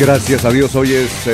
Gracias a Dios, hoy es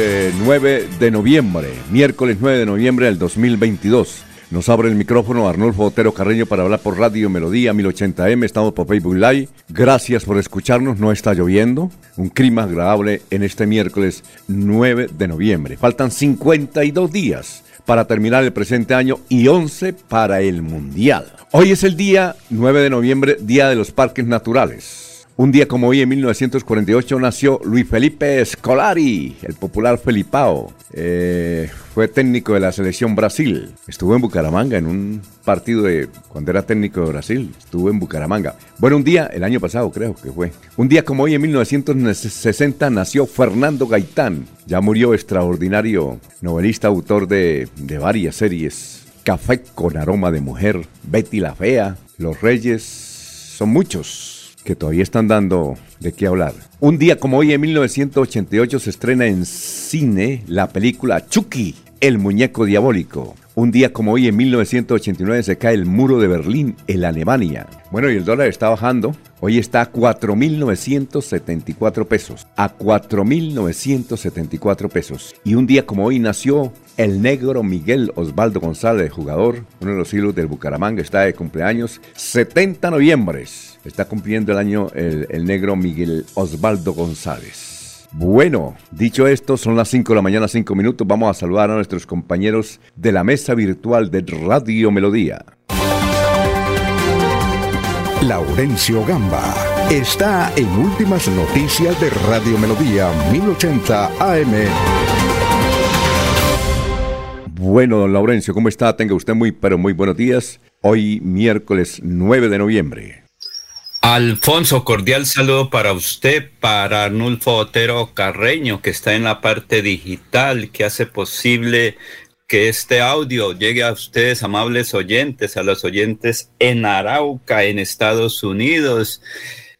9 eh, de noviembre, miércoles 9 de noviembre del 2022. Nos abre el micrófono Arnulfo Otero Carreño para hablar por Radio Melodía 1080M. Estamos por Facebook Live. Gracias por escucharnos. No está lloviendo. Un clima agradable en este miércoles 9 de noviembre. Faltan 52 días para terminar el presente año y 11 para el Mundial. Hoy es el día 9 de noviembre, Día de los Parques Naturales. Un día como hoy, en 1948, nació Luis Felipe Scolari, el popular Felipao. Eh, fue técnico de la selección Brasil. Estuvo en Bucaramanga en un partido de cuando era técnico de Brasil. Estuvo en Bucaramanga. Bueno, un día, el año pasado creo que fue. Un día como hoy, en 1960, nació Fernando Gaitán. Ya murió extraordinario novelista, autor de, de varias series. Café con aroma de mujer, Betty la Fea, Los Reyes, son muchos que todavía están dando de qué hablar. Un día como hoy, en 1988, se estrena en cine la película Chucky, el muñeco diabólico. Un día como hoy, en 1989, se cae el muro de Berlín en Alemania. Bueno, y el dólar está bajando. Hoy está a 4.974 pesos. A 4.974 pesos. Y un día como hoy nació el negro Miguel Osvaldo González, jugador, uno de los hilos del Bucaramanga, está de cumpleaños. 70 noviembre. Está cumpliendo el año el, el negro Miguel Osvaldo González. Bueno, dicho esto, son las 5 de la mañana, 5 minutos. Vamos a saludar a nuestros compañeros de la mesa virtual de Radio Melodía. Laurencio Gamba está en Últimas Noticias de Radio Melodía 1080 AM. Bueno, don Laurencio, ¿cómo está? Tenga usted muy, pero muy buenos días. Hoy miércoles 9 de noviembre. Alfonso, cordial saludo para usted, para Arnulfo Otero Carreño, que está en la parte digital, que hace posible que este audio llegue a ustedes, amables oyentes, a los oyentes en Arauca, en Estados Unidos,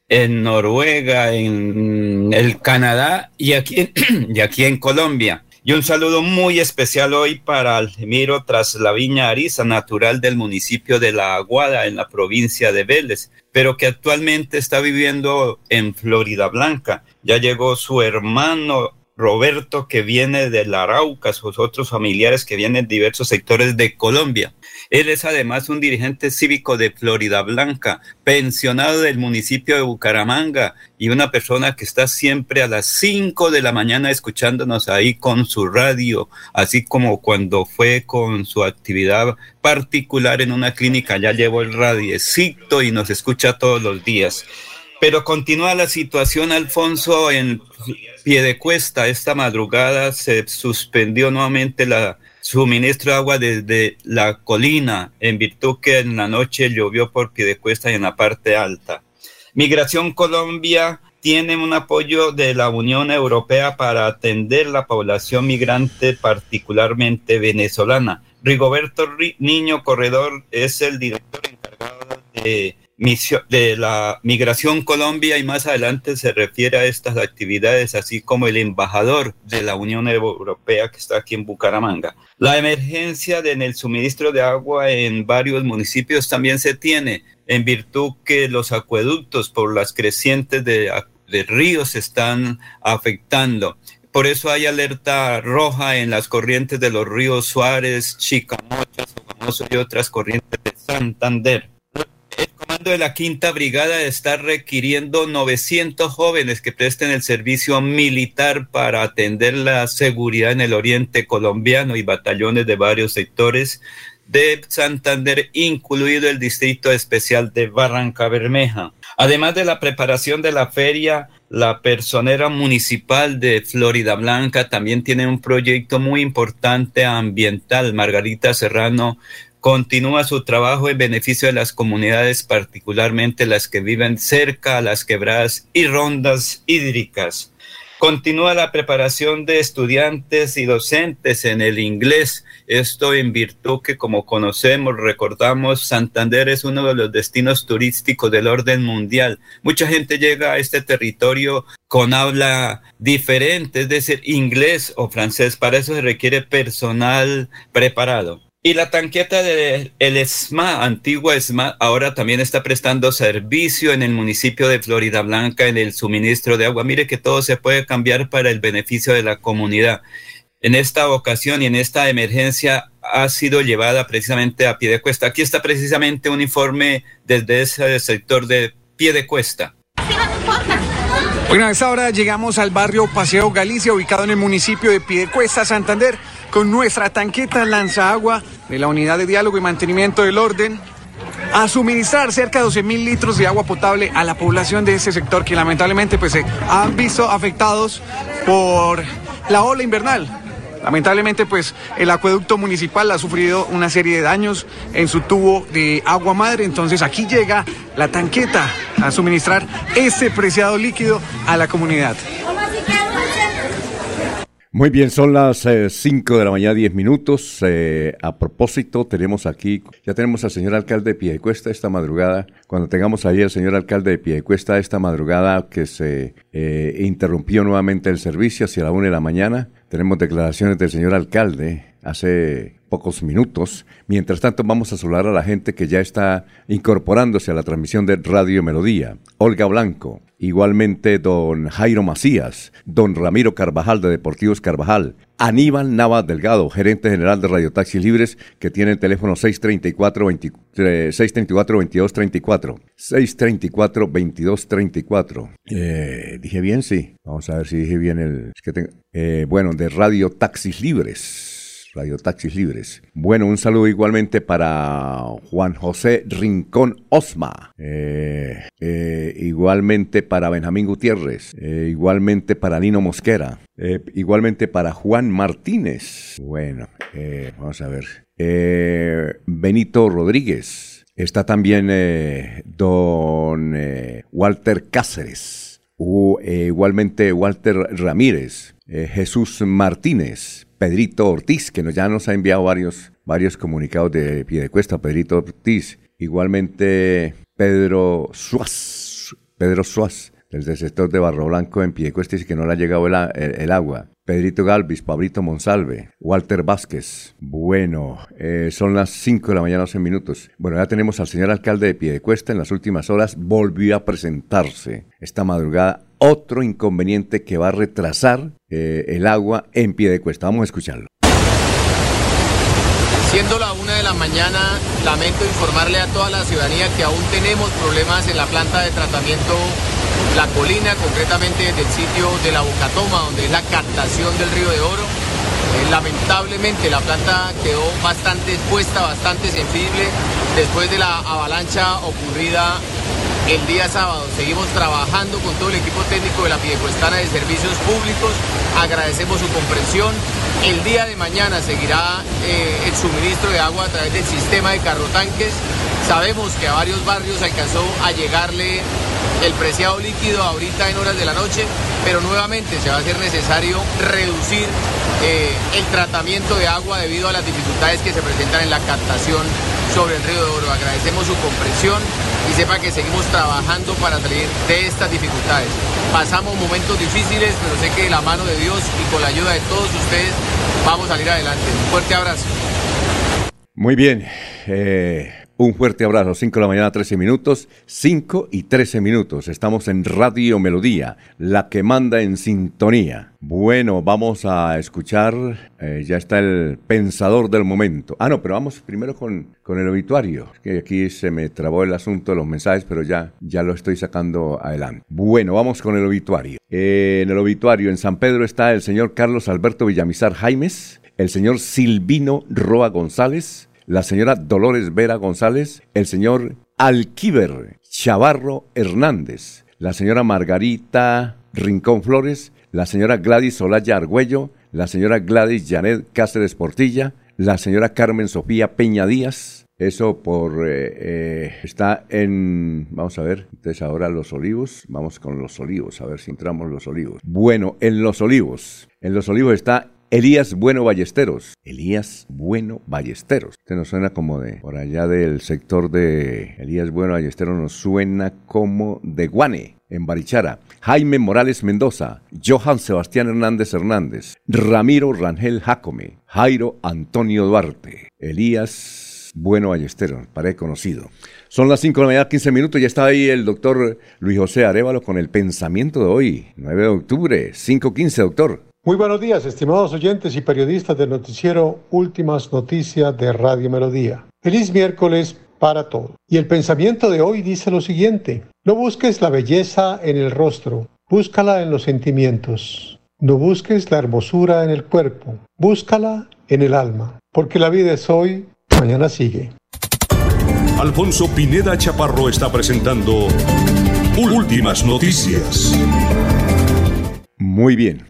en Noruega, en el Canadá y aquí, y aquí en Colombia. Y un saludo muy especial hoy para Almiro Traslaviña Ariza, natural del municipio de La Aguada, en la provincia de Vélez, pero que actualmente está viviendo en Florida Blanca. Ya llegó su hermano Roberto, que viene de la Arauca, sus otros familiares que vienen de diversos sectores de Colombia. Él es además un dirigente cívico de Florida Blanca, pensionado del municipio de Bucaramanga y una persona que está siempre a las 5 de la mañana escuchándonos ahí con su radio, así como cuando fue con su actividad particular en una clínica, ya llevó el radiecito y nos escucha todos los días. Pero continúa la situación, Alfonso, en pie de cuesta. Esta madrugada se suspendió nuevamente la suministro de agua desde la colina, en virtud que en la noche llovió por pie de cuesta y en la parte alta. Migración Colombia tiene un apoyo de la Unión Europea para atender la población migrante, particularmente venezolana. Rigoberto Niño Corredor es el director encargado de de la Migración Colombia y más adelante se refiere a estas actividades, así como el embajador de la Unión Europea que está aquí en Bucaramanga. La emergencia en el suministro de agua en varios municipios también se tiene, en virtud que los acueductos por las crecientes de, de ríos están afectando. Por eso hay alerta roja en las corrientes de los ríos Suárez, Chicamocha, y otras corrientes de Santander de la Quinta Brigada está requiriendo 900 jóvenes que presten el servicio militar para atender la seguridad en el oriente colombiano y batallones de varios sectores de Santander, incluido el Distrito Especial de Barranca Bermeja. Además de la preparación de la feria, la personera municipal de Florida Blanca también tiene un proyecto muy importante ambiental. Margarita Serrano continúa su trabajo en beneficio de las comunidades, particularmente las que viven cerca a las quebradas y rondas hídricas. Continúa la preparación de estudiantes y docentes en el inglés. Esto en virtud que, como conocemos, recordamos, Santander es uno de los destinos turísticos del orden mundial. Mucha gente llega a este territorio con habla diferente, es decir, inglés o francés. Para eso se requiere personal preparado. Y la tanqueta del el ESMA, antigua ESMA, ahora también está prestando servicio en el municipio de Florida Blanca en el suministro de agua. Mire que todo se puede cambiar para el beneficio de la comunidad. En esta ocasión y en esta emergencia ha sido llevada precisamente a pie de cuesta. Aquí está precisamente un informe desde ese sector de pie de cuesta. Bueno, a esta hora llegamos al barrio Paseo Galicia, ubicado en el municipio de Piedecuesta, Santander, con nuestra tanqueta lanza agua de la Unidad de Diálogo y Mantenimiento del Orden a suministrar cerca de 12 mil litros de agua potable a la población de ese sector que lamentablemente pues, se han visto afectados por la ola invernal. Lamentablemente, pues el acueducto municipal ha sufrido una serie de daños en su tubo de agua madre. Entonces aquí llega la tanqueta a suministrar ese preciado líquido a la comunidad. Muy bien, son las 5 eh, de la mañana, 10 minutos. Eh, a propósito, tenemos aquí, ya tenemos al señor alcalde de Piedecuesta esta madrugada. Cuando tengamos ahí al señor alcalde de Piedecuesta esta madrugada que se eh, interrumpió nuevamente el servicio hacia la 1 de la mañana, tenemos declaraciones del señor alcalde hace pocos minutos. Mientras tanto, vamos a saludar a la gente que ya está incorporándose a la transmisión de Radio Melodía. Olga Blanco, igualmente don Jairo Macías, don Ramiro Carvajal de Deportivos Carvajal, Aníbal Navas Delgado, gerente general de Radio Taxi Libres, que tiene el teléfono 634-2234. 634-2234. Eh, dije bien, sí. Vamos a ver si dije bien el... Eh, bueno, de Radio Taxis Libres. Radio Taxis Libres. Bueno, un saludo igualmente para Juan José Rincón Osma, eh, eh, igualmente para Benjamín Gutiérrez, eh, igualmente para Nino Mosquera, igualmente para Juan Martínez. Bueno, vamos a ver. Benito Rodríguez. Está también don Walter Cáceres. igualmente Walter Ramírez. Jesús Martínez. Pedrito Ortiz, que ya nos ha enviado varios, varios comunicados de pie de cuesta, Pedrito Ortiz. Igualmente Pedro Suaz, Pedro Suaz, desde el sector de Barro Blanco en Piedecuesta, dice que no le ha llegado el, agua. Pedrito Galvis, Pablito Monsalve, Walter Vázquez. Bueno, eh, son las 5 de la mañana, 11 minutos. Bueno, ya tenemos al señor alcalde de Piedecuesta. En las últimas horas volvió a presentarse esta madrugada otro inconveniente que va a retrasar eh, el agua en pie de cuesta. Vamos a escucharlo. Siendo la una de la mañana, lamento informarle a toda la ciudadanía que aún tenemos problemas en la planta de tratamiento La Colina, concretamente desde el sitio de la Bocatoma, donde es la captación del río de Oro. Eh, lamentablemente la planta quedó bastante expuesta, bastante sensible después de la avalancha ocurrida el día sábado. Seguimos trabajando con todo el equipo técnico de la Piedecuestana de Servicios Públicos. Agradecemos su comprensión. El día de mañana seguirá eh, el suministro de agua a través del sistema de carrotanques. Sabemos que a varios barrios alcanzó a llegarle el preciado líquido ahorita en horas de la noche, pero nuevamente se va a hacer necesario reducir eh, el tratamiento de agua debido a las dificultades que se presentan en la captación sobre el río de Oro. Agradecemos su comprensión y sepa que seguimos trabajando para salir de estas dificultades. Pasamos momentos difíciles, pero sé que de la mano de Dios y con la ayuda de todos ustedes vamos a salir adelante. Un fuerte abrazo. Muy bien. Eh, un fuerte abrazo, 5 de la mañana, 13 minutos, 5 y 13 minutos. Estamos en Radio Melodía, la que manda en sintonía. Bueno, vamos a escuchar, eh, ya está el pensador del momento. Ah, no, pero vamos primero con, con el obituario, que aquí se me trabó el asunto de los mensajes, pero ya, ya lo estoy sacando adelante. Bueno, vamos con el obituario. Eh, en el obituario, en San Pedro está el señor Carlos Alberto Villamizar Jaimes, el señor Silvino Roa González, la señora Dolores Vera González, el señor Alquiver Chavarro Hernández, la señora Margarita Rincón Flores, la señora Gladys Olaya Argüello, la señora Gladys Janet Cáceres Portilla, la señora Carmen Sofía Peña Díaz, eso por eh, eh, está en vamos a ver, entonces ahora los olivos, vamos con los olivos, a ver si entramos los olivos. Bueno, en los olivos, en los olivos está Elías Bueno Ballesteros. Elías Bueno Ballesteros. Este nos suena como de por allá del sector de Elías Bueno Ballesteros, nos suena como de Guane, en Barichara. Jaime Morales Mendoza, Johan Sebastián Hernández Hernández, Ramiro Rangel Jacome, Jairo Antonio Duarte, Elías Bueno Ballesteros, parece conocido. Son las 5 de la mañana, 15 minutos. Ya está ahí el doctor Luis José Arevalo con el pensamiento de hoy, 9 de octubre, 5.15, doctor. Muy buenos días, estimados oyentes y periodistas del noticiero Últimas Noticias de Radio Melodía. Feliz miércoles para todos. Y el pensamiento de hoy dice lo siguiente. No busques la belleza en el rostro, búscala en los sentimientos. No busques la hermosura en el cuerpo, búscala en el alma. Porque la vida es hoy, mañana sigue. Alfonso Pineda Chaparro está presentando Últimas Noticias. Muy bien.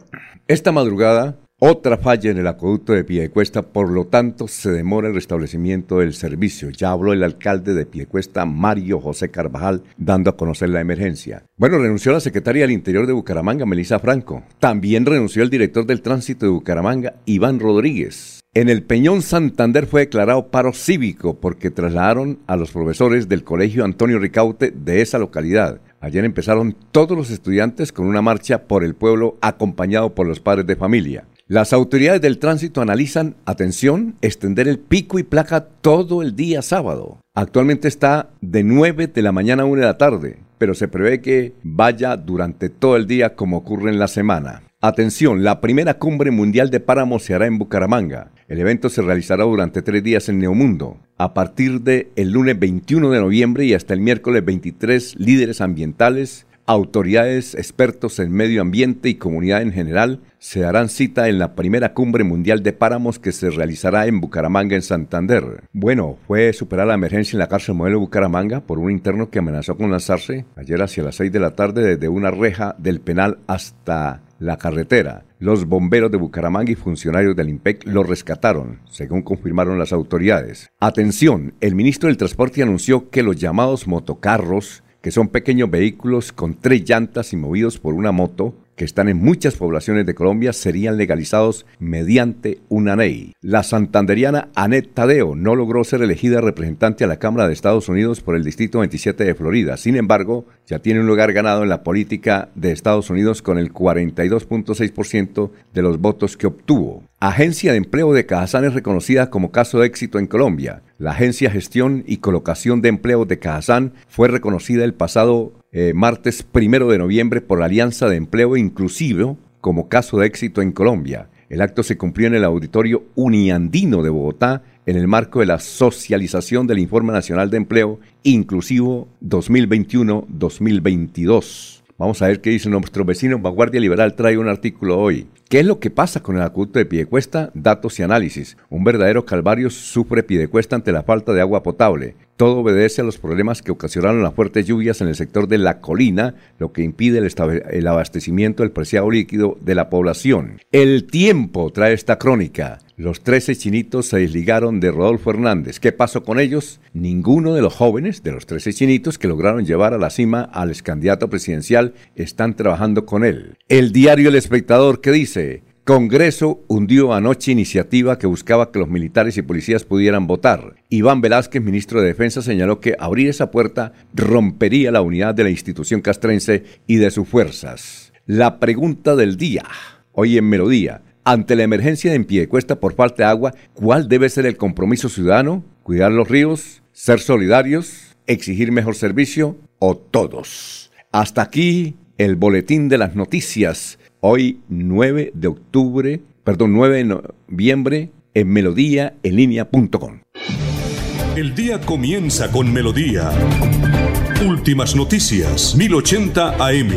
Esta madrugada, otra falla en el acueducto de Piedecuesta, por lo tanto se demora el restablecimiento del servicio. Ya habló el alcalde de Piedecuesta, Mario José Carvajal, dando a conocer la emergencia. Bueno, renunció la secretaria del Interior de Bucaramanga, Melissa Franco. También renunció el director del tránsito de Bucaramanga, Iván Rodríguez. En el Peñón Santander fue declarado paro cívico porque trasladaron a los profesores del Colegio Antonio Ricaute de esa localidad. Ayer empezaron todos los estudiantes con una marcha por el pueblo acompañado por los padres de familia. Las autoridades del tránsito analizan, atención, extender el pico y placa todo el día sábado. Actualmente está de 9 de la mañana a 1 de la tarde, pero se prevé que vaya durante todo el día como ocurre en la semana. Atención, la primera cumbre mundial de páramos se hará en Bucaramanga. El evento se realizará durante tres días en Neomundo. A partir del el lunes 21 de noviembre y hasta el miércoles 23, líderes ambientales, autoridades, expertos en medio ambiente y comunidad en general se darán cita en la primera cumbre mundial de páramos que se realizará en Bucaramanga, en Santander. Bueno, fue superar la emergencia en la cárcel modelo Bucaramanga por un interno que amenazó con lanzarse ayer hacia las 6 de la tarde desde una reja del penal hasta la carretera. Los bomberos de Bucaramanga y funcionarios del IMPEC lo rescataron, según confirmaron las autoridades. Atención, el ministro del Transporte anunció que los llamados motocarros que son pequeños vehículos con tres llantas y movidos por una moto, que están en muchas poblaciones de Colombia, serían legalizados mediante una ley. La santanderiana Anet Tadeo no logró ser elegida representante a la Cámara de Estados Unidos por el Distrito 27 de Florida. Sin embargo, ya tiene un lugar ganado en la política de Estados Unidos con el 42.6% de los votos que obtuvo. Agencia de Empleo de Cajazán es reconocida como caso de éxito en Colombia. La Agencia Gestión y Colocación de Empleo de Cajazán fue reconocida el pasado eh, martes primero de noviembre por la Alianza de Empleo Inclusivo como caso de éxito en Colombia. El acto se cumplió en el auditorio Uniandino de Bogotá en el marco de la socialización del Informe Nacional de Empleo Inclusivo 2021-2022. Vamos a ver qué dice nuestro vecino Vanguardia Liberal. Trae un artículo hoy. ¿Qué es lo que pasa con el acueducto de Piedecuesta? Datos y análisis. Un verdadero calvario sufre Piedecuesta ante la falta de agua potable. Todo obedece a los problemas que ocasionaron las fuertes lluvias en el sector de la colina, lo que impide el, abastecimiento del preciado líquido de la población. El tiempo trae esta crónica. Los 13 chinitos se desligaron de Rodolfo Hernández. ¿Qué pasó con ellos? Ninguno de los jóvenes de los 13 chinitos que lograron llevar a la cima al ex candidato presidencial están trabajando con él. El diario El Espectador que dice, Congreso hundió anoche iniciativa que buscaba que los militares y policías pudieran votar. Iván Velázquez, ministro de Defensa, señaló que abrir esa puerta rompería la unidad de la institución castrense y de sus fuerzas. La pregunta del día, hoy en Melodía, ante la emergencia de Piedecuesta por falta de agua, ¿cuál debe ser el compromiso ciudadano? ¿Cuidar los ríos? ¿Ser solidarios? ¿Exigir mejor servicio? ¿O todos? Hasta aquí el boletín de las noticias. Hoy 9 de octubre, perdón, 9 de noviembre en melodíaenlínea.com. El día comienza con Melodía. Últimas noticias, 1080 AM.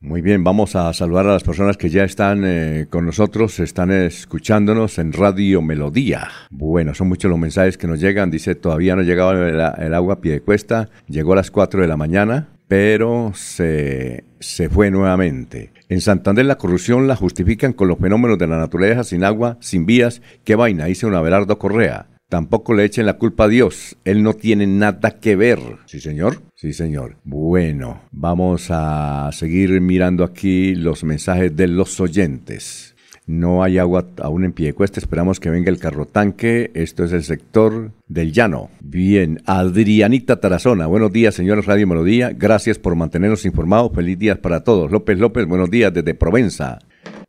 Muy bien, vamos a saludar a las personas que ya están eh, con nosotros, están escuchándonos en Radio Melodía. Bueno, son muchos los mensajes que nos llegan. Dice, todavía no llegaba el, el agua a pie de cuesta, llegó a las 4 de la mañana, pero se, se fue nuevamente. En Santander la corrupción la justifican con los fenómenos de la naturaleza sin agua, sin vías. ¿Qué vaina? Dice un Abelardo Correa. Tampoco le echen la culpa a Dios. Él no tiene nada que ver. ¿Sí, señor? Sí, señor. Bueno, vamos a seguir mirando aquí los mensajes de los oyentes. No hay agua aún en pie de cuesta. Esperamos que venga el carro tanque. Esto es el sector del llano. Bien, Adrianita Tarazona. Buenos días, señores Radio Melodía. Gracias por mantenernos informados. Feliz día para todos. López López, buenos días desde Provenza.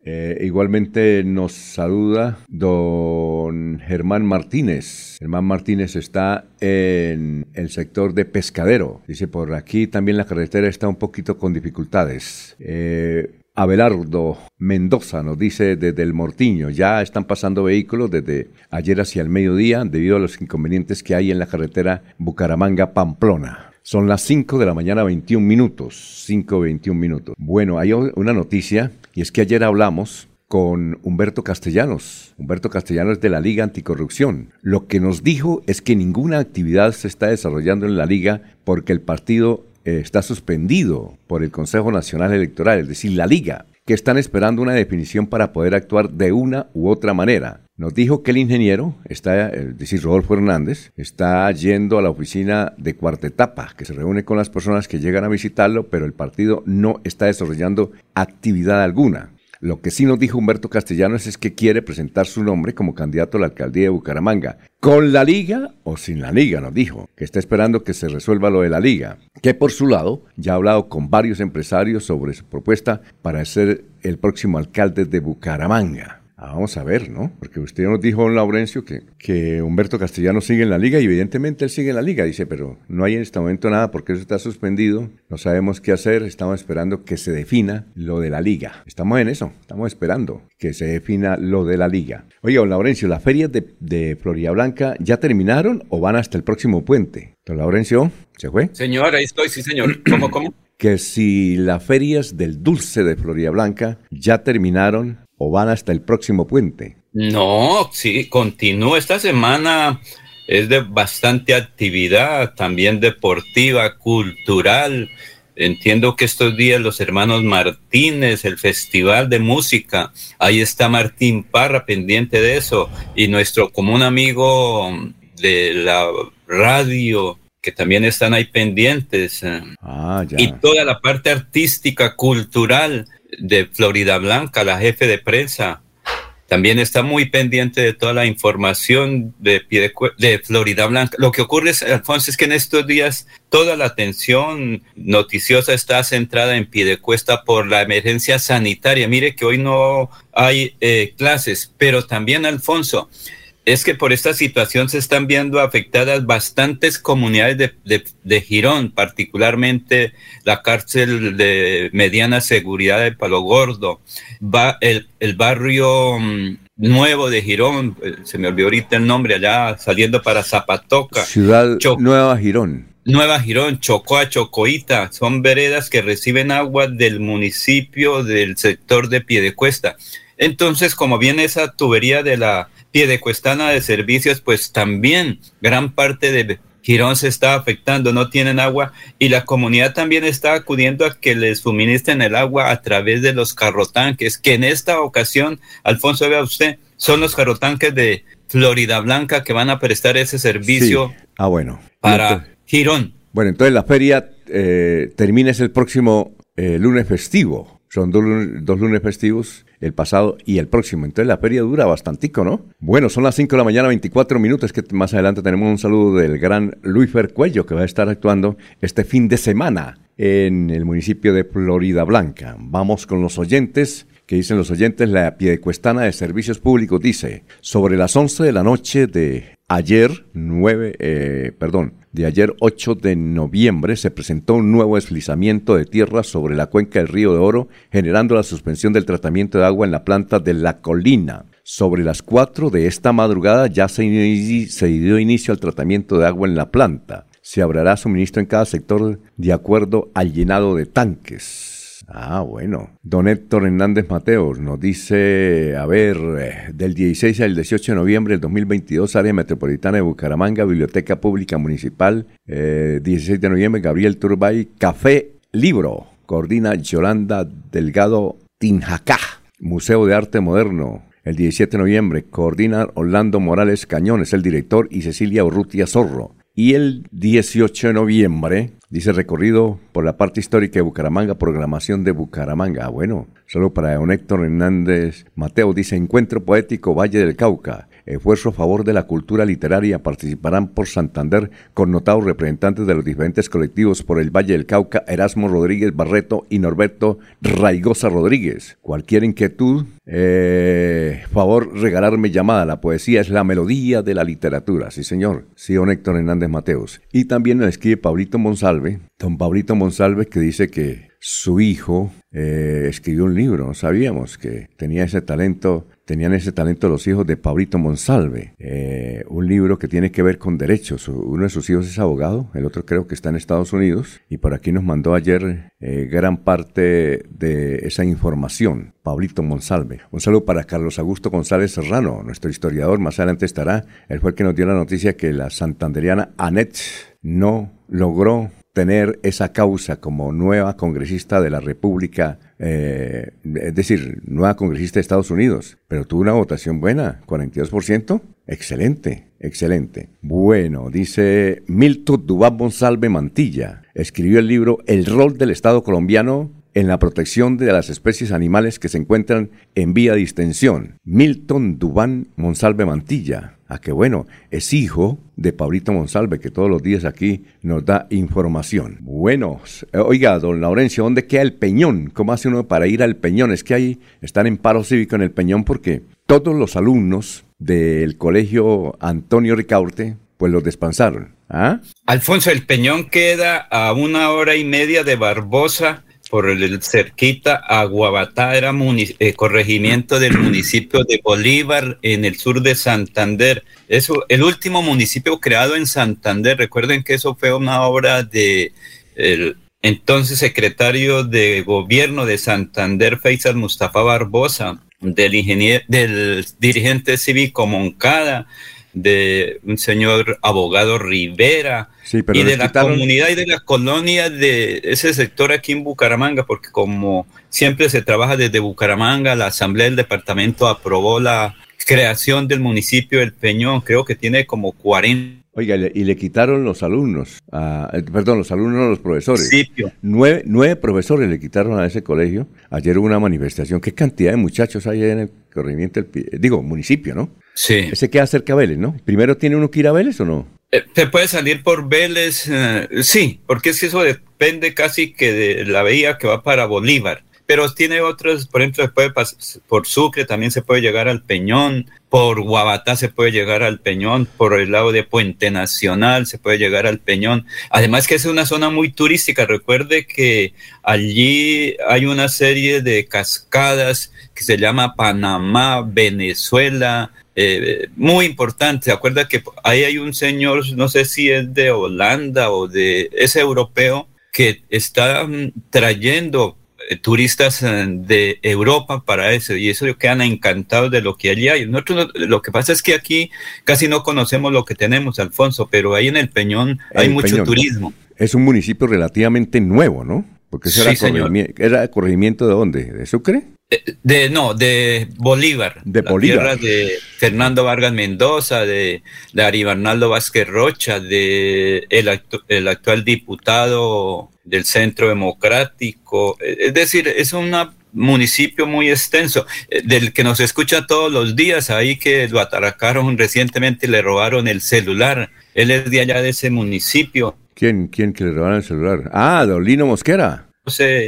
Eh, igualmente nos saluda don Germán Martínez. Germán Martínez está en el sector de pescadero. Dice, por aquí también la carretera está un poquito con dificultades. Eh, Abelardo Mendoza nos dice desde el Mortiño, ya están pasando vehículos desde ayer hacia el mediodía debido a los inconvenientes que hay en la carretera Bucaramanga-Pamplona. Son las 5 de la mañana, 21 minutos. 5, 21 minutos. Bueno, hay una noticia y es que ayer hablamos con Humberto Castellanos. Humberto Castellanos de la Liga Anticorrupción. Lo que nos dijo es que ninguna actividad se está desarrollando en la liga porque el partido eh, está suspendido por el Consejo Nacional Electoral, es decir, la liga, que están esperando una definición para poder actuar de una u otra manera. Nos dijo que el ingeniero, está, es decir, Rodolfo Hernández, está yendo a la oficina de cuarta etapa, que se reúne con las personas que llegan a visitarlo, pero el partido no está desarrollando actividad alguna. Lo que sí nos dijo Humberto Castellanos es que quiere presentar su nombre como candidato a la alcaldía de Bucaramanga. ¿Con la liga o sin la liga? Nos dijo. Que está esperando que se resuelva lo de la liga. Que por su lado ya ha hablado con varios empresarios sobre su propuesta para ser el próximo alcalde de Bucaramanga. Ah, vamos a ver, ¿no? Porque usted nos dijo, don Laurencio, que, que Humberto Castellano sigue en la liga y evidentemente él sigue en la liga. Dice, pero no hay en este momento nada porque eso está suspendido, no sabemos qué hacer, estamos esperando que se defina lo de la liga. Estamos en eso, estamos esperando que se defina lo de la liga. Oiga, don Laurencio, ¿las ferias de, de Florida Blanca ya terminaron o van hasta el próximo puente? Don Laurencio, ¿se fue? Señor, ahí estoy, sí, señor. ¿Cómo, cómo? Que si las ferias del dulce de Florida Blanca ya terminaron o van hasta el próximo puente? No, sí, continúa. Esta semana es de bastante actividad, también deportiva, cultural. Entiendo que estos días los hermanos Martínez, el Festival de Música, ahí está Martín Parra pendiente de eso, y nuestro común amigo de la radio, que también están ahí pendientes. Ah, ya. Y toda la parte artística, cultural de Florida Blanca, la jefe de prensa, también está muy pendiente de toda la información de, Florida Blanca. Lo que ocurre, es, Alfonso, es que en estos días toda la atención noticiosa está centrada en Piedecuesta por la emergencia sanitaria. Mire que hoy no hay eh, clases, pero también, Alfonso, es que por esta situación se están viendo afectadas bastantes comunidades de, de, de, Girón, particularmente la cárcel de mediana seguridad de Palo Gordo, va el, el barrio um, nuevo de Girón, eh, se me olvidó ahorita el nombre, allá saliendo para Zapatoca. Ciudad Nueva Girón. Nueva Girón, Chocoa, Chocoita, son veredas que reciben agua del municipio del sector de Piedecuesta. Entonces, como viene esa tubería de la Piedecuestana de servicios, pues también gran parte de Girón se está afectando, no tienen agua y la comunidad también está acudiendo a que les suministren el agua a través de los carrotanques, que en esta ocasión, Alfonso, vea usted, son los carrotanques de Florida Blanca que van a prestar ese servicio sí. ah, bueno. para Girón. Bueno, entonces la feria eh, termina el próximo eh, lunes festivo. Son dos, dos, lunes festivos, el pasado y el próximo. Entonces la feria dura bastantico, ¿no? Bueno, son las 5 de la mañana, 24 minutos, que más adelante tenemos un saludo del gran Luis Cuello, que va a estar actuando este fin de semana en el municipio de Florida Blanca. Vamos con los oyentes que dicen los oyentes, la Piedecuestana de Servicios Públicos dice, sobre las 11 de la noche de ayer, 9, eh, perdón, de ayer 8 de noviembre se presentó un nuevo deslizamiento de tierra sobre la cuenca del río de Oro, generando la suspensión del tratamiento de agua en la planta de La Colina. Sobre las 4 de esta madrugada ya se, se dio inicio al tratamiento de agua en la planta. Se abrirá suministro en cada sector de acuerdo al llenado de tanques. Ah, bueno. Don Héctor Hernández Mateos nos dice, a ver, eh, del 16 al 18 de noviembre del 2022, área metropolitana de Bucaramanga, Biblioteca Pública Municipal, 16 eh, de noviembre, Gabriel Turbay, Café Libro, coordina Yolanda Delgado Tinjacá, Museo de Arte Moderno, el 17 de noviembre, coordina Orlando Morales Cañones, el director, y Cecilia Urrutia Zorro. Y el 18 de noviembre, dice recorrido por la parte histórica de Bucaramanga, programación de Bucaramanga. Ah, bueno, solo para don Héctor Hernández Mateo, dice encuentro poético Valle del Cauca esfuerzo a favor de la cultura literaria. Participarán por Santander connotados representantes de los diferentes colectivos por el Valle del Cauca, Erasmo Rodríguez Barreto y Norberto Raigosa Rodríguez. Cualquier inquietud, eh, favor regalarme llamada. La poesía es la melodía de la literatura. Sí, señor. Sí, don Héctor Hernández Mateos. Y también nos escribe Pablito Monsalve, don Pablito Monsalve, que dice que su hijo eh, escribió un libro. Sabíamos que tenía ese talento tenían ese talento los hijos de Pablito Monsalve, eh, un libro que tiene que ver con derechos. Uno de sus hijos es abogado, el otro creo que está en Estados Unidos y por aquí nos mandó ayer eh, gran parte de esa información. Pablito Monsalve. Un saludo para Carlos Augusto González Serrano, nuestro historiador, más adelante estará. Él fue el que nos dio la noticia que la santanderiana Anet no logró tener esa causa como nueva congresista de la República eh, es decir, nueva congresista de Estados Unidos, pero tuvo una votación buena, 42%. Excelente, excelente. Bueno, dice Milton Dubán Monsalve Mantilla, escribió el libro El rol del Estado colombiano en la protección de las especies animales que se encuentran en vía de extensión. Milton Dubán Monsalve Mantilla. Ah, qué bueno, es hijo de Pablito Monsalve, que todos los días aquí nos da información. Bueno, oiga, don Laurencio, ¿dónde queda el Peñón? ¿Cómo hace uno para ir al Peñón? Es que ahí están en paro cívico en el Peñón porque todos los alumnos del colegio Antonio Ricaurte, pues los despansaron. ¿Ah? Alfonso, el Peñón queda a una hora y media de Barbosa por el cerquita a Guabatá, era eh, corregimiento del municipio de Bolívar en el sur de Santander. Eso, el último municipio creado en Santander. Recuerden que eso fue una obra de el entonces secretario de gobierno de Santander, Faisal Mustafa Barbosa, del ingeniero, del dirigente cívico Moncada, de un señor abogado Rivera y de la comunidad y de la colonia de ese sector aquí en Bucaramanga, porque como siempre se trabaja desde Bucaramanga, la Asamblea del Departamento aprobó la creación del municipio del Peñón, creo que tiene como 40 Oiga, y le quitaron los alumnos, eh, perdón, los alumnos a los profesores. Nueve, nueve, profesores le quitaron a ese colegio. Ayer hubo una manifestación. ¿Qué cantidad de muchachos hay en el corregimiento? digo, municipio, ¿no? Sí. Ese queda cerca a Vélez, ¿no? ¿Primero tiene uno que ir a Vélez o no? Eh, ¿Se puede salir por Vélez? Eh, sí, porque es que eso depende casi que de la vía que va para Bolívar pero tiene otros, por ejemplo, se puede por Sucre también se puede llegar al Peñón, por Guabatá se puede llegar al Peñón, por el lado de Puente Nacional se puede llegar al Peñón. Además que es una zona muy turística, recuerde que allí hay una serie de cascadas que se llama Panamá, Venezuela, eh, muy importante. ¿Se acuerda que ahí hay un señor, no sé si es de Holanda o de, ese europeo, que está mm, trayendo eh, turistas eh, de Europa para eso y eso quedan encantados de lo que allí hay. Nosotros lo que pasa es que aquí casi no conocemos lo que tenemos, Alfonso, pero ahí en el Peñón hay mucho turismo. Es un municipio relativamente nuevo, ¿no? Porque era, corregimiento, ¿era corregimiento de dónde? ¿De Sucre? Eh, de, no, de Bolívar. De Bolívar. Tierra de Fernando Vargas Mendoza, de, de Ari Vázquez Rocha, de el, el actual diputado del Centro Democrático. Es decir, es un municipio muy extenso, eh, del que nos escucha todos los días, ahí que lo atracaron recientemente y le robaron el celular. Él es de allá de ese municipio. ¿Quién, quién que le robaron el celular? Ah, Dolino Mosquera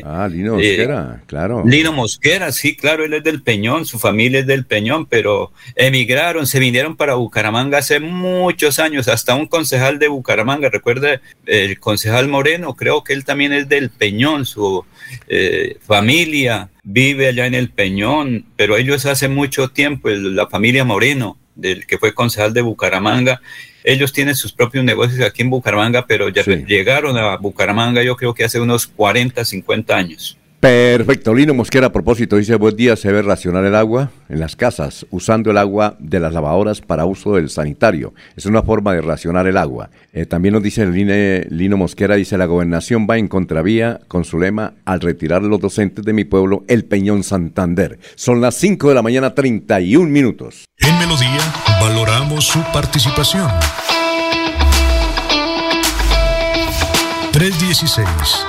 ah, Lino Mosquera, claro. Lino Mosquera, sí, claro, él es del Peñón, su familia es del Peñón, pero emigraron, se vinieron para Bucaramanga hace muchos años, hasta un concejal de Bucaramanga, recuerda el concejal Moreno, creo que él también es del Peñón, su eh, familia vive allá en el Peñón, pero ellos hace mucho tiempo, la familia Moreno, del que fue concejal de Bucaramanga, ellos tienen sus propios negocios aquí en Bucaramanga, pero ya llegaron a Bucaramanga yo creo que hace unos 40, 50 años. Perfecto. Lino Mosquera, a propósito, dice, buen día, se debe racionar el agua en las casas, usando el agua de las lavadoras para uso del sanitario. Es una forma de racionar el agua. Eh, también nos dice Lino Mosquera, dice, la gobernación va en contravía con su lema al retirar a los docentes de mi pueblo, el Peñón Santander. Son las 5 de la mañana, 31 minutos. En Melodía valoramos su participación. 316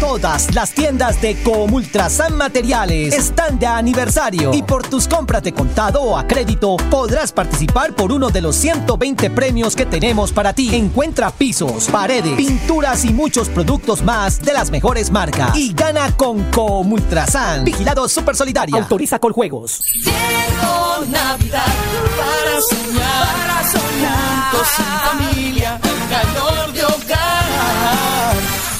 Todas las tiendas de Comultrasan Materiales están de aniversario y por tus compras de contado o a crédito podrás participar por uno de los 120 premios que tenemos para ti. Encuentra pisos, paredes, pinturas y muchos productos más de las mejores marcas y gana con Comultrasan. Vigilado Super Solidaria. Autoriza con juegos. Llegó Navidad para soñar, para soñar. Juntos familia, el calor de hogar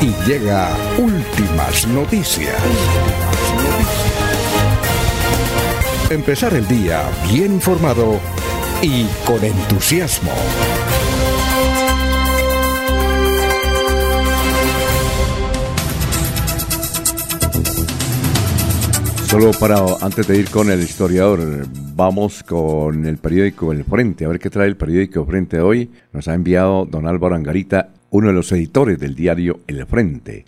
y llega últimas noticias. Empezar el día bien informado y con entusiasmo. Solo para antes de ir con el historiador, vamos con el periódico El Frente, a ver qué trae el periódico Frente hoy. Nos ha enviado don Álvaro Angarita uno de los editores del diario El Frente.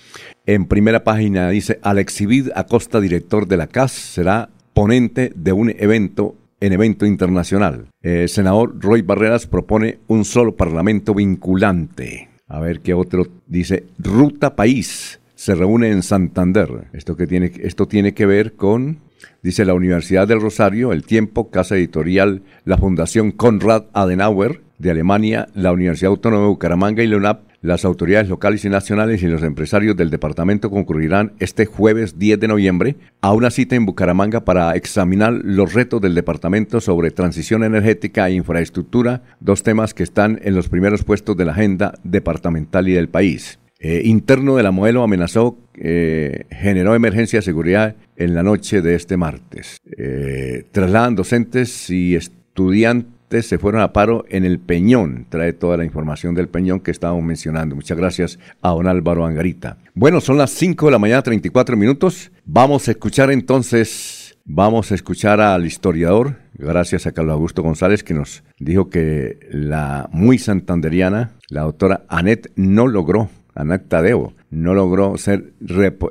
En primera página dice, Alexibid Acosta, director de la CAS, será ponente de un evento en evento internacional. El senador Roy Barreras propone un solo parlamento vinculante. A ver qué otro dice, Ruta País se reúne en Santander. Esto, que tiene, esto tiene que ver con, dice la Universidad del Rosario, El Tiempo, Casa Editorial, la Fundación Konrad Adenauer de Alemania, la Universidad Autónoma de Bucaramanga y la UNAP las autoridades locales y nacionales y los empresarios del departamento concurrirán este jueves 10 de noviembre a una cita en Bucaramanga para examinar los retos del departamento sobre transición energética e infraestructura, dos temas que están en los primeros puestos de la agenda departamental y del país. Eh, interno de la modelo amenazó, eh, generó emergencia de seguridad en la noche de este martes. Eh, trasladan docentes y estudiantes se fueron a paro en el Peñón. Trae toda la información del Peñón que estábamos mencionando. Muchas gracias a don Álvaro Angarita. Bueno, son las 5 de la mañana, 34 minutos. Vamos a escuchar entonces, vamos a escuchar al historiador, gracias a Carlos Augusto González, que nos dijo que la muy santanderiana, la doctora Anet, no logró, Anet Tadeo, no logró ser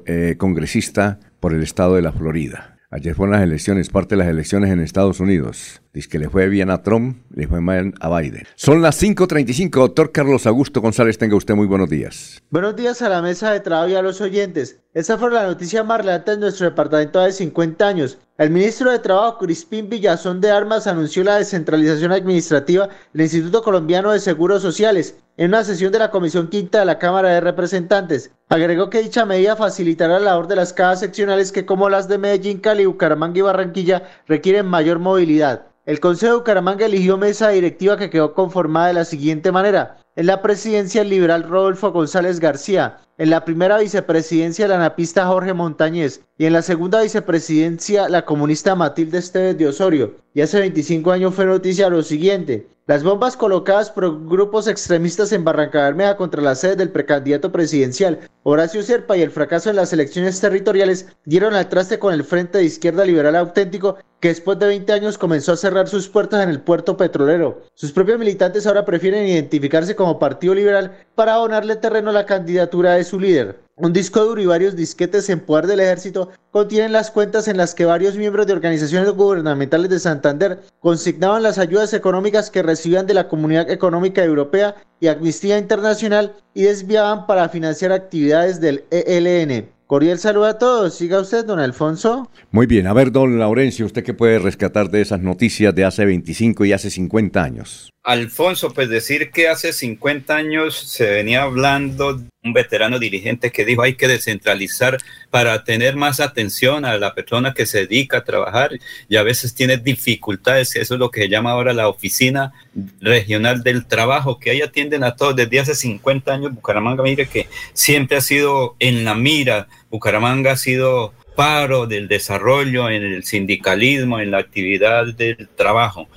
eh, congresista por el estado de la Florida. Ayer fueron las elecciones, parte de las elecciones en Estados Unidos. Dice que le fue bien a Trump, le fue mal a Biden. Son las 5.35. Doctor Carlos Augusto González, tenga usted muy buenos días. Buenos días a la mesa de trabajo y a los oyentes. Esa fue la noticia más relata en nuestro departamento de 50 años. El ministro de Trabajo, Crispín Villazón de Armas, anunció la descentralización administrativa del Instituto Colombiano de Seguros Sociales en una sesión de la Comisión Quinta de la Cámara de Representantes. Agregó que dicha medida facilitará la labor de las cajas seccionales que, como las de Medellín, Cali, Bucaramanga y Barranquilla, requieren mayor movilidad. El Consejo de Bucaramanga eligió mesa directiva que quedó conformada de la siguiente manera. En la presidencia el liberal Rodolfo González García, en la primera vicepresidencia la anapista Jorge Montañez y en la segunda vicepresidencia la comunista Matilde Esteves de Osorio. Y hace 25 años fue noticia lo siguiente. Las bombas colocadas por grupos extremistas en Barranca Bermeja contra la sede del precandidato presidencial Horacio Serpa y el fracaso en las elecciones territoriales dieron al traste con el Frente de Izquierda Liberal Auténtico que después de 20 años comenzó a cerrar sus puertas en el puerto petrolero. Sus propios militantes ahora prefieren identificarse como Partido Liberal para donarle terreno a la candidatura de su líder. Un disco duro y varios disquetes en poder del ejército contienen las cuentas en las que varios miembros de organizaciones gubernamentales de Santander consignaban las ayudas económicas que recibían de la Comunidad Económica Europea y Amnistía Internacional y desviaban para financiar actividades del ELN. Cordial saludo a todos. Siga usted, don Alfonso. Muy bien. A ver, don Laurencio, ¿usted qué puede rescatar de esas noticias de hace 25 y hace 50 años? Alfonso, pues decir que hace 50 años se venía hablando de un veterano dirigente que dijo hay que descentralizar para tener más atención a la persona que se dedica a trabajar y a veces tiene dificultades, eso es lo que se llama ahora la oficina regional del trabajo, que ahí atienden a todos desde hace 50 años. Bucaramanga, mire que siempre ha sido en la mira, Bucaramanga ha sido paro del desarrollo en el sindicalismo, en la actividad del trabajo.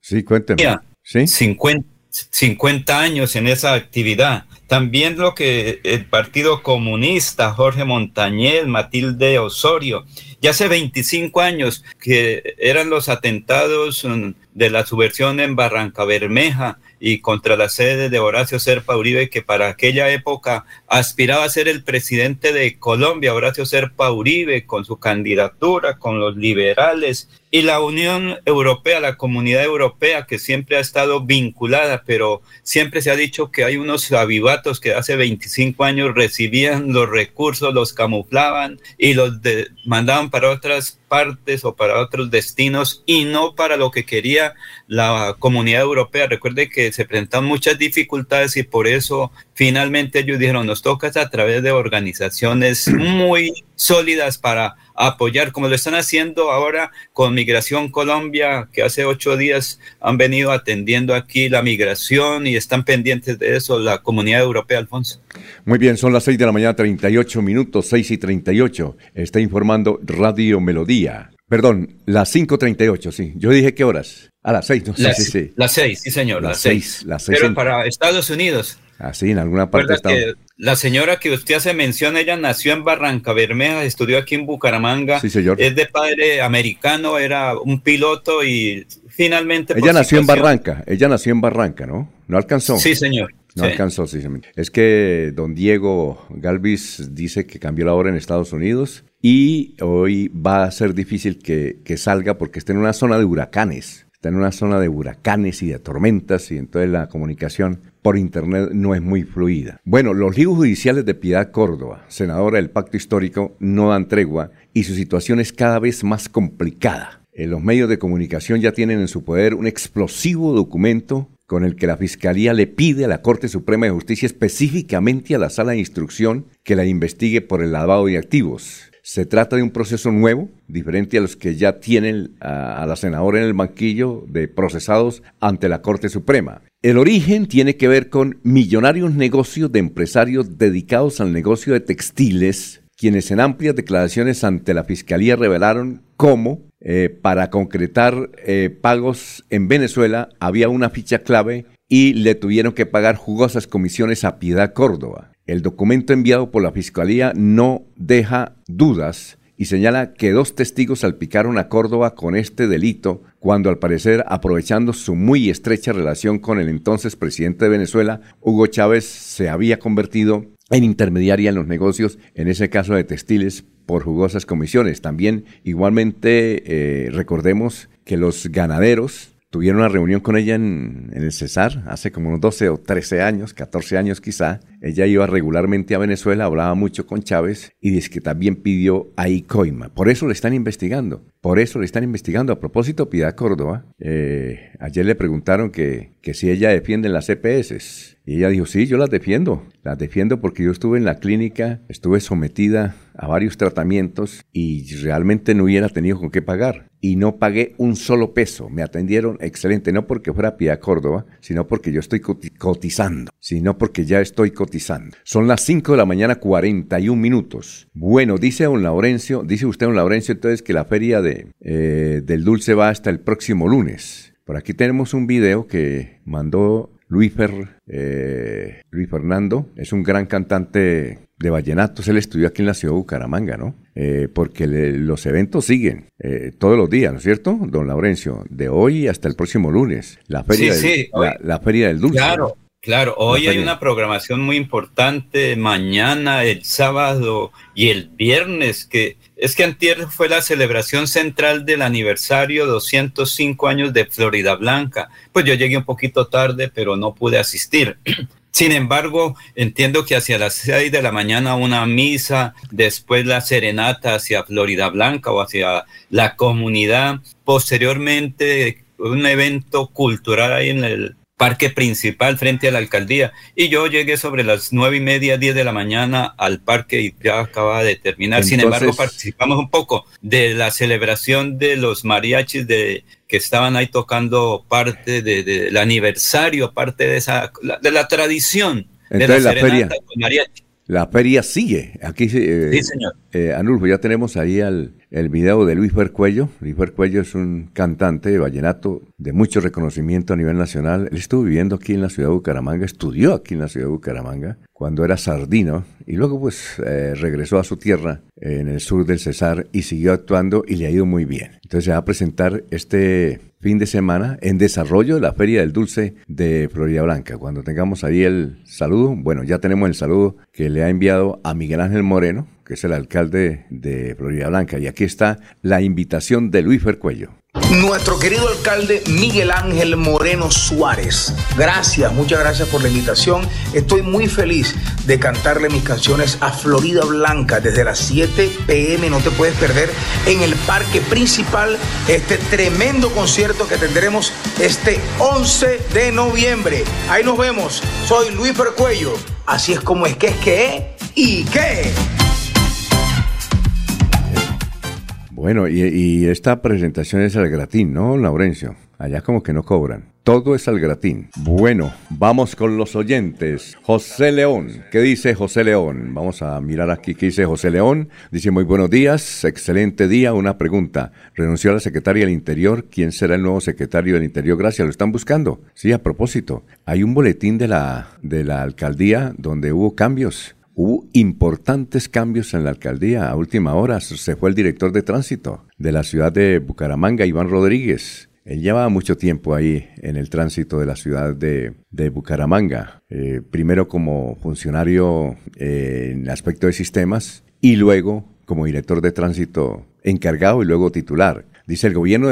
Sí, cuénteme. ¿Sí? 50, 50 años en esa actividad. También lo que el Partido Comunista, Jorge Montañez, Matilde Osorio, ya hace 25 años que eran los atentados mm, de la subversión en Barranca Bermeja y contra la sede de Horacio Serpa Uribe, que para aquella época aspiraba a ser el presidente de Colombia, Horacio Serpa Uribe, con su candidatura, con los liberales, y la Unión Europea, la Comunidad Europea, que siempre ha estado vinculada, pero siempre se ha dicho que hay unos avivatos que hace 25 años recibían los recursos, los camuflaban y los mandaban para otras partes o para otros destinos y no para lo que quería la comunidad europea. Recuerde que se presentan muchas dificultades y por eso finalmente ellos dijeron, nos toca a través de organizaciones muy sólidas para apoyar, como lo están haciendo ahora con Migración Colombia, que hace ocho días han venido atendiendo aquí la migración y están pendientes de eso la comunidad europea, Alfonso. Muy bien, son las seis de la mañana, 38 minutos, seis y 38. Está informando Radio Melodía. Perdón, las 5.38, sí. Yo dije qué horas. A las seis, no las, sí, sí. Las seis, sí, señor, las, seis. Las seis Pero para Estados Unidos. Así, en alguna parte está. La señora que usted hace mención, ella nació en Barranca Bermeja, estudió aquí en Bucaramanga. Sí, señor. Es de padre americano, era un piloto y finalmente. Ella nació en Barranca, ella nació en Barranca, ¿no? No alcanzó. Sí, señor. No alcanzó, sí. Es que don Diego Galvis dice que cambió la hora en Estados Unidos y hoy va a ser difícil que, que salga porque está en una zona de huracanes está en una zona de huracanes y de tormentas y entonces la comunicación por internet no es muy fluida. Bueno, los libros judiciales de Piedad Córdoba, senadora del Pacto Histórico, no dan tregua y su situación es cada vez más complicada. Eh, los medios de comunicación ya tienen en su poder un explosivo documento con el que la Fiscalía le pide a la Corte Suprema de Justicia, específicamente a la Sala de Instrucción, que la investigue por el lavado de activos. Se trata de un proceso nuevo, diferente a los que ya tienen a, la senadora en el banquillo de procesados ante la Corte Suprema. El origen tiene que ver con millonarios negocios de empresarios dedicados al negocio de textiles, quienes en amplias declaraciones ante la Fiscalía revelaron cómo eh, para concretar eh, pagos en Venezuela había una ficha clave y le tuvieron que pagar jugosas comisiones a Piedad Córdoba. El documento enviado por la Fiscalía no deja dudas y señala que dos testigos salpicaron a Córdoba con este delito cuando al parecer aprovechando su muy estrecha relación con el entonces presidente de Venezuela, Hugo Chávez, se había convertido en intermediaria en los negocios, en ese caso de textiles, por jugosas comisiones. También igualmente eh, recordemos que los ganaderos tuvieron una reunión con ella en, el Cesar hace como unos 12 o 13 años, 14 años quizá. Ella iba regularmente a Venezuela, hablaba mucho con Chávez y dice que también pidió a Icoima. Por eso le están investigando, por eso le están investigando. A propósito, Piedad Córdoba, eh, ayer le preguntaron que, que si ella defiende las EPS. Y ella dijo, sí, yo las defiendo. Las defiendo porque yo estuve en la clínica, estuve sometida a varios tratamientos y realmente no hubiera tenido con qué pagar. Y no pagué un solo peso. Me atendieron excelente, no porque fuera Pia Córdoba, sino porque yo estoy cotizando, sino porque ya estoy cotizando. Son las 5 de la mañana, 41 minutos. Bueno, dice don Laurencio, dice usted don Laurencio entonces que la feria de, eh, del dulce va hasta el próximo lunes. Por aquí tenemos un video que mandó Luis, eh, Luis Fernando es un gran cantante de vallenatos. Él estudió aquí en la ciudad de Bucaramanga, ¿no? Eh, porque los eventos siguen eh, todos los días, ¿no es cierto, don Laurencio? De hoy hasta el próximo lunes. La feria, del, La, feria del dulce. Claro. Claro, hoy hay una programación muy importante, mañana, el sábado y el viernes, que es que antier fue la celebración central del aniversario 205 años de Florida Blanca. Pues yo llegué un poquito tarde, pero no pude asistir. Sin embargo, entiendo que hacia las seis de la mañana una misa, después la serenata hacia Florida Blanca o hacia la comunidad, posteriormente un evento cultural ahí en el parque principal frente a la alcaldía. Y yo llegué sobre las nueve y media, diez de la mañana al parque y ya acaba de terminar. Sin embargo, participamos un poco de la celebración de los mariachis de que estaban ahí tocando parte del aniversario, parte de esa de la tradición de la, feria, La feria sigue. Aquí, eh, sí, señor. Eh, Anulfo, ya tenemos ahí al, el video de Luis Cuello. Luis Cuello es un cantante de vallenato de mucho reconocimiento a nivel nacional. Él estuvo viviendo aquí en la ciudad de Bucaramanga, estudió aquí en la ciudad de Bucaramanga cuando era sardino y luego pues eh, regresó a su tierra en el sur del Cesar y siguió actuando y le ha ido muy bien. Entonces se va a presentar este fin de semana en desarrollo de la Feria del Dulce de Florida Blanca. Cuando tengamos ahí el saludo, bueno, ya tenemos el saludo que le ha enviado a Miguel Ángel Moreno, que es el alcalde de Florida Blanca. Y aquí está la invitación de Luis Fercuello. Nuestro querido alcalde Miguel Ángel Moreno Suárez. Gracias, muchas gracias por la invitación. Estoy muy feliz de cantarle mis canciones a Florida Blanca desde las 7 pm. No te puedes perder en el parque principal este tremendo concierto que tendremos este 11 de noviembre. Ahí nos vemos. Soy Luis Fercuello. Así es como es que es que y qué. Bueno, y, esta presentación es al gratín, ¿no, Laurencio? Allá como que no cobran. Todo es al gratín. Bueno, vamos con los oyentes. José León, ¿qué dice José León? Vamos a mirar aquí qué dice José León. Dice, muy buenos días, excelente día. Una pregunta. Renunció a la secretaria del Interior. ¿Quién será el nuevo secretario del Interior? Gracias, lo están buscando. Sí, a propósito, hay un boletín de la, de la alcaldía donde hubo cambios. Hubo importantes cambios en la alcaldía. A última hora se fue el director de tránsito de la ciudad de Bucaramanga, Iván Rodríguez. Él llevaba mucho tiempo ahí en el tránsito de la ciudad de, Bucaramanga. Eh, primero como funcionario eh, en aspecto de sistemas y luego como director de tránsito encargado y luego titular. Dice el gobierno,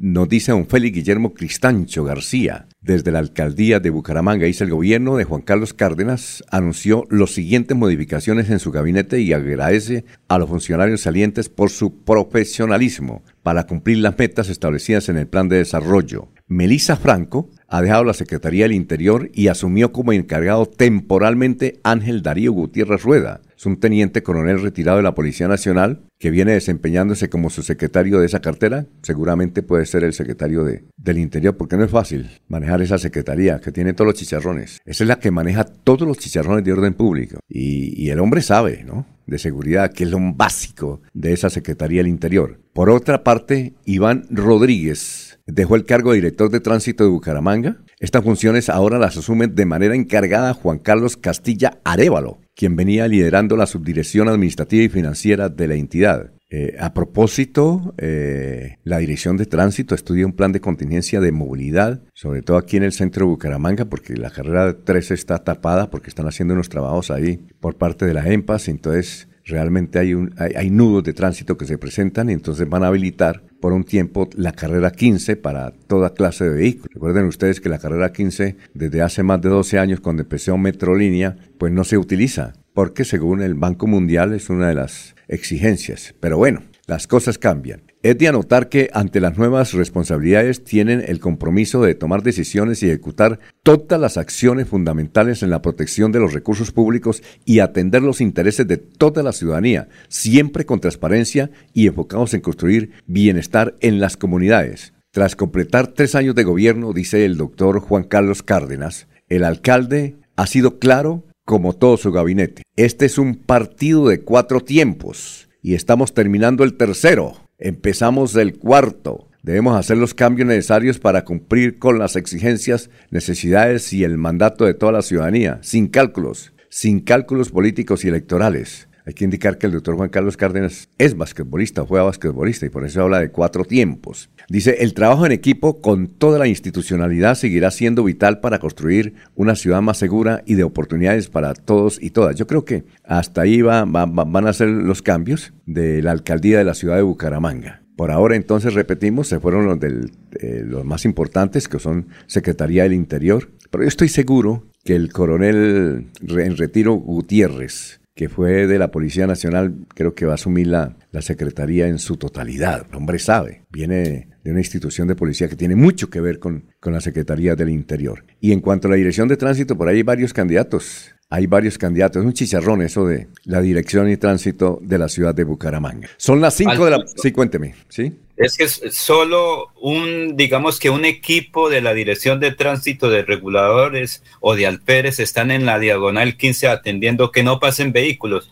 nos dice don Félix Guillermo Cristancho García, desde la alcaldía de Bucaramanga, dice el gobierno de Juan Carlos Cárdenas, anunció las siguientes modificaciones en su gabinete y agradece a los funcionarios salientes por su profesionalismo para cumplir las metas establecidas en el plan de desarrollo. Melissa Franco ha dejado la Secretaría del Interior y asumió como encargado temporalmente Ángel Darío Gutiérrez Rueda. Es un teniente coronel retirado de la Policía Nacional que viene desempeñándose como su secretario de esa cartera. Seguramente puede ser el secretario de, del Interior, porque no es fácil manejar esa secretaría que tiene todos los chicharrones. Esa es la que maneja todos los chicharrones de orden público. Y, y el hombre sabe, ¿no? de seguridad, que es lo básico de esa Secretaría del Interior. Por otra parte, Iván Rodríguez dejó el cargo de director de tránsito de Bucaramanga. Estas funciones ahora las asume de manera encargada Juan Carlos Castilla Arevalo, quien venía liderando la subdirección administrativa y financiera de la entidad. Eh, a propósito, eh, la Dirección de Tránsito estudia un plan de contingencia de movilidad, sobre todo aquí en el centro de Bucaramanga, porque la carrera 13 está tapada porque están haciendo unos trabajos ahí por parte de la EMPAS, entonces realmente hay, un, hay, nudos de tránsito que se presentan y entonces van a habilitar por un tiempo la carrera 15 para toda clase de vehículos. Recuerden ustedes que la carrera 15 desde hace más de 12 años cuando empezó Metrolínea pues no se utiliza porque según el Banco Mundial es una de las exigencias. Pero bueno, las cosas cambian. Es de anotar que ante las nuevas responsabilidades tienen el compromiso de tomar decisiones y ejecutar todas las acciones fundamentales en la protección de los recursos públicos y atender los intereses de toda la ciudadanía, siempre con transparencia y enfocados en construir bienestar en las comunidades. Tras completar tres años de gobierno, dice el doctor Juan Carlos Cárdenas, el alcalde ha sido claro como todo su gabinete. Este es un partido de cuatro tiempos y estamos terminando el tercero. Empezamos el cuarto. Debemos hacer los cambios necesarios para cumplir con las exigencias, necesidades y el mandato de toda la ciudadanía, sin cálculos, sin cálculos políticos y electorales. Hay que indicar que el doctor Juan Carlos Cárdenas es basquetbolista, juega basquetbolista y por eso habla de cuatro tiempos. Dice, el trabajo en equipo con toda la institucionalidad seguirá siendo vital para construir una ciudad más segura y de oportunidades para todos y todas. Yo creo que hasta ahí va, van a ser los cambios de la alcaldía de la ciudad de Bucaramanga. Por ahora entonces repetimos, se fueron los, del, eh, los más importantes que son Secretaría del Interior, pero yo estoy seguro que el coronel en retiro Gutiérrez, que fue de la Policía Nacional, creo que va a asumir la, la Secretaría en su totalidad. El hombre sabe, viene de una institución de policía que tiene mucho que ver con, con la Secretaría del Interior. Y en cuanto a la Dirección de Tránsito, por ahí hay varios candidatos hay varios candidatos. Es un chicharrón eso de la dirección y tránsito de la ciudad de Bucaramanga. Son las 5 de la... Sí, cuénteme, ¿sí? Es que solo un, digamos que un equipo de la Dirección de Tránsito de Reguladores o de Alpérez están en la diagonal 15 atendiendo que no pasen vehículos.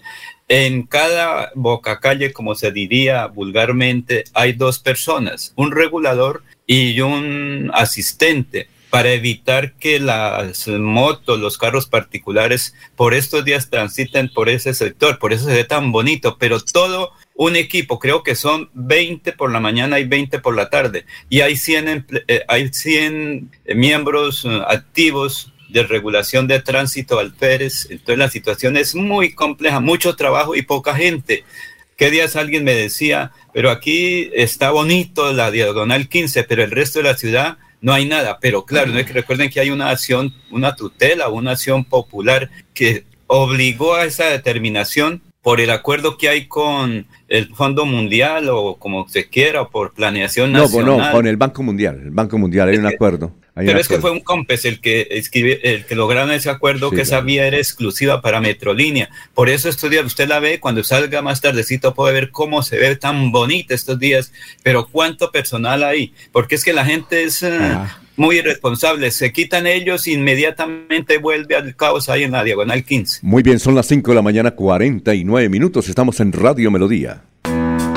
En cada boca calle, como se diría vulgarmente, hay dos personas, un regulador y un asistente para evitar que las motos, los carros particulares por estos días transiten por ese sector. Por eso se ve tan bonito, pero todo un equipo, creo que son 20 por la mañana y 20 por la tarde, y hay 100, eh, hay 100 miembros eh, activos de regulación de tránsito al Pérez. Entonces la situación es muy compleja, mucho trabajo y poca gente. ¿Qué días alguien me decía, pero aquí está bonito la diagonal 15, pero el resto de la ciudad no hay nada. Pero claro, no que recuerden que hay una acción, una tutela, una acción popular que obligó a esa determinación por el acuerdo que hay con el Fondo Mundial o como se quiera, o por planeación nacional. No, no, con el Banco Mundial. El Banco Mundial hay un acuerdo. Pero es que fue un COMPES el que escribe, el que lograron ese acuerdo que esa vía era exclusiva para Metrolínea. Por eso estos días usted la ve, cuando salga más tardecito puede ver cómo se ve tan bonita estos días, pero cuánto personal hay, porque es que la gente es eh, muy irresponsable, se quitan ellos inmediatamente vuelve al caos ahí en la diagonal 15. Muy bien, son las 5 de la mañana 49 minutos, estamos en Radio Melodía.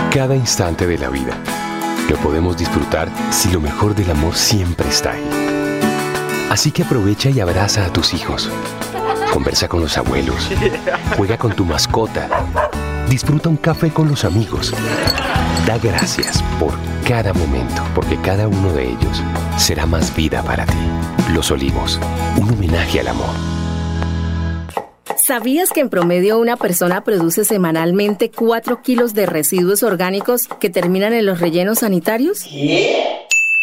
Cada instante de la vida lo podemos disfrutar si lo mejor del amor siempre está ahí Así que aprovecha y abraza a tus hijos. Conversa con los abuelos. Juega con tu mascota. Disfruta un café con los amigos. Da gracias por cada momento, porque cada uno de ellos será más vida para ti. Los Olivos, un homenaje al amor. ¿Sabías que en promedio una persona produce semanalmente 4 kilos de residuos orgánicos que terminan en los rellenos sanitarios? ¿Qué?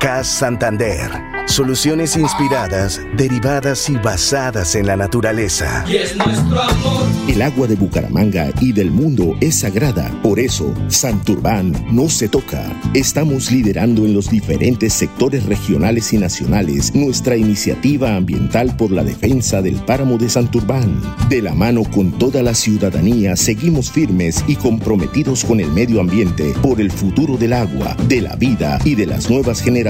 CAS Santander. Soluciones inspiradas, derivadas y basadas en la naturaleza. Y es nuestro amor. El agua de Bucaramanga y del mundo es sagrada. Por eso, Santurbán no se toca. Estamos liderando en los diferentes sectores regionales y nacionales nuestra iniciativa ambiental por la defensa del páramo de Santurbán. De la mano con toda la ciudadanía, seguimos firmes y comprometidos con el medio ambiente por el futuro del agua, de la vida y de las nuevas generaciones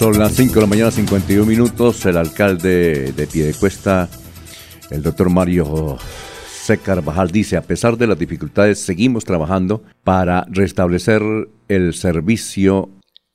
Son las 5 de la mañana, 51 minutos. El alcalde de Piedecuesta, el doctor Mario Secar Bajal, dice, a pesar de las dificultades, seguimos trabajando para restablecer el servicio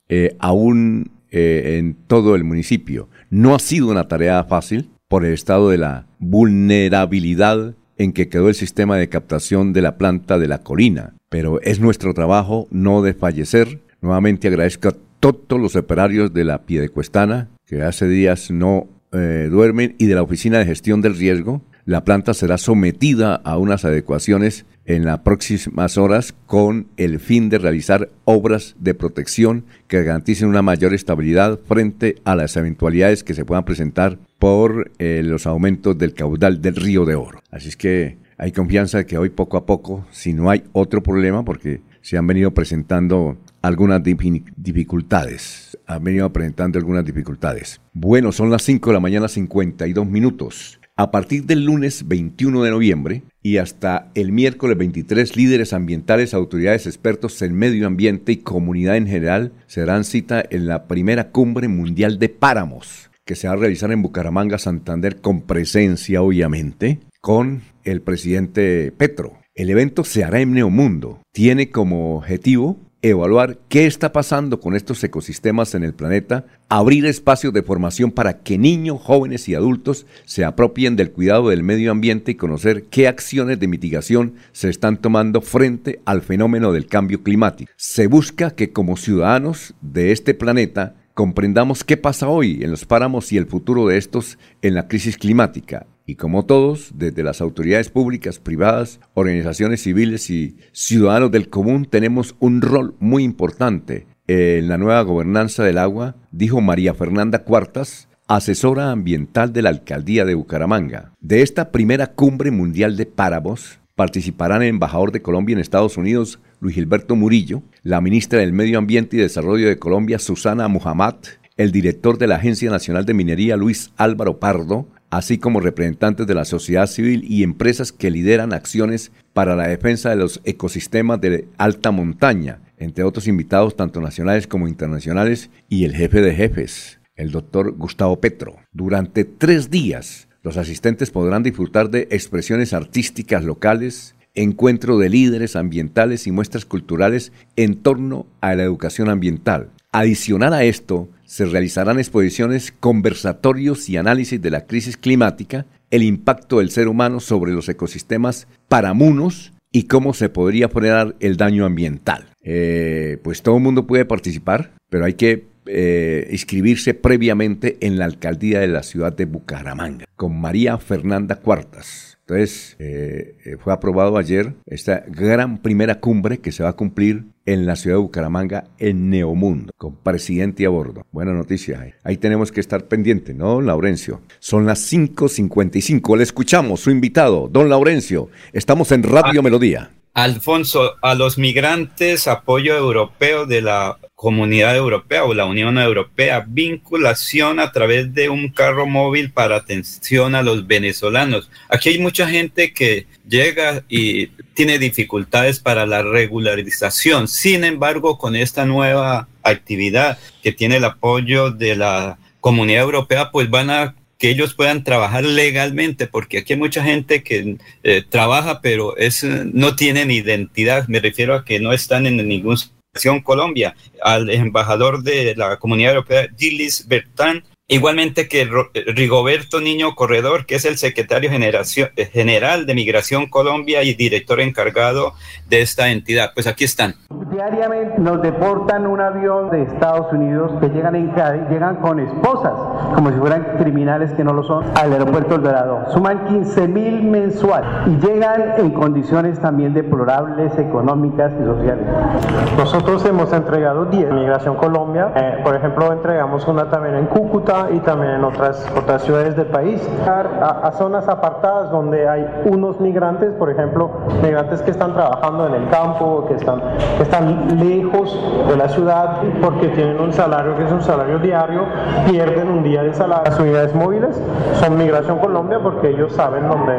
eh, aún eh, en todo el municipio. No ha sido una tarea fácil por el estado de la vulnerabilidad en que quedó el sistema de captación de la planta de la colina, pero es nuestro trabajo no desfallecer. Nuevamente agradezco a todos los operarios de la Piedecuestana, que hace días no eh, duermen, y de la Oficina de Gestión del Riesgo. La planta será sometida a unas adecuaciones en las próximas horas con el fin de realizar obras de protección que garanticen una mayor estabilidad frente a las eventualidades que se puedan presentar por eh, los aumentos del caudal del río de Oro. Así es que hay confianza de que hoy poco a poco, si no hay otro problema, porque se han venido presentando algunas dificultades. Han venido presentando algunas dificultades. Bueno, son las 5 de la mañana, 52 minutos. A partir del lunes 21 de noviembre y hasta el miércoles 23, líderes ambientales, autoridades, expertos en medio ambiente y comunidad en general se darán cita en la primera cumbre mundial de páramos que se va a realizar en Bucaramanga, Santander, con presencia, obviamente, con el presidente Petro. El evento se hará en Neomundo. Tiene como objetivo evaluar qué está pasando con estos ecosistemas en el planeta, abrir espacios de formación para que niños, jóvenes y adultos se apropien del cuidado del medio ambiente y conocer qué acciones de mitigación se están tomando frente al fenómeno del cambio climático. Se busca que como ciudadanos de este planeta comprendamos qué pasa hoy en los páramos y el futuro de estos en la crisis climática y como todos, desde las autoridades públicas, privadas, organizaciones civiles y ciudadanos del común, tenemos un rol muy importante en la nueva gobernanza del agua, dijo María Fernanda Cuartas, asesora ambiental de la alcaldía de Bucaramanga. De esta primera cumbre mundial de páramos participarán el embajador de Colombia en Estados Unidos, Luis Gilberto Murillo, la ministra del Medio Ambiente y Desarrollo de Colombia, Susana Muhammad, el director de la Agencia Nacional de Minería, Luis Álvaro Pardo, así como representantes de la sociedad civil y empresas que lideran acciones para la defensa de los ecosistemas de alta montaña, entre otros invitados tanto nacionales como internacionales, y el jefe de jefes, el doctor Gustavo Petro. Durante tres días, los asistentes podrán disfrutar de expresiones artísticas locales, encuentro de líderes ambientales y muestras culturales en torno a la educación ambiental. Adicional a esto, se realizarán exposiciones, conversatorios y análisis de la crisis climática, el impacto del ser humano sobre los ecosistemas paramunos y cómo se podría frenar el daño ambiental. Eh, pues todo el mundo puede participar, pero hay que eh, inscribirse previamente en la alcaldía de la ciudad de Bucaramanga, con María Fernanda Cuartas. Entonces, eh, fue aprobado ayer esta gran primera cumbre que se va a cumplir en la ciudad de Bucaramanga, en Neomundo, con presidente a bordo. Buena noticia. Ahí tenemos que estar pendiente, ¿no, Laurencio? Son las 5.55. Le escuchamos, su invitado, don Laurencio. Estamos en Radio ah, Melodía. Alfonso, a los migrantes, apoyo europeo de la Comunidad Europea o la Unión Europea, vinculación a través de un carro móvil para atención a los venezolanos. Aquí hay mucha gente que llega y tiene dificultades para la regularización. Sin embargo, con esta nueva actividad que tiene el apoyo de la Comunidad Europea, pues van a que ellos puedan trabajar legalmente, porque aquí hay mucha gente que eh, trabaja, pero es, no tienen identidad. Me refiero a que no están en ningún Colombia, al embajador de la Comunidad Europea, Gilles Bertán, Igualmente que Rigoberto Niño Corredor, que es el secretario eh, general de Migración Colombia y director encargado de esta entidad. Pues aquí están. Diariamente nos deportan un avión de Estados Unidos que llegan en llegan con esposas, como si fueran criminales que no lo son, al aeropuerto El Dorado. Suman 15 mil mensuales y llegan en condiciones también deplorables económicas y sociales. Nosotros hemos entregado 10 Migración Colombia. Eh, por ejemplo, entregamos una también en Cúcuta y también en otras, otras ciudades del país. A, a, zonas apartadas donde hay unos migrantes, por ejemplo, migrantes que están trabajando en el campo, que están, que están lejos de la ciudad porque tienen un salario que es un salario diario, pierden un día de salario. Las unidades móviles son Migración Colombia porque ellos saben dónde.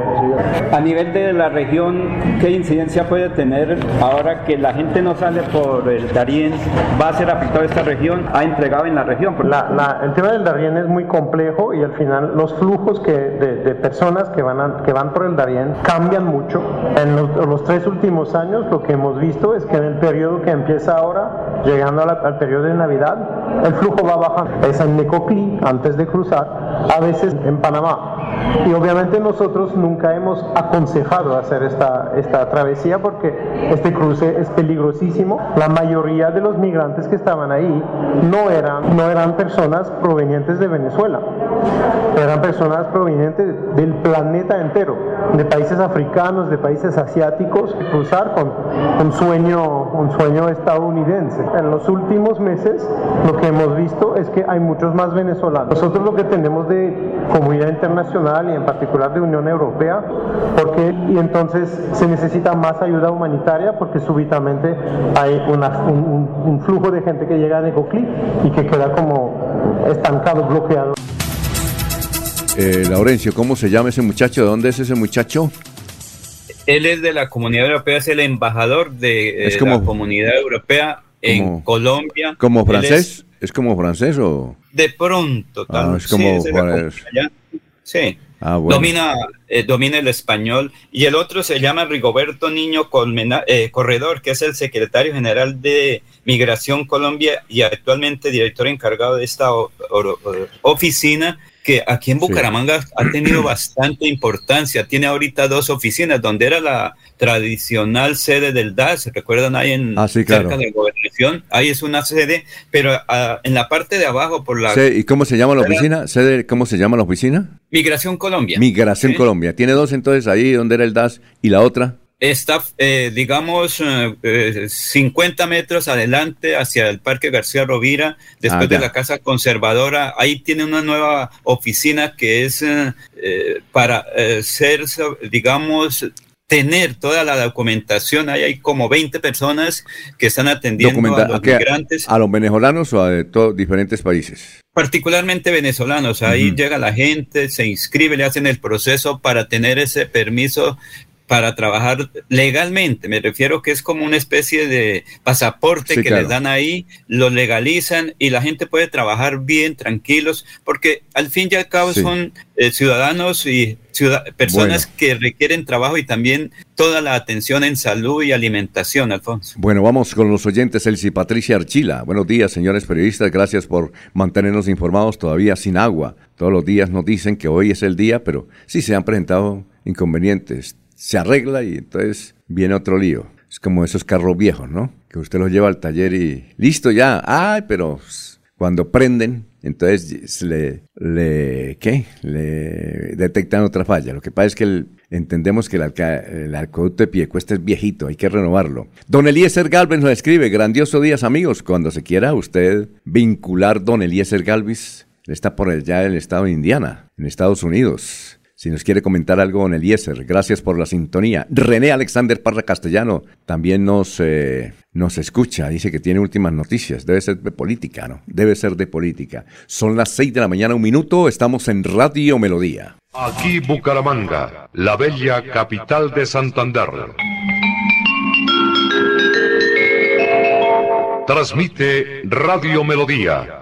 A nivel de la región, ¿qué incidencia puede tener ahora que la gente no sale por el Darién? ¿Va a ser afectado esta región? ¿Ha entregado en la región? La, el tema del Darién es muy complejo y al final los flujos que, de, personas que van, que van por el Darién cambian mucho. En los, tres últimos años lo que hemos visto es que en el periodo que empieza ahora, llegando al periodo de Navidad, el flujo va bajando. Es en Necoclí, antes de cruzar, a veces en Panamá. Y obviamente nosotros nunca hemos aconsejado hacer esta, esta travesía porque este cruce es peligrosísimo. La mayoría de los migrantes que estaban ahí no eran, no eran personas provenientes de Venezuela. eran personas provenientes del planeta entero, de países africanos, de países asiáticos, cruzar con un sueño, un sueño estadounidense. En los últimos meses lo que hemos visto es que hay muchos más venezolanos. Nosotros lo que tenemos de comunidad internacional y en particular de Unión Europea, porque y entonces se necesita más ayuda humanitaria porque súbitamente hay un, un, flujo de gente que llega a Necoclí y que queda como estancado, bloqueado. Eh, Laurencio, ¿cómo se llama ese muchacho? ¿De dónde es ese muchacho? Él es de la Comunidad Europea, es el embajador de eh, la Comunidad Europea en Colombia. ¿Como francés? Es, como francés o...? De pronto, tal. Ah, es como... Sí. Ah, domina, eh, domina el español. Y el otro se llama Rigoberto Niño Corredor, que es el secretario general de Migración Colombia y actualmente director encargado de esta oficina que aquí en Bucaramanga ha tenido bastante importancia. Tiene ahorita dos oficinas, donde era la tradicional sede del DAS, recuerdan ahí en ah, cerca de gobernación, ahí es una sede, pero ah, en la parte de abajo por la... ¿Y cómo se llama la oficina? ¿Sede, ¿Cómo se llama la oficina? Migración Colombia. Migración Colombia. Tiene dos entonces ahí donde era el DAS y la otra está, eh, digamos, 50 eh, eh, metros adelante hacia el Parque García Rovira, después ah, de la Casa Conservadora. Ahí tiene una nueva oficina que es para ser, digamos, tener toda la documentación. Ahí hay como 20 personas que están atendiendo a los migrantes. ¿A los venezolanos o a de todos diferentes países? Particularmente venezolanos. Ahí llega la gente, se inscribe, le hacen el proceso para tener ese permiso para trabajar legalmente. Me refiero que es como una especie de pasaporte que les dan ahí, lo legalizan y la gente puede trabajar bien, tranquilos, porque al fin y al cabo son eh, ciudadanos y personas que requieren trabajo y también toda la atención en salud y alimentación, Alfonso. Bueno, vamos con los oyentes, Elsie Patricia Archila. Buenos días, señores periodistas. Gracias por mantenernos informados todavía sin agua. Todos los días nos dicen que hoy es el día, pero sí se han presentado inconvenientes se arregla y entonces viene otro lío. Es como esos carros viejos, ¿no? Que usted los lleva al taller y listo ya. Ay, pero cuando prenden, entonces le, le ¿qué? Le detectan otra falla. Lo que pasa es que entendemos que el, el arcoducto de es viejito, hay que renovarlo. Don Eliezer Galvez nos escribe, grandioso días amigos, cuando se quiera usted vincular Don Eliezer Galvez, está por allá en el estado de Indiana, en Estados Unidos. Si nos quiere comentar algo con Eliezer, gracias por la sintonía. René Alexander Parra Castellano también nos, eh, nos escucha, dice que tiene últimas noticias. Debe ser de política, ¿no? Debe ser de política. Son las seis de la mañana, un minuto, estamos en Radio Melodía. Aquí Bucaramanga, la bella capital de Santander. Transmite Radio Melodía,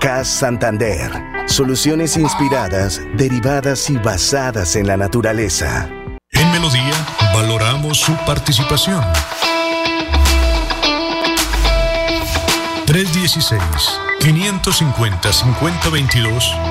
CAS Santander. Soluciones inspiradas, derivadas y basadas en la naturaleza. En Melodía valoramos su participación. 316-550-5022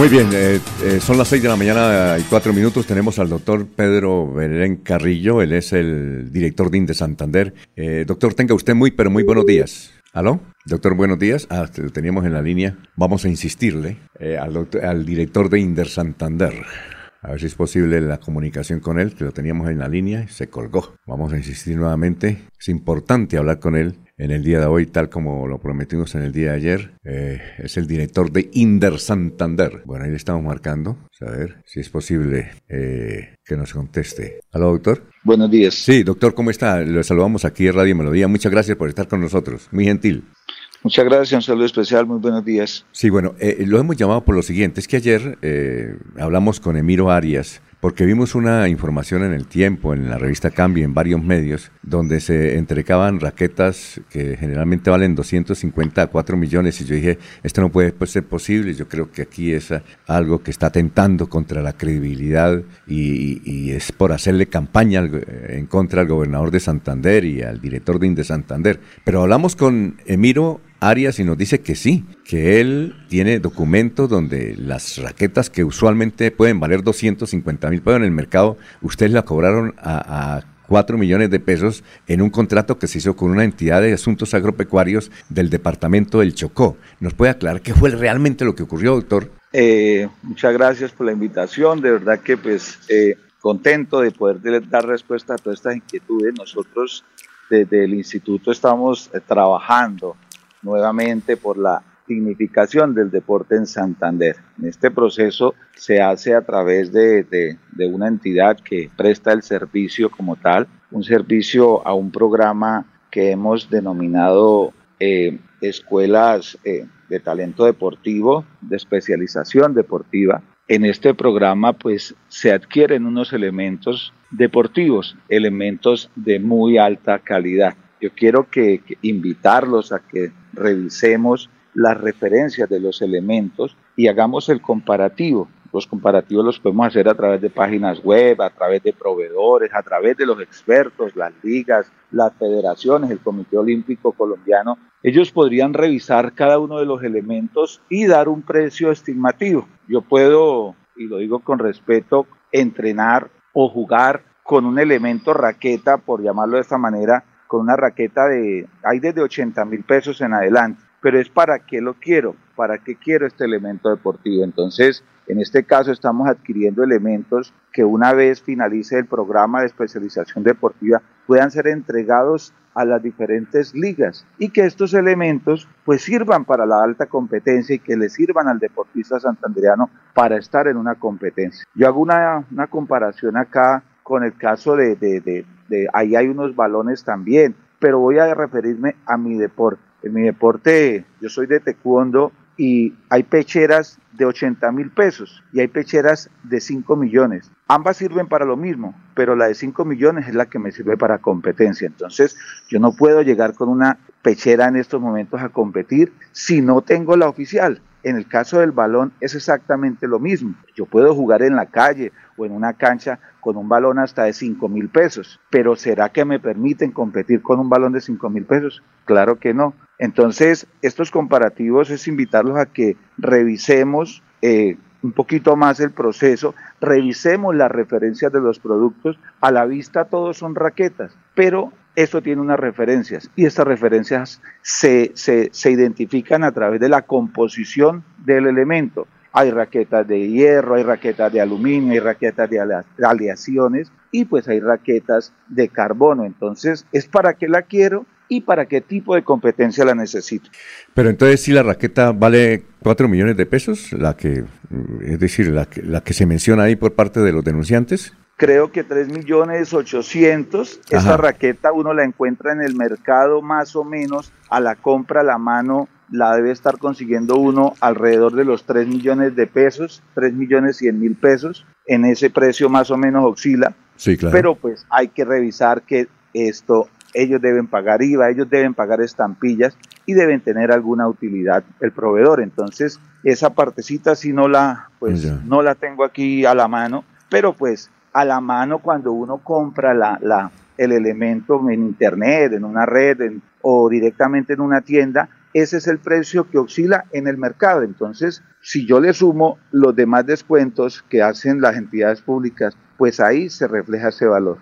Muy bien, eh, eh, son las 6 de la mañana y 4 minutos. Tenemos al doctor Pedro Belén Carrillo, él es el director de INDE Santander. Eh, doctor, tenga usted muy, pero muy buenos días. ¿Aló? Doctor, buenos días. Ah, lo teníamos en la línea. Vamos a insistirle al, doctor- al director de INDER Santander. A ver si es posible la comunicación con él, que lo teníamos en la línea y se colgó. Vamos a insistir nuevamente. Es importante hablar con él en el día de hoy, tal como lo prometimos en el día de ayer. Eh, es el director de Inder Santander. Bueno, ahí le estamos marcando. A ver si es posible eh, que nos conteste. ¿Aló, doctor? Buenos días. Sí, doctor, ¿cómo está? Le saludamos aquí en Radio Melodía. Muchas gracias por estar con nosotros. Muy gentil. Muchas gracias, un saludo especial, muy buenos días. Sí, bueno, eh, lo hemos llamado por lo siguiente. Es que ayer eh, hablamos con Emiro Arias porque vimos una información en el tiempo, en la revista Cambio, en varios medios, donde se entregaban raquetas que generalmente valen 250 a 4 millones. Y yo dije, esto no puede pues, ser posible. Yo creo que aquí es algo que está atentando contra la credibilidad y, y es por hacerle campaña al- en contra al gobernador de Santander y al director de Inde Santander. Pero hablamos con Emiro Arias y nos dice que sí, que él tiene documentos donde las raquetas que usualmente pueden valer 250 mil pesos en el mercado, ustedes la cobraron a, a 4 millones de pesos en un contrato que se hizo con una entidad de asuntos agropecuarios del departamento del Chocó. ¿Nos puede aclarar qué fue realmente lo que ocurrió, doctor? Eh, muchas gracias por la invitación, de verdad que pues eh, contento de poder de- dar respuesta a todas estas inquietudes. Nosotros desde el instituto estamos eh, trabajando nuevamente por la dignificación del deporte en Santander. Este proceso se hace a través de, de- de una entidad que presta el servicio como tal, un servicio a un programa que hemos denominado eh, escuelas eh, de talento deportivo, de especialización deportiva. En este programa pues se adquieren unos elementos deportivos, elementos de muy alta calidad. Yo quiero que, invitarlos a que revisemos las referencias de los elementos y hagamos el comparativo. Los comparativos los podemos hacer a través de páginas web, a través de proveedores, a través de los expertos, las ligas, las federaciones, el Comité Olímpico Colombiano. Ellos podrían revisar cada uno de los elementos y dar un precio estimativo. Yo puedo, y lo digo con respeto, entrenar o jugar con un elemento raqueta, por llamarlo de esta manera, con una raqueta de, hay desde 80 mil pesos en adelante, pero es para qué lo quiero, para qué quiero este elemento deportivo. Entonces, en este caso estamos adquiriendo elementos que una vez finalice el programa de especialización deportiva puedan ser entregados a las diferentes ligas y que estos elementos pues sirvan para la alta competencia y que le sirvan al deportista santandereano para estar en una competencia. Yo hago una, una comparación acá con el caso de, de, de, de- ahí hay unos balones también, pero voy a referirme a mi deporte. En mi deporte, yo soy de taekwondo y hay pecheras de 80 mil pesos y hay pecheras de 5 millones. Ambas sirven para lo mismo, pero la de 5 millones es la que me sirve para competencia. Entonces, yo no puedo llegar con una pechera en estos momentos a competir si no tengo la oficial. En el caso del balón es exactamente lo mismo. Yo puedo jugar en la calle o en una cancha con un balón hasta de 5 mil pesos, pero ¿será que me permiten competir con un balón de 5 mil pesos? Claro que no. Entonces, estos comparativos es invitarlos a que revisemos eh, un poquito más el proceso, revisemos las referencias de los productos. A la vista todos son raquetas, pero esto tiene unas referencias y estas referencias se, se, se identifican a través de la composición del elemento. Hay raquetas de hierro, hay raquetas de aluminio, hay raquetas de alea- aleaciones y pues hay raquetas de carbono. Entonces, es para qué la quiero y para qué tipo de competencia la necesito. Pero entonces si la raqueta vale 4 millones de pesos, la que, es decir, la que, la que se menciona ahí por parte de los denunciantes. Creo que 3 millones 800. Esa raqueta uno la encuentra en el mercado más o menos a la compra a la mano la debe estar consiguiendo uno alrededor de los 3 millones de pesos, 3 millones 100 mil pesos. En ese precio más o menos oscila. Sí, claro. Pero pues hay que revisar que esto ellos deben pagar IVA, ellos deben pagar estampillas y deben tener alguna utilidad el proveedor. Entonces, esa partecita si no la, pues, no la tengo aquí a la mano, pero pues a la mano cuando uno compra la, la, el elemento en internet, en una red o directamente en una tienda, ese es el precio que oscila en el mercado. Entonces, si yo le sumo los demás descuentos que hacen las entidades públicas, pues ahí se refleja ese valor.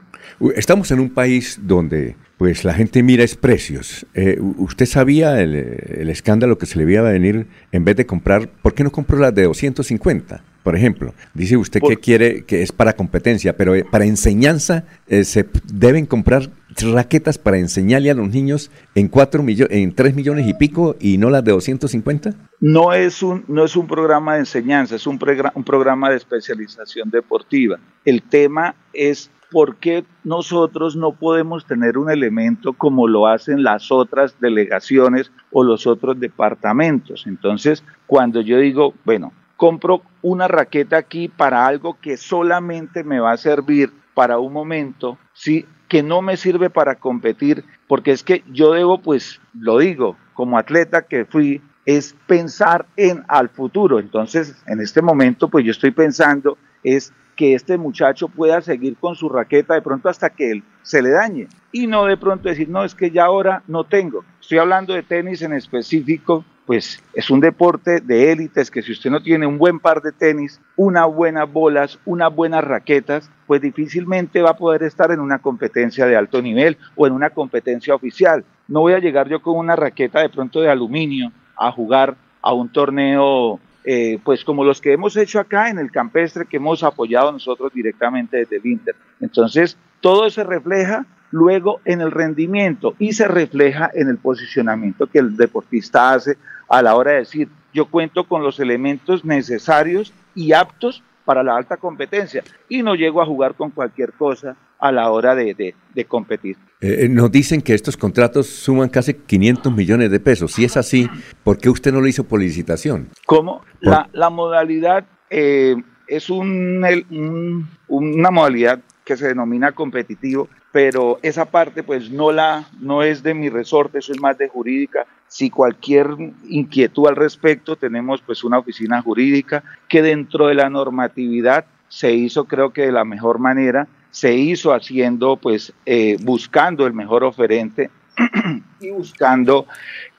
Estamos en un país donde pues la gente mira es precios. Eh, ¿Usted sabía el, el, escándalo que se le iba a venir en vez de comprar? ¿Por qué no compró las de 250? Por ejemplo, dice usted que quiere que es para competencia, pero eh, para enseñanza eh, se deben comprar raquetas para enseñarle a los niños en cuatro millones, en 3 millones y pico y no las de 250? No es un, no es un programa de enseñanza, es un, un programa de especialización deportiva. El tema es ¿por qué nosotros no podemos tener un elemento como lo hacen las otras delegaciones o los otros departamentos? Entonces, cuando yo digo, bueno, compro una raqueta aquí para algo que solamente me va a servir para un momento, sí, que no me sirve para competir, porque es que yo debo, pues, lo digo, como atleta que fui, es pensar en al futuro. Entonces, en este momento, pues yo estoy pensando es que este muchacho pueda seguir con su raqueta de pronto hasta que él se le dañe y no de pronto decir, no, es que ya ahora no tengo. Estoy hablando de tenis en específico, pues es un deporte de élites que si usted no tiene un buen par de tenis, unas buenas bolas, unas buenas raquetas, pues difícilmente va a poder estar en una competencia de alto nivel o en una competencia oficial. No voy a llegar yo con una raqueta de pronto de aluminio a jugar a un torneo eh, pues como los que hemos hecho acá en el campestre que hemos apoyado nosotros directamente desde el. Entonces, todo se refleja luego en el rendimiento y se refleja en el posicionamiento que el deportista hace a la hora de decir, yo cuento con los elementos necesarios y aptos para la alta competencia y no llego a jugar con cualquier cosa a la hora de, competir. Eh, eh, nos dicen que estos contratos suman casi 500 millones de pesos. Si es así, ¿por qué usted no lo hizo por licitación? ¿Cómo? La, la, modalidad eh, es un, una modalidad que se denomina competitivo, pero esa parte pues no, la, no es de mi resorte, eso es más de jurídica. Si cualquier inquietud al respecto, tenemos pues una oficina jurídica que dentro de la normatividad se hizo creo que de la mejor manera se hizo haciendo, pues, eh, buscando el mejor oferente y buscando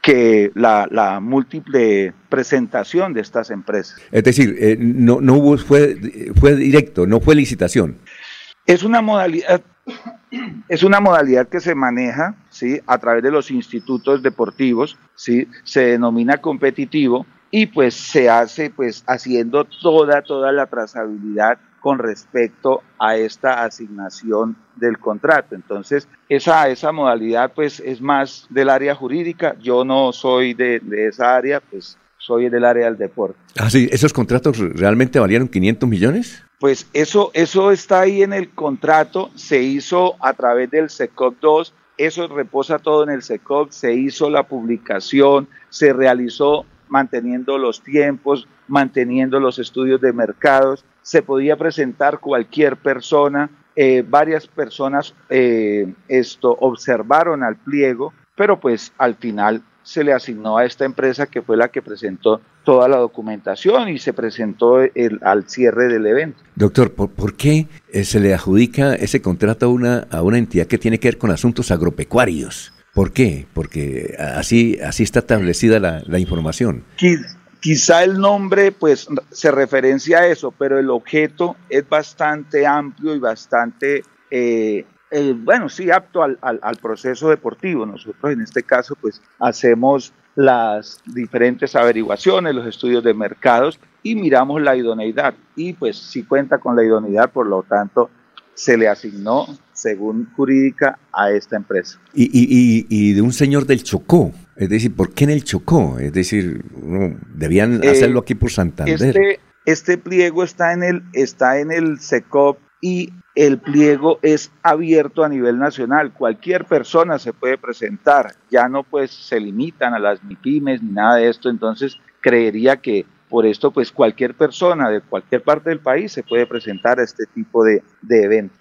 que la, múltiple presentación de estas empresas. Es decir, eh, no, no hubo, fue, fue directo, no fue licitación. Es una modalidad, es una modalidad que se maneja, ¿sí? A través de los institutos deportivos, ¿sí? Se denomina competitivo y pues se hace, pues, haciendo toda, toda la trazabilidad con respecto a esta asignación del contrato. Entonces, esa, esa modalidad pues es más del área jurídica, yo no soy de, esa área, pues soy del área del deporte. Ah, sí, ¿esos contratos realmente valieron 500 millones? Pues eso, eso está ahí en el contrato, se hizo a través del SECOP 2, eso reposa todo en el SECOP, se hizo la publicación, se realizó manteniendo los tiempos, manteniendo los estudios de mercados, se podía presentar cualquier persona, eh, varias personas eh, esto observaron al pliego, pero pues al final se le asignó a esta empresa que fue la que presentó toda la documentación y se presentó el, al cierre del evento. Doctor, ¿por, qué eh, se le adjudica ese contrato a una, a una entidad que tiene que ver con asuntos agropecuarios? ¿Por qué? Porque así, así está establecida la, la información. Quizá el nombre pues se referencia a eso, pero el objeto es bastante amplio y bastante, eh, eh, bueno, sí, apto al, al, proceso deportivo. Nosotros en este caso pues hacemos las diferentes averiguaciones, los estudios de mercados y miramos la idoneidad. Y pues si cuenta con la idoneidad, por lo tanto, se le asignó según jurídica a esta empresa. Y, y, y, de un señor del Chocó, es decir, ¿por qué en el Chocó? Es decir, debían Eh, hacerlo aquí por Santander. Este, este pliego está en el está en el SECOP y el pliego es abierto a nivel nacional. Cualquier persona se puede presentar. Ya no pues se limitan a las MIPIMES ni nada de esto. Entonces creería que por esto pues cualquier persona de cualquier parte del país se puede presentar a este tipo de, de eventos.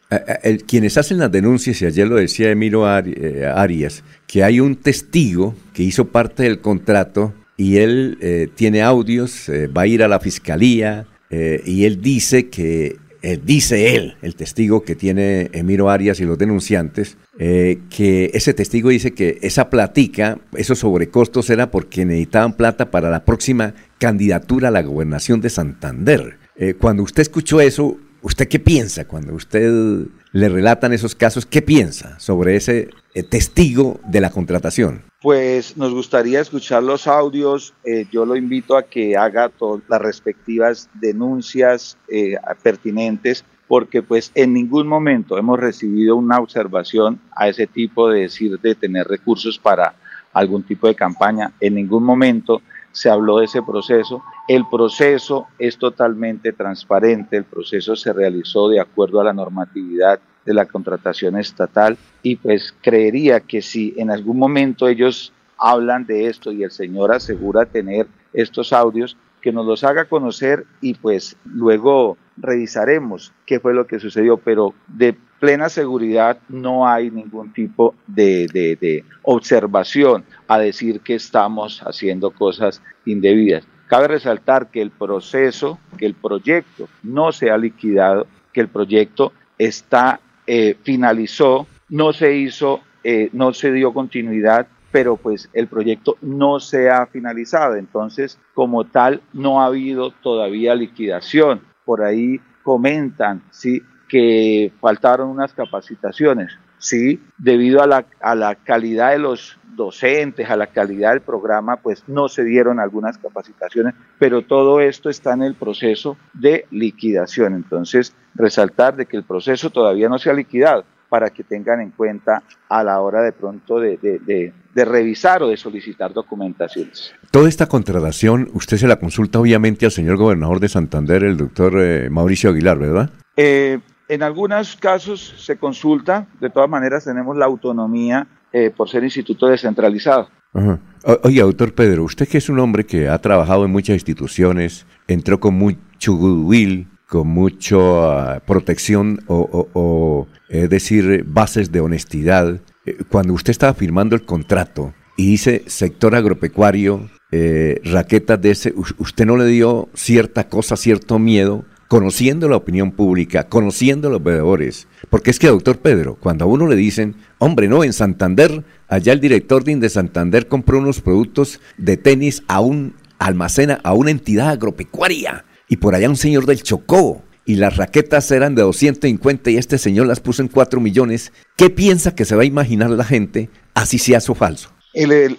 Quienes hacen las denuncias, y ayer lo decía Ari- eh, Arias, que hay un testigo que hizo parte del contrato y él eh, tiene audios, eh, va a ir a la fiscalía eh, y él dice que, eh, dice él, el testigo que tiene Emiro Arias y los denunciantes, eh, que ese testigo dice que esa platica, esos sobrecostos era porque necesitaban plata para la próxima candidatura a la gobernación de Santander. Eh, cuando usted escuchó eso, ¿usted qué piensa cuando usted le relatan esos casos? ¿Qué piensa sobre ese testigo de la contratación? Pues nos gustaría escuchar los audios. eh, yo lo invito a que haga las respectivas denuncias eh, pertinentes, porque pues en ningún momento hemos recibido una observación a ese tipo de decir de tener recursos para algún tipo de campaña. En ningún momento se habló de ese proceso. El proceso es totalmente transparente, el proceso se realizó de acuerdo a la normatividad de la contratación estatal y pues creería que si en algún momento ellos hablan de esto y el señor asegura tener estos audios, que nos los haga conocer y pues luego revisaremos qué fue lo que sucedió, pero de plena seguridad no hay ningún tipo de, de- de observación a decir que estamos haciendo cosas indebidas. Cabe resaltar que el proceso, que el proyecto no se ha liquidado, que el proyecto está eh, finalizó, no se hizo, eh, no se dio continuidad, pero pues el proyecto no se ha finalizado. Entonces, como tal, no ha habido todavía liquidación. Por ahí comentan, sí, que faltaron unas capacitaciones. Sí, debido a la, a la calidad de los docentes, a la calidad del programa, pues no se dieron algunas capacitaciones, pero todo esto está en el proceso de liquidación. Entonces, resaltar de que el proceso todavía no se ha liquidado para que tengan en cuenta a la hora de pronto de, de- de- de revisar o de solicitar documentaciones. Toda esta contratación, usted se la consulta obviamente al señor gobernador de Santander, el doctor eh, Mauricio Aguilar, ¿verdad? Eh, en algunos casos se consulta, de todas maneras tenemos la autonomía eh, por ser instituto descentralizado. Ajá. O- Oiga, doctor Pedro, usted que es un hombre que ha trabajado en muchas instituciones, entró con mucho goodwill, con mucha protección o, o- o, es decir, bases de honestidad. Eh, Cuando usted estaba firmando el contrato y dice sector agropecuario, eh, raquetas de ese, us- ¿usted no le dio cierta cosa, cierto miedo? Conociendo la opinión pública, conociendo los veedores. Porque es que, doctor Pedro, cuando a uno le dicen, hombre, no, en Santander, allá el director de Santander compró unos productos de tenis a un almacena, a una entidad agropecuaria. Y por allá un señor del Chocó. Y las raquetas eran de 250 y este señor las puso en 4 millones. ¿Qué piensa que se va a imaginar la gente, así sea eso falso? El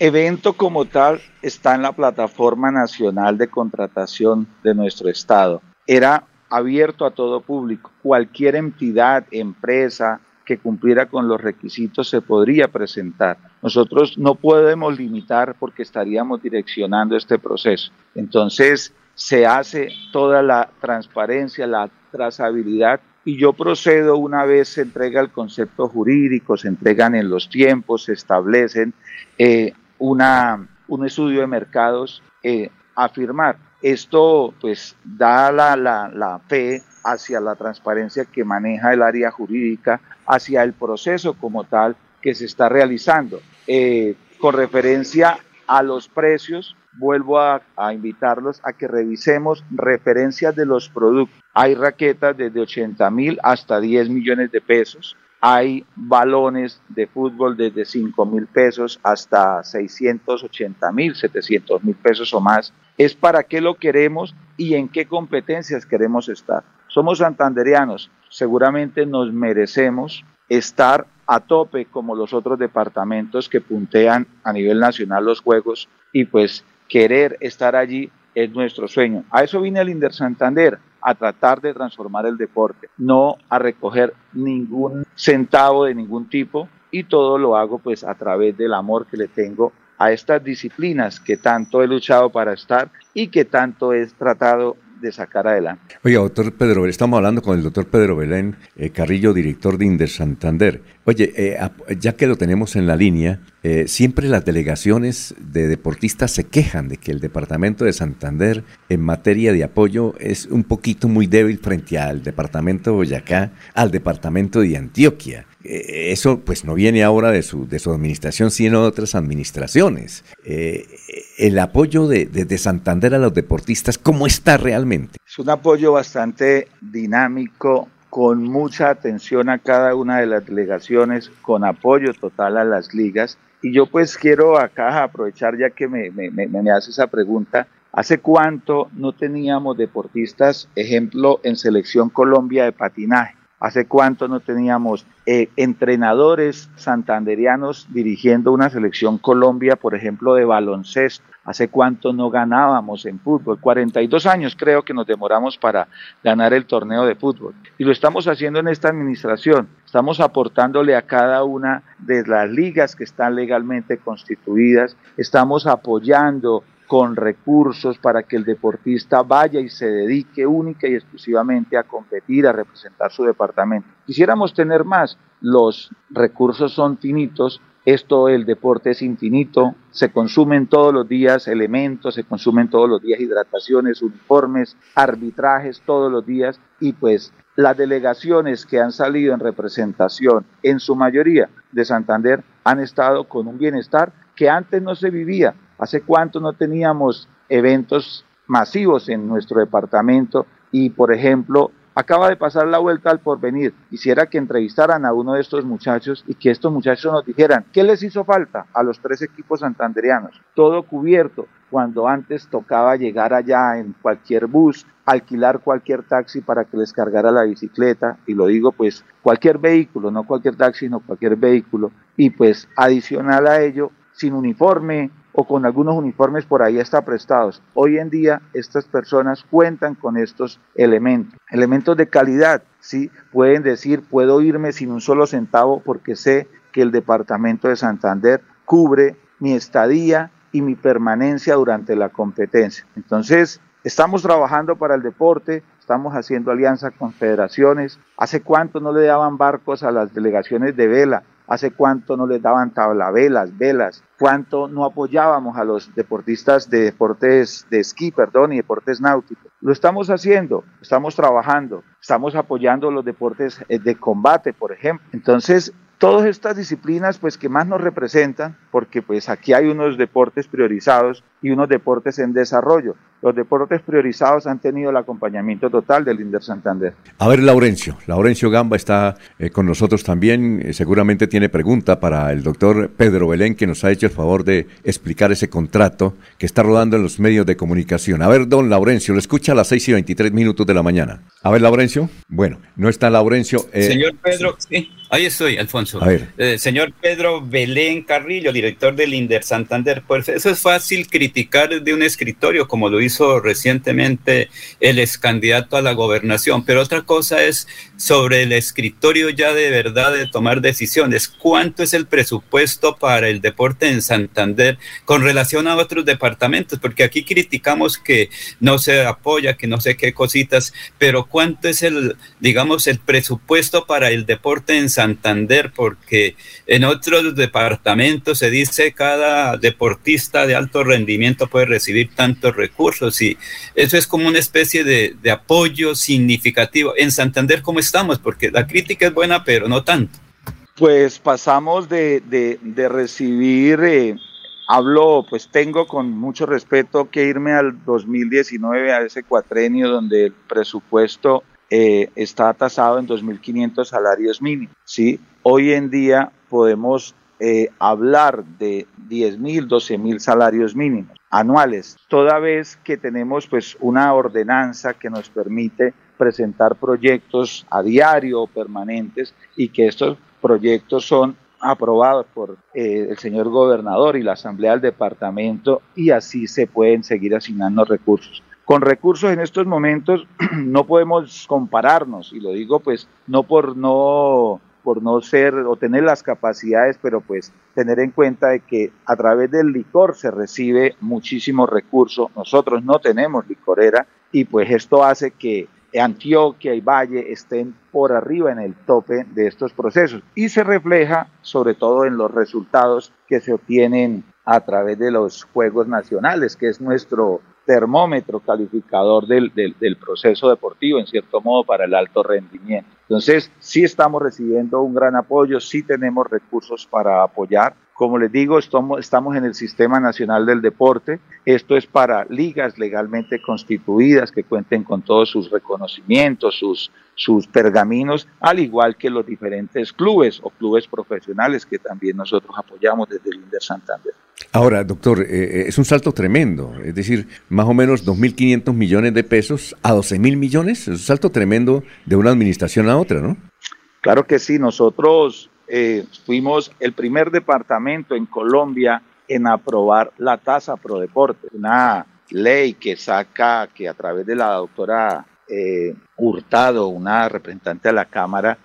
evento como tal está en la plataforma nacional de contratación de nuestro estado. Era abierto a todo público. Cualquier entidad, empresa que cumpliera con los requisitos se podría presentar. Nosotros no podemos limitar porque estaríamos direccionando este proceso. Entonces se hace toda la transparencia, la trazabilidad y yo procedo una vez se entrega el concepto jurídico, se entregan en los tiempos, se establecen eh, una, un estudio de mercados eh, a firmar. Esto pues da la, la, la fe hacia la transparencia que maneja el área jurídica, hacia el proceso como tal que se está realizando. Eh, con referencia a los precios, vuelvo a, a invitarlos a que revisemos referencias de los productos. Hay raquetas desde 80 mil hasta 10 millones de pesos. Hay balones de fútbol desde 5 mil pesos hasta 680 mil, 700 mil pesos o más. Es para qué lo queremos y en qué competencias queremos estar. Somos santandereanos, seguramente nos merecemos estar a tope como los otros departamentos que puntean a nivel nacional los juegos y pues querer estar allí es nuestro sueño. A eso viene el Inder Santander, a tratar de transformar el deporte, no a recoger ningún centavo de ningún tipo y todo lo hago pues a través del amor que le tengo a estas disciplinas que tanto he luchado para estar y que tanto he tratado de sacar adelante. Oiga, doctor Pedro, estamos hablando con el doctor Pedro Belén eh, Carrillo, director de Inder Santander. Oye, eh, ya que lo tenemos en la línea, eh, siempre las delegaciones de deportistas se quejan de que el departamento de Santander en materia de apoyo es un poquito muy débil frente al departamento de Boyacá, al departamento de Antioquia. Eh, eso pues no viene ahora de su, de su administración, sino de otras administraciones. Eh, el apoyo de, de, Santander a los deportistas, ¿cómo está realmente? Es un apoyo bastante dinámico, con mucha atención a cada una de las delegaciones, con apoyo total a las ligas. Y yo pues quiero acá aprovechar ya que me, me, me, me hace esa pregunta, ¿Hace cuánto no teníamos deportistas, ejemplo, en Selección Colombia de patinaje? ¿Hace cuánto no teníamos eh, entrenadores santanderianos dirigiendo una selección Colombia, por ejemplo, de baloncesto? ¿Hace cuánto no ganábamos en fútbol? 42 años creo que nos demoramos para ganar el torneo de fútbol. Y lo estamos haciendo en esta administración. Estamos aportándole a cada una de las ligas que están legalmente constituidas. Estamos apoyando con recursos para que el deportista vaya y se dedique única y exclusivamente a competir, a representar su departamento. Quisiéramos tener más, los recursos son finitos, esto el deporte es infinito, se consumen todos los días elementos, se consumen todos los días hidrataciones, uniformes, arbitrajes todos los días y pues las delegaciones que han salido en representación en su mayoría de Santander han estado con un bienestar que antes no se vivía ¿Hace cuánto no teníamos eventos masivos en nuestro departamento? Y, por ejemplo, acaba de pasar la vuelta al porvenir. Quisiera que entrevistaran a uno de estos muchachos y que estos muchachos nos dijeran qué les hizo falta a los tres equipos santanderianos. Todo cubierto, cuando antes tocaba llegar allá en cualquier bus, alquilar cualquier taxi para que les cargara la bicicleta, y lo digo pues cualquier vehículo, no cualquier taxi, sino cualquier vehículo, y pues adicional a ello, sin uniforme, o con algunos uniformes por ahí está prestados. Hoy en día estas personas cuentan con estos elementos, elementos de calidad, ¿sí? Pueden decir, puedo irme sin un solo centavo porque sé que el departamento de Santander cubre mi estadía y mi permanencia durante la competencia. Entonces, estamos trabajando para el deporte, estamos haciendo alianza con federaciones. ¿Hace cuánto no le daban barcos a las delegaciones de vela? Hace cuánto no les daban tablavelas, velas, cuánto no apoyábamos a los deportistas de deportes de esquí, perdón, y deportes náuticos. Lo estamos haciendo, estamos trabajando, estamos apoyando los deportes eh, de combate, por ejemplo. Entonces, todas estas disciplinas pues que más nos representan, porque pues aquí hay unos deportes priorizados y unos deportes en desarrollo. Los deportes priorizados han tenido el acompañamiento total del Inder Santander. A ver, Laurencio, Laurencio Gamba está eh, con nosotros también, eh, seguramente tiene pregunta para el doctor Pedro Belén, que nos ha hecho el favor de explicar ese contrato que está rodando en los medios de comunicación. A ver, don Laurencio, lo escucha a las 6 y 23 minutos de la mañana. A ver, Laurencio. Bueno, no está Laurencio. Eh, Señor Pedro, sí. Ahí estoy, Alfonso. Eh, señor Pedro Belén Carrillo, director del INDER Santander. Pues eso es fácil criticar de un escritorio, como lo hizo recientemente el ex candidato a la gobernación. Pero otra cosa es sobre el escritorio ya de verdad de tomar decisiones. ¿Cuánto es el presupuesto para el deporte en Santander con relación a otros departamentos? Porque aquí criticamos que no se apoya, que no sé qué cositas, pero ¿cuánto es el, digamos, el presupuesto para el deporte en Santander? Porque en otros departamentos se dice cada deportista de alto rendimiento puede recibir tantos recursos y eso es como una especie de, apoyo significativo. En Santander, ¿cómo Porque la crítica es buena, pero no tanto. Pues pasamos de, recibir... Eh, hablo, pues tengo con mucho respeto que irme al 2019, a ese cuatrenio donde el presupuesto eh, está tasado en 2.500 salarios mínimos. ¿sí? Hoy en día podemos eh, hablar de 10.000, 12.000 salarios mínimos anuales, toda vez que tenemos pues una ordenanza que nos permite presentar proyectos a diario permanentes y que estos proyectos son aprobados por eh, el señor gobernador y la asamblea del departamento y así se pueden seguir asignando recursos. Con recursos en estos momentos no podemos compararnos, y lo digo pues no por no por no ser o tener las capacidades, pero pues tener en cuenta de que a través del licor se recibe muchísimos recursos. Nosotros no tenemos licorera y pues esto hace que Antioquia y Valle estén por arriba en el tope de estos procesos y se refleja sobre todo en los resultados que se obtienen a través de los Juegos Nacionales, que es nuestro termómetro calificador del, del, proceso deportivo, en cierto modo, para el alto rendimiento. Entonces, sí estamos recibiendo un gran apoyo, sí tenemos recursos para apoyar. Como les digo, estamos, en el Sistema Nacional del Deporte. Esto es para ligas legalmente constituidas que cuenten con todos sus reconocimientos, sus, sus pergaminos, al igual que los diferentes clubes o clubes profesionales que también nosotros apoyamos desde el INDER Santander. Ahora, doctor, eh, eh, es un salto tremendo, es decir, más o menos 2.500 millones de pesos a 12.000 millones, es un salto tremendo de una administración a otra, ¿no? Claro que sí, nosotros eh, fuimos el primer departamento en Colombia en aprobar la tasa pro deporte, una ley que saca, que a través de la doctora Hurtado, una representante de la Cámara,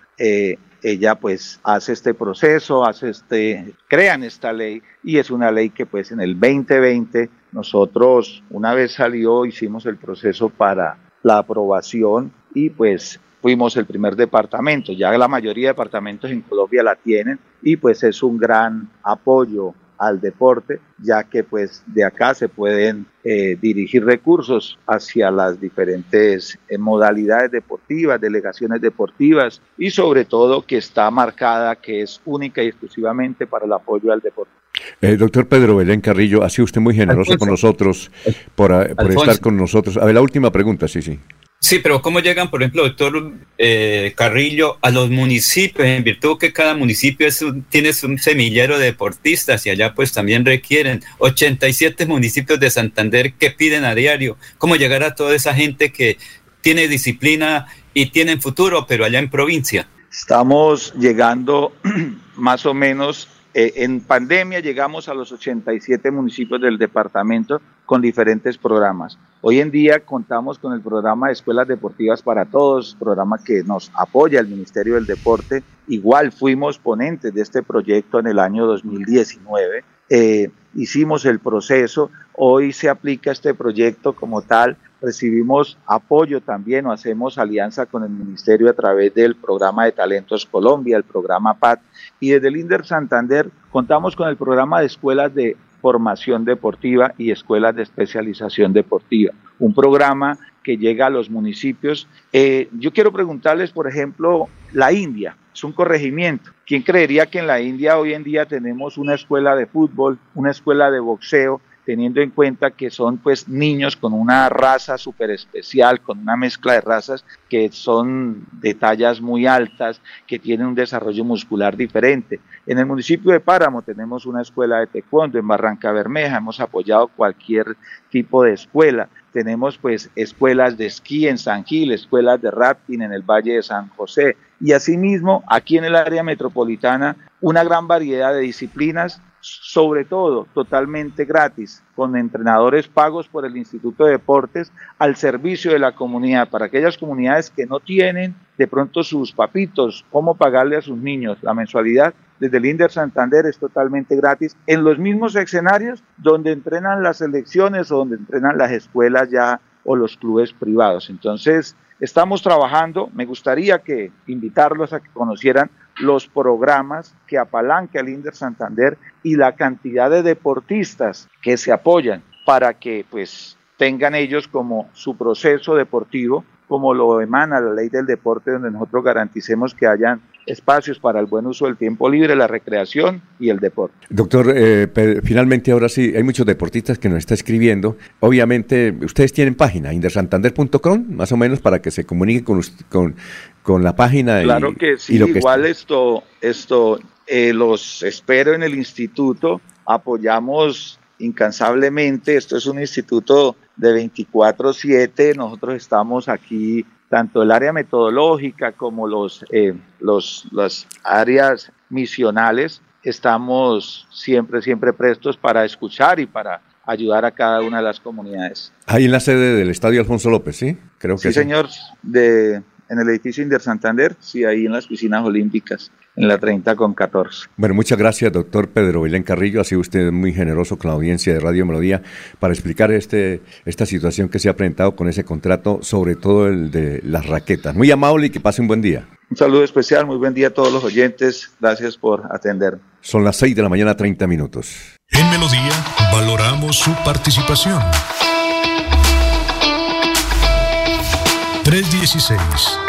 ella pues hace este proceso, hace este, crean esta ley y es una ley que pues en el 2020 nosotros una vez salió hicimos el proceso para la aprobación y pues fuimos el primer departamento, ya la mayoría de departamentos en Colombia la tienen y pues es un gran apoyo al deporte, ya que pues de acá se pueden eh, dirigir recursos hacia las diferentes eh, modalidades deportivas, delegaciones deportivas y sobre todo que está marcada que es única y exclusivamente para el apoyo al deporte. Eh, doctor Pedro Belén Carrillo, ha sido usted muy generoso con nosotros por, por estar con nosotros. A ver, la última pregunta, sí, sí. Sí, pero ¿cómo llegan, por ejemplo, doctor eh, Carrillo, a los municipios, en virtud que cada municipio es tiene un semillero de deportistas y allá pues también requieren 87 municipios de Santander que piden a diario? ¿Cómo llegar a toda esa gente que tiene disciplina y tiene futuro, pero allá en provincia? Estamos llegando más o menos eh, en pandemia llegamos a los 87 municipios del departamento con diferentes programas. Hoy en día contamos con el programa de Escuelas Deportivas para Todos, programa que nos apoya el Ministerio del Deporte. Igual fuimos ponentes de este proyecto en el año 2019. Eh, hicimos el proceso, hoy se aplica este proyecto como tal recibimos apoyo también o hacemos alianza con el ministerio a través del programa de Talentos Colombia, el programa PAT, y desde el Santander contamos con el programa de escuelas de formación deportiva y escuelas de especialización deportiva, un programa que llega a los municipios. Eh, yo quiero preguntarles, por ejemplo, la India, es un corregimiento. ¿Quién creería que en la India hoy en día tenemos una escuela de fútbol, una escuela de boxeo, teniendo en cuenta que son pues niños con una raza súper especial, con una mezcla de razas que son de tallas muy altas, que tienen un desarrollo muscular diferente. En el municipio de Páramo tenemos una escuela de taekwondo, en Barranca Bermeja hemos apoyado cualquier tipo de escuela. Tenemos pues escuelas de esquí en San Gil, escuelas de rafting en el Valle de San José y asimismo aquí en el área metropolitana una gran variedad de disciplinas sobre todo totalmente gratis, con entrenadores pagos por el Instituto de Deportes al servicio de la comunidad, para aquellas comunidades que no tienen de pronto sus papitos, cómo pagarle a sus niños la mensualidad. Desde el Inder Santander es totalmente gratis en los mismos escenarios donde entrenan las selecciones o donde entrenan las escuelas ya o los clubes privados. Entonces, estamos trabajando, me gustaría que invitarlos a que conocieran los programas que apalanca el Inder Santander y la cantidad de deportistas que se apoyan para que pues tengan ellos como su proceso deportivo como lo emana la ley del deporte, donde nosotros garanticemos que hayan espacios para el buen uso del tiempo libre, la recreación y el deporte. Doctor, eh, finalmente ahora sí, hay muchos deportistas que nos está escribiendo. Obviamente, ustedes tienen página, indersantander.com, más o menos, para que se comuniquen con, con, con la página. Claro que sí, igual esto, esto eh, los espero en el instituto, apoyamos incansablemente, esto es un instituto de 24/7, nosotros estamos aquí, tanto el área metodológica como los, eh, los, las áreas misionales, estamos siempre, siempre prestos para escuchar y para ayudar a cada una de las comunidades. Ahí en la sede del Estadio Alfonso López, ¿sí? Creo que sí. señor, de, en el edificio Inder Santander, sí, ahí en las piscinas olímpicas, en la 30 con 14. Bueno, muchas gracias, doctor Pedro Belén Carrillo. Ha sido usted muy generoso con la audiencia de Radio Melodía para explicar este, esta situación que se ha presentado con ese contrato, sobre todo el de las raquetas. Muy amable y que pase un buen día. Un saludo especial, muy buen día a todos los oyentes. Gracias por atender. Son las 6 de la mañana, 30 minutos. En Melodía valoramos su participación.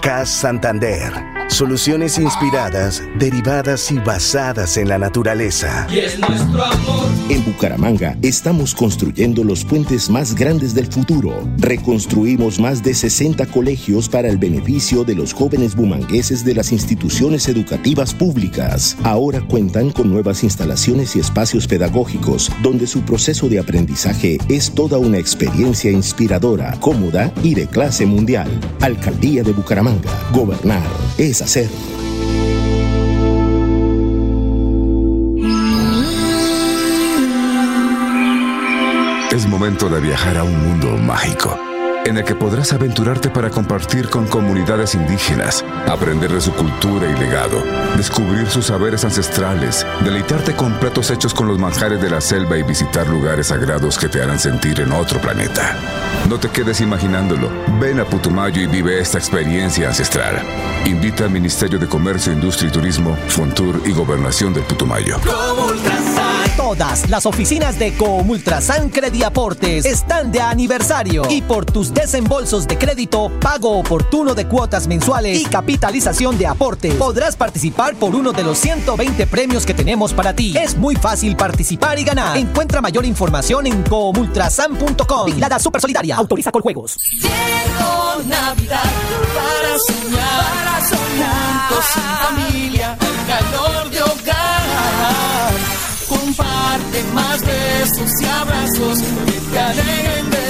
CAS Santander. Soluciones inspiradas, derivadas y basadas en la naturaleza. Y es nuestro amor. En Bucaramanga estamos construyendo los puentes más grandes del futuro. Reconstruimos más de 60 colegios para el beneficio de los jóvenes bumangueses de las instituciones educativas públicas. Ahora cuentan con nuevas instalaciones y espacios pedagógicos donde su proceso de aprendizaje es toda una experiencia inspiradora, cómoda y de clase mundial. Alcaldía de Bucaramanga. Gobernar es hacer. Es momento de viajar a un mundo mágico, en el que podrás aventurarte para compartir con comunidades indígenas, aprender de su cultura y legado, descubrir sus saberes ancestrales, deleitarte con platos hechos con los manjares de la selva y visitar lugares sagrados que te harán sentir en otro planeta. No te quedes imaginándolo. Ven a Putumayo y vive esta experiencia ancestral. Invita al Ministerio de Comercio, Industria y Turismo, Fontur y Gobernación del Putumayo. Todas las oficinas de Comultrasan Crediaportes están de aniversario y por tus desembolsos de crédito, pago oportuno de cuotas mensuales y capitalización de aportes, podrás participar por uno de los 120 premios que tenemos para ti. Es muy fácil participar y ganar. Encuentra mayor información en comultrasan.com. Vigilada Super Solidaria. Autoriza con juegos. Llegó Navidad para soñar, para soñar. Familia, el calor de hogar. Comparte más besos y abrazos que te de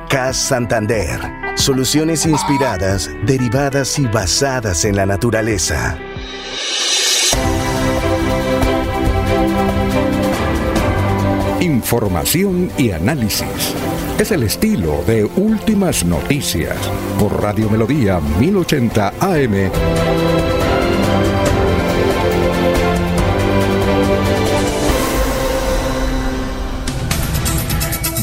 CAS Santander. Soluciones inspiradas, derivadas y basadas en la naturaleza. Información y análisis. Es el estilo de Últimas Noticias por Radio Melodía 1080 AM.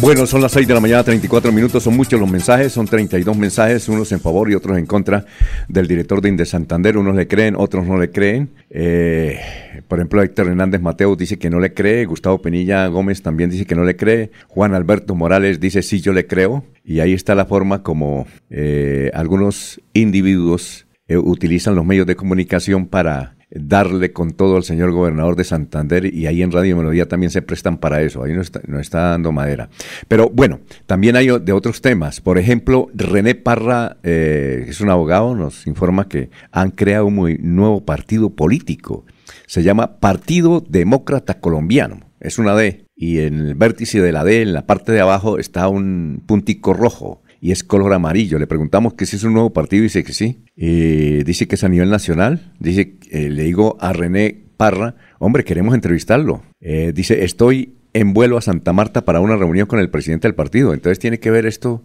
Bueno, son las 6 de la mañana, 34 minutos. Son muchos los mensajes, son 32 mensajes, unos en favor y otros en contra del director de Inde Santander. Unos le creen, otros no le creen. Eh, por ejemplo, Héctor Hernández Mateo dice que no le cree. Gustavo Penilla Gómez también dice que no le cree. Juan Alberto Morales dice sí, yo le creo. Y ahí está la forma como eh, algunos individuos eh, utilizan los medios de comunicación para darle con todo al señor gobernador de Santander y ahí en Radio Melodía también se prestan para eso, ahí nos está, nos está dando madera. Pero bueno, también hay de otros temas, por ejemplo, René Parra, eh, es un abogado, nos informa que han creado un nuevo partido político, se llama Partido Demócrata Colombiano, es una D, y en el vértice de la D, en la parte de abajo, está un puntico rojo y es color amarillo. Le preguntamos que si es un nuevo partido dice que sí. Eh, dice que es a nivel nacional. Dice, eh, le digo a René Parra, hombre, queremos entrevistarlo. Eh, dice, estoy en vuelo a Santa Marta para una reunión con el presidente del partido. Entonces tiene que ver esto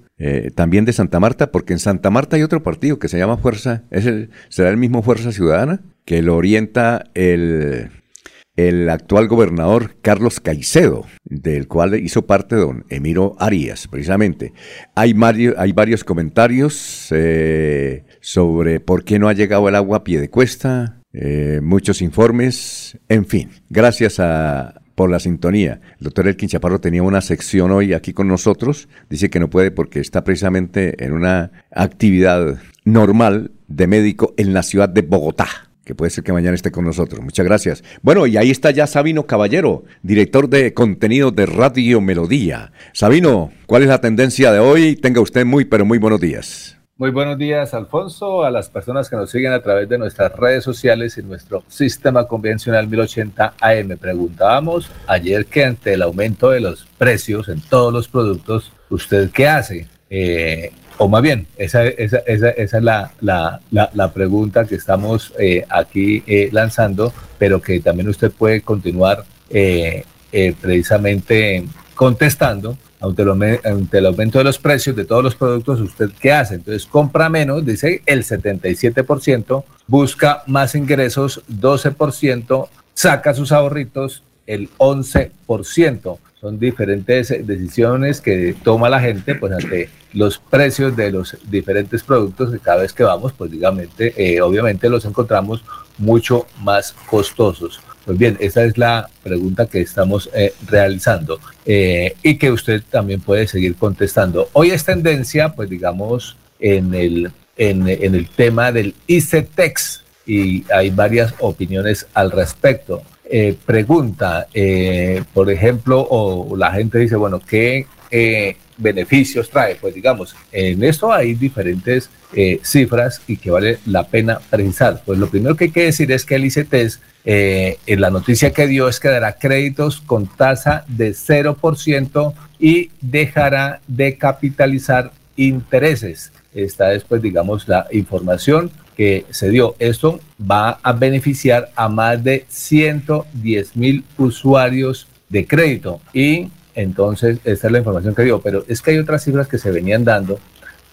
también de Santa Marta, porque en Santa Marta hay otro partido que se llama Fuerza, es el, será el mismo Fuerza Ciudadana, que lo orienta el el actual gobernador Carlos Caicedo, del cual hizo parte don Emiro Arias, precisamente. Hay, varios comentarios eh, sobre por qué no ha llegado el agua a pie de cuesta, eh, muchos informes, en fin, gracias a, por la sintonía. El doctor Elkin Chaparro tenía una sección hoy aquí con nosotros, dice que no puede porque está precisamente en una actividad normal de médico en la ciudad de Bogotá que puede ser que mañana esté con nosotros. Muchas gracias. Bueno, y ahí está ya Sabino Caballero, director de contenido de Radio Melodía. Sabino, ¿cuál es la tendencia de hoy? Tenga usted muy, pero muy buenos días. Muy buenos días, Alfonso, a las personas que nos siguen a través de nuestras redes sociales y nuestro sistema convencional 1080 AM. Preguntábamos ayer que ante el aumento de los precios en todos los productos, ¿usted qué hace? Eh, o más bien, esa, esa, esa, esa es la, la, la, pregunta que estamos eh, aquí eh, lanzando, pero que también usted puede continuar eh, precisamente contestando ante el aumento de los precios de todos los productos, ¿usted qué hace? Entonces, compra menos, dice el 77%, busca más ingresos, 12%, saca sus ahorritos, el 11% son diferentes decisiones que toma la gente pues ante los precios de los diferentes productos que cada vez que vamos pues digamente eh, obviamente los encontramos mucho más costosos. Pues bien esa es la pregunta que estamos eh, realizando eh, y que usted también puede seguir contestando. Hoy es tendencia pues digamos en el en, el tema del ICETEX y hay varias opiniones al respecto. Pregunta, por ejemplo, o la gente dice, bueno, ¿qué beneficios trae? Pues digamos, en esto hay diferentes cifras y que vale la pena precisar. Pues lo primero que hay que decir es que el ICTES, en la noticia que dio es que dará créditos con tasa de 0% y dejará de capitalizar intereses. Esta después, digamos, la información que se dio. Esto va a beneficiar a más de 110 mil usuarios de crédito. Y entonces, esta es la información que dio. Pero es que hay otras cifras que se venían dando,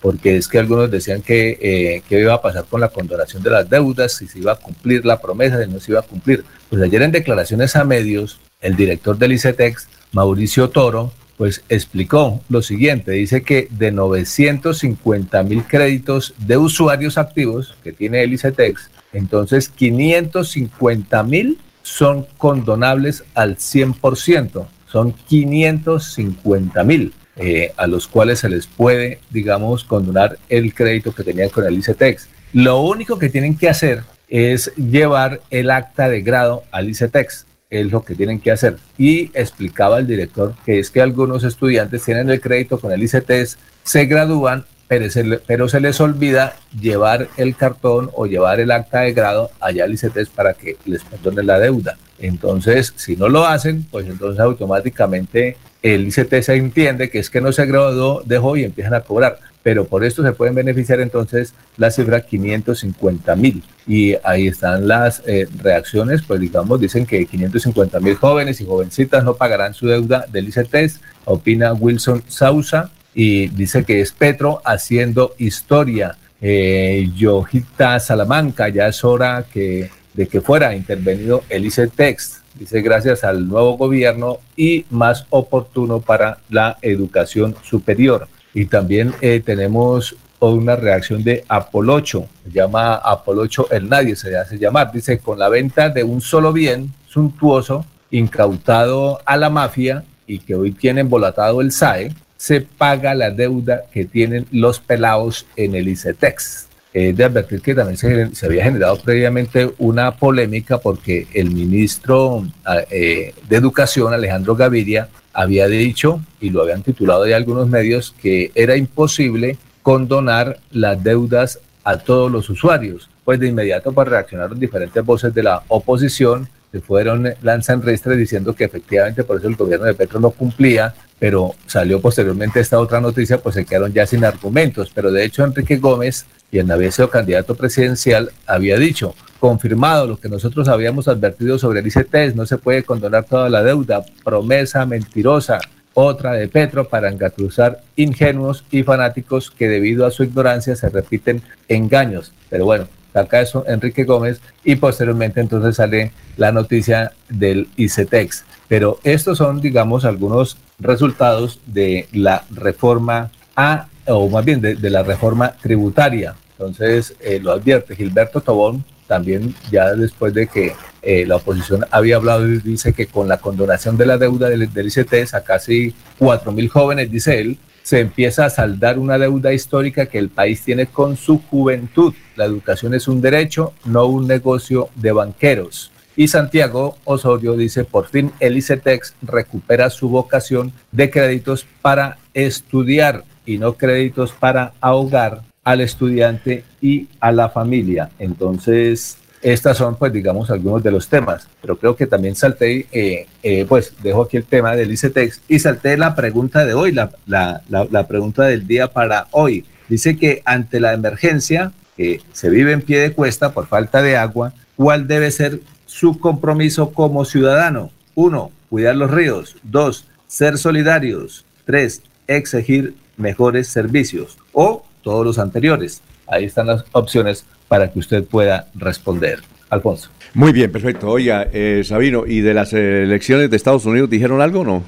porque es que algunos decían que, eh, iba a pasar con la condonación de las deudas, si se iba a cumplir la promesa, si no se iba a cumplir. Pues ayer en declaraciones a medios, el director del ICETEX, Mauricio Toro, pues explicó lo siguiente, dice que de 950 mil créditos de usuarios activos que tiene el ICETEX, entonces 550 mil son condonables al 100%, son 550 mil. Eh, a los cuales se les puede, digamos, condonar el crédito que tenían con el ICETEX. Lo único que tienen que hacer es llevar el acta de grado al ICETEX es lo que tienen que hacer. Y explicaba el director que es que algunos estudiantes tienen el crédito con el ICTS, se gradúan, pero se, pero se les olvida llevar el cartón o llevar el acta de grado allá al ICTS para que les perdonen la deuda. Entonces, si no lo hacen, pues entonces automáticamente el ICT se entiende que es que no se graduó, dejó y empiezan a cobrar pero por esto se pueden beneficiar entonces la cifra 550 mil. Y ahí están las eh, reacciones, pues digamos, dicen que 550 mil jóvenes y jovencitas no pagarán su deuda del ICTES, opina Wilson Sausa, y dice que es Petro haciendo historia. Eh, Yojita Salamanca, ya es hora que, de que fuera intervenido el ICETEX, dice gracias al nuevo gobierno y más oportuno para la educación superior. Y también eh, tenemos una reacción de Apolocho, llama Apolocho el Nadie, se hace llamar. Dice, con la venta de un solo bien suntuoso, incautado a la mafia y que hoy tiene embolatado el SAE, se paga la deuda que tienen los pelados en el ICETEX. Es de advertir que también se, había generado previamente una polémica porque el ministro eh, de Educación, Alejandro Gaviria, había dicho, y lo habían titulado de algunos medios, que era imposible condonar las deudas a todos los usuarios. Pues de inmediato para reaccionaron diferentes voces de la oposición, se fueron lanzan restres diciendo que efectivamente por eso el gobierno de Petro no cumplía, pero salió posteriormente esta otra noticia, pues se quedaron ya sin argumentos. Pero de hecho Enrique Gómez, y había sido candidato presidencial, había dicho, confirmado lo que nosotros habíamos advertido sobre el ICT, no se puede condonar toda la deuda, promesa mentirosa, otra de Petro para engatusar ingenuos y fanáticos que debido a su ignorancia se repiten engaños. Pero bueno, acá eso Enrique Gómez y posteriormente entonces sale la noticia del ICETEX. Pero estos son, digamos, algunos resultados de la reforma A, o más bien de, la reforma tributaria. Entonces, eh, lo advierte Gilberto Tobón, también ya después de que eh, la oposición había hablado y dice que con la condonación de la deuda del, del ICT a casi 4 mil jóvenes, dice él, se empieza a saldar una deuda histórica que el país tiene con su juventud. La educación es un derecho, no un negocio de banqueros. Y Santiago Osorio dice, por fin el ICETEX recupera su vocación de créditos para estudiar y no créditos para ahogar al estudiante y a la familia. Entonces, estas son, pues, digamos, algunos de los temas, pero creo que también salté, eh, eh, pues, dejo aquí el tema del ICETEX y salté la pregunta de hoy, la, la, la, pregunta del día para hoy. Dice que ante la emergencia que se vive en pie de cuesta por falta de agua, ¿cuál debe ser su compromiso como ciudadano? Uno, cuidar los ríos. Dos, ser solidarios. Tres, exigir mejores servicios. O todos los anteriores. Ahí están las opciones para que usted pueda responder. Alfonso. Muy bien, perfecto. Oiga, eh, Sabino, ¿y de las elecciones de Estados Unidos dijeron algo o no?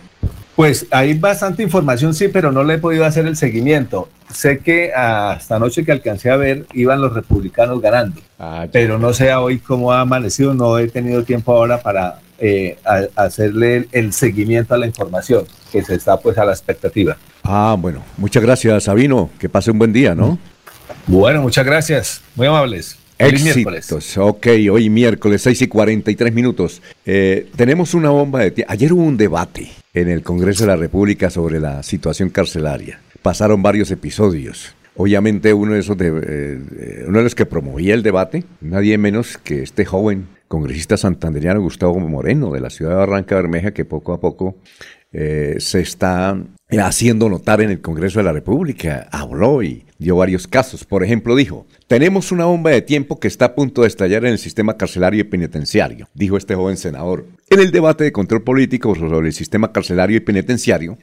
Pues hay bastante información, sí, pero no le he podido hacer el seguimiento. Sé que hasta anoche que alcancé a ver iban los republicanos ganando, ah, pero no sé hoy cómo ha amanecido, no he tenido tiempo ahora para eh, hacerle el, seguimiento a la información, que se está pues a la expectativa. Ah, bueno, muchas gracias Sabino, que pase un buen día, ¿no? Bueno, muchas gracias. Muy amables. Éxitos. Ok, hoy miércoles 6 y 43 minutos. Eh, tenemos una bomba de tiempo. Ayer hubo un debate en el Congreso de la República sobre la situación carcelaria. Pasaron varios episodios. Obviamente uno de esos de, eh, uno de los que promovía el debate, nadie menos que este joven congresista santanderiano Gustavo Moreno de la ciudad de Barranca Bermeja que poco a poco eh, se está haciendo notar en el Congreso de la República. Habló y dio varios casos. Por ejemplo, dijo, tenemos una bomba de tiempo que está a punto de estallar en el sistema carcelario y penitenciario, dijo este joven senador. En el debate de control político sobre el sistema carcelario y penitenciario,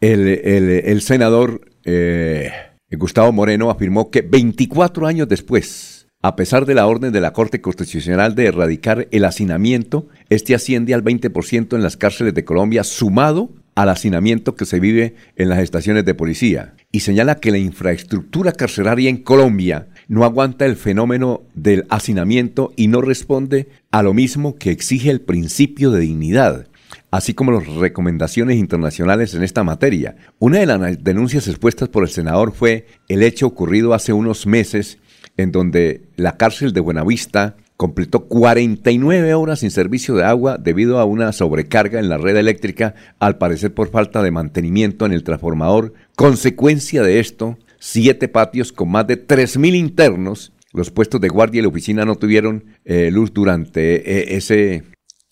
el, senador eh, Gustavo Moreno afirmó que 24 años después, a pesar de la orden de la Corte Constitucional de erradicar el hacinamiento, este asciende al 20% en las cárceles de Colombia, sumado al hacinamiento que se vive en las estaciones de policía y señala que la infraestructura carcelaria en Colombia no aguanta el fenómeno del hacinamiento y no responde a lo mismo que exige el principio de dignidad, así como las recomendaciones internacionales en esta materia. Una de las denuncias expuestas por el senador fue el hecho ocurrido hace unos meses en donde la cárcel de Buenavista completó 49 horas sin servicio de agua debido a una sobrecarga en la red eléctrica, al parecer por falta de mantenimiento en el transformador. Consecuencia de esto, siete patios con más de 3.000 internos. Los puestos de guardia y la oficina no tuvieron eh, luz durante eh, ese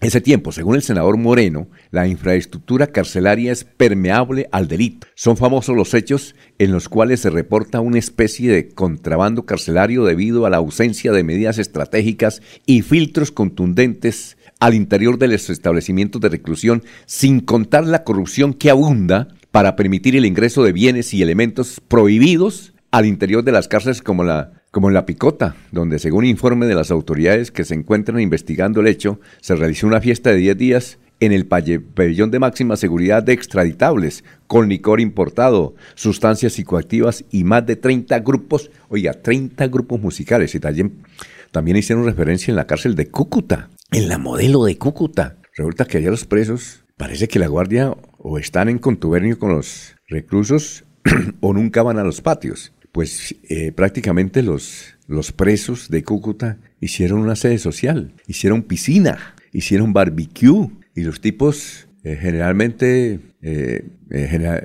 ese tiempo, según el senador Moreno, la infraestructura carcelaria es permeable al delito. Son famosos los hechos en los cuales se reporta una especie de contrabando carcelario debido a la ausencia de medidas estratégicas y filtros contundentes al interior de los establecimientos de reclusión, sin contar la corrupción que abunda para permitir el ingreso de bienes y elementos prohibidos al interior de las cárceles como la como en La Picota, donde según informe de las autoridades que se encuentran investigando el hecho, se realizó una fiesta de 10 días en el pabellón de máxima seguridad de extraditables, con licor importado, sustancias psicoactivas y más de 30 grupos, oiga, 30 grupos musicales. Y también, también hicieron referencia en la cárcel de Cúcuta, en la modelo de Cúcuta. Resulta que allá los presos, parece que la guardia o están en contubernio con los reclusos o nunca van a los patios pues eh, prácticamente los, los presos de Cúcuta hicieron una sede social, hicieron piscina, hicieron barbecue y los tipos eh, generalmente eh,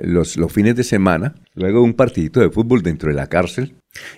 los, los fines de semana, luego un partidito de fútbol dentro de la cárcel,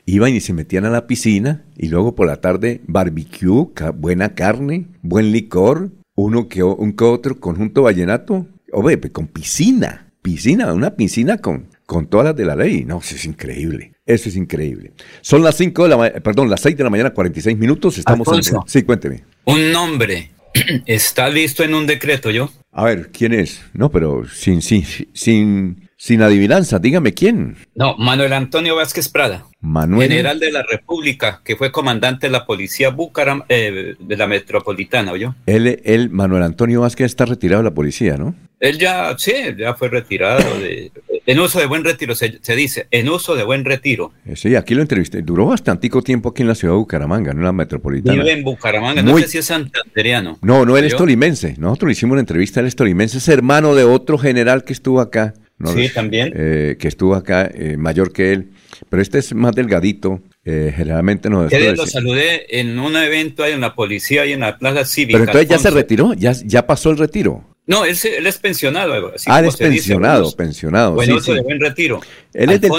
iban y se metían a la piscina y luego por la tarde barbecue, buena carne, buen licor, uno que un que otro conjunto vallenato, oye, con piscina, piscina, una piscina con, con todas las de la ley. No, eso es increíble. Eso es increíble. Son las 5 de la perdón, las 6 de la mañana, 46 minutos. Estamos en... Sí, cuénteme. Un nombre está listo en un decreto, ¿yo? A ver, ¿quién es? No, pero sin, sin, sin, sin adivinanza, dígame quién. No, Manuel Antonio Vázquez Prada. Manuel. General de la República, que fue comandante de la policía Bucaram eh, de la metropolitana, ¿oyó? Él, él, Manuel Antonio Vázquez está retirado de la policía, ¿no? Él ya, sí, ya fue retirado. De, en uso de buen retiro, se, dice, en uso de buen retiro. Eh, sí, aquí lo entrevisté. Duró bastantico tiempo aquí en la ciudad de Bucaramanga, no en la metropolitana. Vive en Bucaramanga, no sé si es santanderiano. No, no, él es tolimense. Nosotros le hicimos una entrevista, él es tolimense, es hermano de otro general que estuvo acá. sí, también. Eh, que estuvo acá, eh, mayor que él. Pero este es más delgadito. generalmente nos lo saludé en un evento ahí en la policía y en la plaza cívica. Pero entonces ya se retiró, ya, ya pasó el retiro. No, él, él es pensionado. ah, él es pensionado, pensionado. Bueno, sí, de buen retiro. Él, es, del,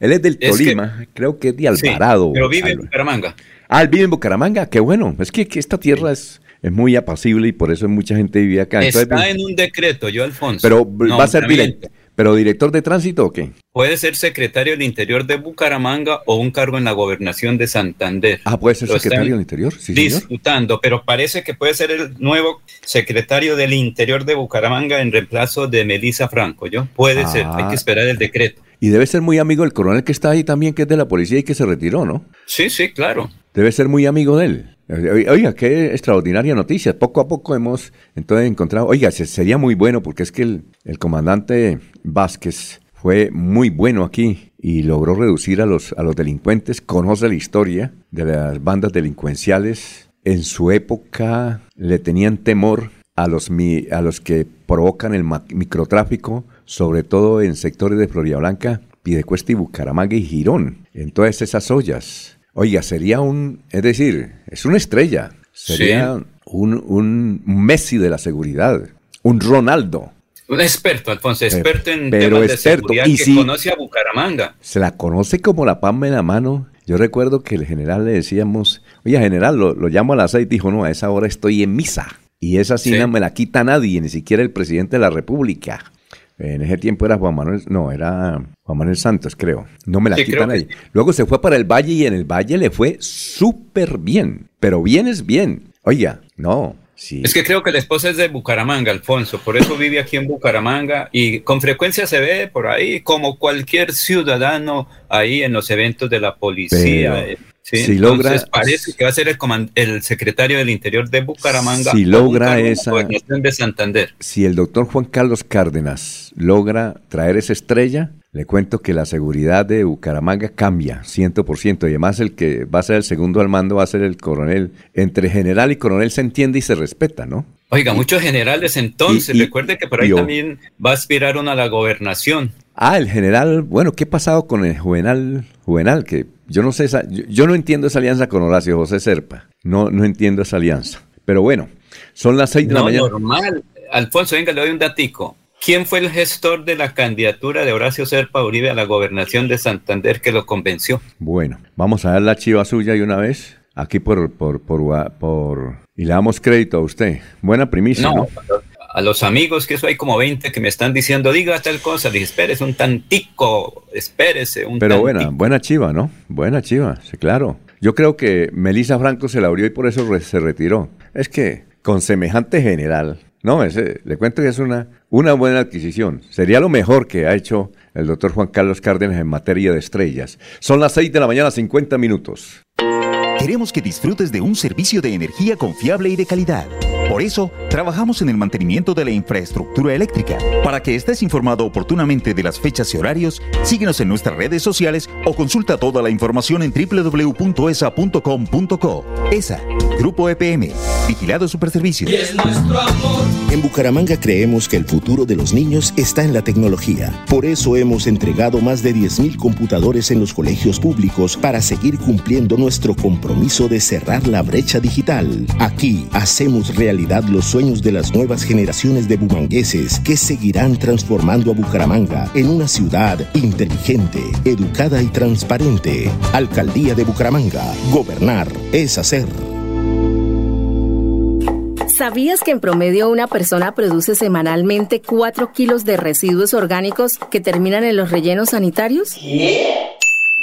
él es del Tolima, creo que es de Alvarado. pero vive en Bucaramanga. Ah, él vive en Bucaramanga, qué bueno. Es que, que esta tierra es, es muy apacible y por eso mucha gente vive acá. Está en un decreto, yo, Alfonso. Pero va a ser directo. ¿Pero director de tránsito o qué? Puede ser secretario del Interior de Bucaramanga o un cargo en la gobernación de Santander. Ah, puede ser secretario del Interior, sí, Disputando, pero parece que puede ser el nuevo secretario del Interior de Bucaramanga en reemplazo de Melissa Franco, ¿yo? Puede ser, hay que ah. esperar el decreto. Y debe ser muy amigo del coronel que está ahí también, que es de la policía y que se retiró, ¿no? Sí, sí, claro. Debe ser muy amigo de él. Oiga, qué extraordinaria noticia. Poco a poco hemos entonces encontrado, oiga, sería muy bueno porque es que el, comandante Vázquez fue muy bueno aquí y logró reducir a los, a los delincuentes, conoce la historia de las bandas delincuenciales. En su época le tenían temor a los, a los que provocan el microtráfico, sobre todo en sectores de Florida Blanca, Pidecuesta y Bucaramanga y Girón, en todas esas ollas. Oiga, sería un, es decir, es una estrella, sería un, un Messi de la seguridad, un Ronaldo. Un experto, Alfonso, experto en temas de seguridad y que conoce a Bucaramanga. Se la conoce como la palma en la mano. Yo recuerdo que el general le decíamos, oye, general, lo, llamo a las seis. Dijo, no, a esa hora estoy en misa. Y esa sí. no me la quita nadie, ni siquiera el presidente de la República. En ese tiempo era Juan Manuel, no, era Juan Manuel Santos, creo. No me la quitan ahí. Luego se fue para el Valle y en el Valle le fue súper bien. Pero bien es bien. Oiga, no. Sí. Es que creo que la esposa es de Bucaramanga, Alfonso, por eso vive aquí en Bucaramanga y con frecuencia se ve por ahí como cualquier ciudadano ahí en los eventos de la policía. Si logra, parece que va a ser el, el, secretario del Interior de Bucaramanga. Si logra esa. De Santander. Si el doctor Juan Carlos Cárdenas logra traer esa estrella, le cuento que la seguridad de Bucaramanga cambia 100% y además el que va a ser el segundo al mando va a ser el coronel. Entre general y coronel se entiende y se respeta, ¿no? Oiga, muchos generales entonces, recuerde que por ahí también va a aspirar uno a la gobernación. Ah, el general, bueno, ¿qué ha pasado con el Juvenal? Juvenal, que yo no sé, esa, yo, no entiendo esa alianza con Horacio José Serpa. No, no entiendo esa alianza. Pero bueno, son las seis de la mañana. normal. Alfonso, venga, le doy un datico. ¿Quién fue el gestor de la candidatura de Horacio Serpa Uribe a la gobernación de Santander que lo convenció? Bueno, vamos a dar la chiva suya y una vez. Aquí por, por, por, por, y le damos crédito a usted. Buena primicia, ¿no? A los amigos, que eso hay como 20 que me están diciendo, diga tal cosa, dije, espérese un tantico, espérese un Pero buena, buena chiva, ¿no? Buena chiva, sí, claro. Yo creo que Melissa Franco se la abrió y por eso se retiró. Es que con semejante general, no, ese, le cuento que es una, una buena adquisición. Sería lo mejor que ha hecho el doctor Juan Carlos Cárdenas en materia de estrellas. Son las 6 de la mañana, 50 minutos. Queremos que disfrutes de un servicio de energía confiable y de calidad. Por eso, trabajamos en el mantenimiento de la infraestructura eléctrica. Para que estés informado oportunamente de las fechas y horarios, síguenos en nuestras redes sociales o consulta toda la información en www.esa.com.co. ESA, Grupo EPM. Vigilado Superservicios. En Bucaramanga creemos que el futuro de los niños está en la tecnología. Por eso hemos entregado más de 10.000 computadores en los colegios públicos para seguir cumpliendo nuestro compromiso de cerrar la brecha digital. Aquí hacemos realidad los sueños de las nuevas generaciones de bumangueses que seguirán transformando a Bucaramanga en una ciudad inteligente, educada y transparente. Alcaldía de Bucaramanga. Gobernar es hacer. ¿Sabías que en promedio una persona produce semanalmente 4 kilos de residuos orgánicos que terminan en los rellenos sanitarios?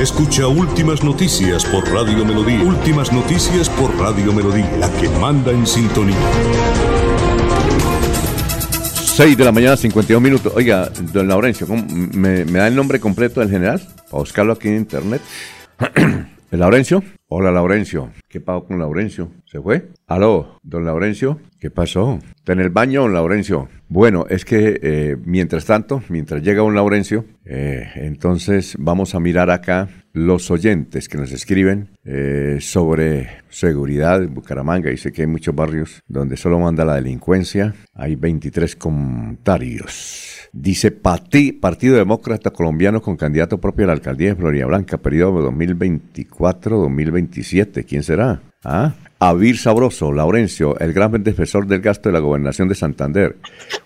Escucha Últimas Noticias por Radio Melodía. Últimas Noticias por Radio Melodía, la que manda en sintonía. 6 de la mañana, 52 minutos. Oiga, don Laurencio, ¿cómo- ¿me, me da el nombre completo del general? Para buscarlo aquí en internet. ¿El Laurencio? Hola, Laurencio. ¿Qué pasó con Laurencio? ¿Se fue? Aló, don Laurencio. ¿Qué pasó? ¿Está en el baño, don Laurencio? Bueno, es que eh, mientras tanto, mientras llega don Laurencio, eh, entonces vamos a mirar acá los oyentes que nos escriben eh, sobre seguridad en Bucaramanga. Dice que hay muchos barrios donde solo manda la delincuencia. Hay 23 comentarios. Dice Pati- Partido Demócrata Colombiano con candidato propio a la alcaldía de Florida Blanca, periodo 2024-2027. ¿Quién será? ¿Ah? Avir Sabroso, Laurencio, el gran defensor del gasto de la gobernación de Santander,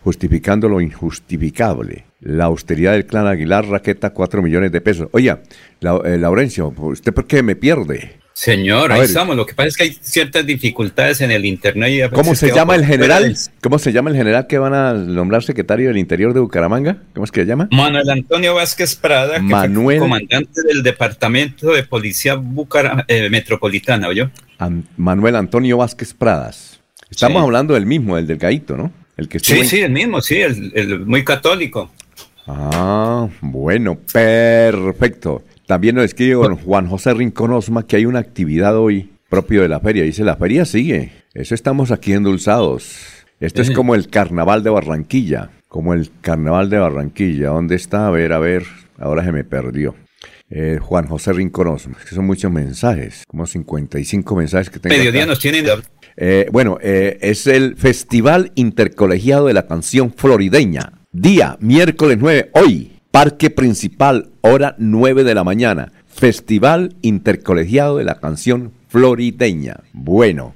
justificando lo injustificable. La austeridad del clan Aguilar Raqueta, 4 millones de pesos. Oye, La- eh, Laurencio, ¿usted por qué me pierde? Señor, ahí estamos. Lo que pasa es que hay ciertas dificultades en el internet. Y ¿Cómo se llama el general? del- ¿Cómo se llama el general que van a nombrar secretario del Interior de Bucaramanga? ¿Cómo es que se llama? Manuel Antonio Vázquez Prada, que Manuel- fue comandante del Departamento de Policía Bucara- eh, Metropolitana, ¿oyó? An- Manuel Antonio Vázquez Pradas. Estamos Sí. hablando del mismo, el del Gaito, ¿no? El que Sí, en- sí, el mismo, sí, el, el muy católico. Ah, bueno, perfecto. También nos escribe don Juan José Rincón Osma que hay una actividad hoy propio de la feria. Dice, la feria sigue. Eso estamos aquí endulzados. Esto es Eh. como el carnaval de Barranquilla. Como el carnaval de Barranquilla. ¿Dónde está? A ver, a ver. Ahora se me perdió. Eh, Juan José Rincón Osma. Es que son muchos mensajes. Como 55 mensajes que tengo. Mediodía acá. nos tienen... Eh, bueno, eh, es el Festival Intercolegiado de la Canción Florideña. Día, miércoles 9, hoy, Parque Principal, hora 9 de la mañana. Festival Intercolegiado de la Canción Florideña. Bueno,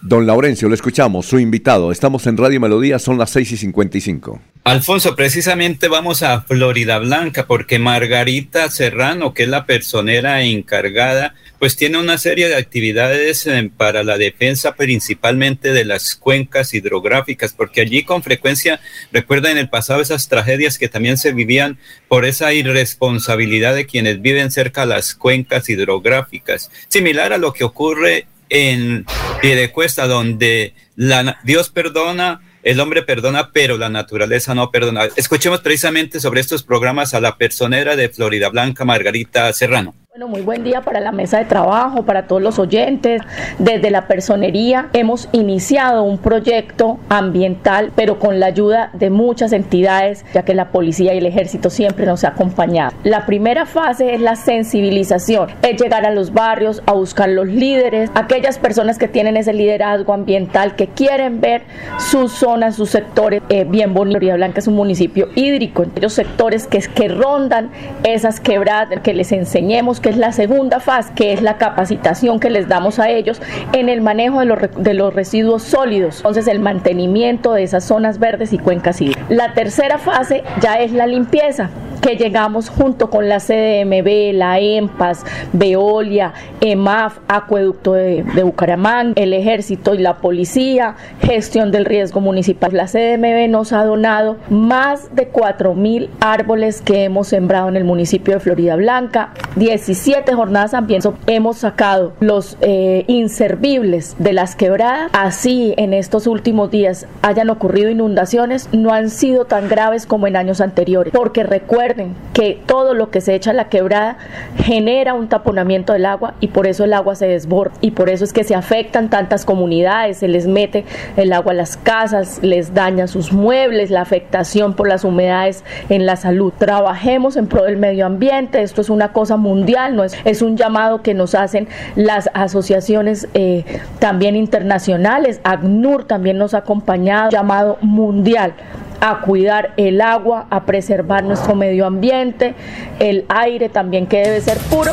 don Laurencio, lo escuchamos, su invitado. Estamos en Radio Melodía, son las 6 y 55. Alfonso, precisamente vamos a Florida Blanca porque Margarita Serrano, que es la personera encargada, pues tiene una serie de actividades eh, para la defensa principalmente de las cuencas hidrográficas, porque allí con frecuencia recuerda en el pasado esas tragedias que también se vivían por esa irresponsabilidad de quienes viven cerca de las cuencas hidrográficas, similar a lo que ocurre en Piedecuesta, donde la, Dios perdona, el hombre perdona, pero la naturaleza no perdona. Escuchemos precisamente sobre estos programas a la personera de Florida Blanca, Margarita Serrano. Bueno, muy buen día para la mesa de trabajo, para todos los oyentes. Desde la personería hemos iniciado un proyecto ambiental, pero con la ayuda de muchas entidades, ya que la policía y el ejército siempre nos ha acompañado. La primera fase es la sensibilización, es llegar a los barrios, a buscar los líderes, aquellas personas que tienen ese liderazgo ambiental, que quieren ver sus zonas, sus sectores eh, bien bonitos. Blanca es un municipio hídrico, aquellos sectores que, que rondan esas quebradas, que les enseñemos que es la segunda fase, que es la capacitación que les damos a ellos en el manejo de los, de los residuos sólidos, entonces el mantenimiento de esas zonas verdes y cuencas hídricas. La tercera fase ya es la limpieza, que llegamos junto con la CDMB, la EMPAS, Veolia, EMAF, Acueducto de, de Bucaramanga, el Ejército y la Policía, gestión del riesgo municipal. La CDMB nos ha donado más de 4 mil árboles que hemos sembrado en el municipio de Florida Blanca, 17 jornadas ambientales. Hemos sacado los eh, inservibles de las quebradas. Así en estos últimos días hayan ocurrido inundaciones, no han sido tan graves como en años anteriores, porque recuerden que todo lo que se echa a la quebrada genera un taponamiento del agua y por eso el agua se desborda y por eso es que se afectan tantas comunidades, se les mete el agua a las casas, les daña sus muebles, la afectación por las humedades en la salud. Trabajemos en pro del medio ambiente, esto es una cosa mundial, no es, es un llamado que nos hacen las asociaciones eh, también internacionales. ACNUR también nos ha acompañado, llamado mundial a cuidar el agua, a preservar nuestro medio ambiente, el aire también que debe ser puro.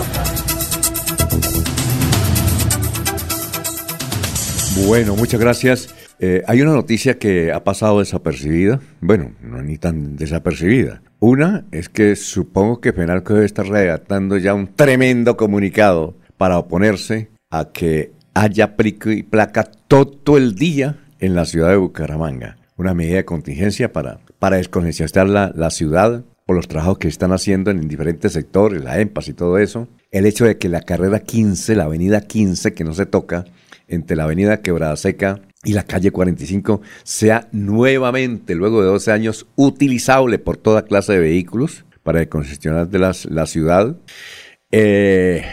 Bueno, muchas gracias. Eh, hay una noticia que ha pasado desapercibida. Bueno, no ni tan desapercibida. Una es que supongo que Fenalco debe estar redactando ya un tremendo comunicado para oponerse a que haya pico y placa todo el día en la ciudad de Bucaramanga. Una medida de contingencia para, para descongestionar la, la ciudad por los trabajos que están haciendo en diferentes sectores, la EMPAS y todo eso. El hecho de que la carrera 15, la avenida 15, que no se toca, entre la avenida Quebrada Seca y la calle 45 sea nuevamente, luego de 12 años, utilizable por toda clase de vehículos para descongestionar de las, la ciudad. Eh,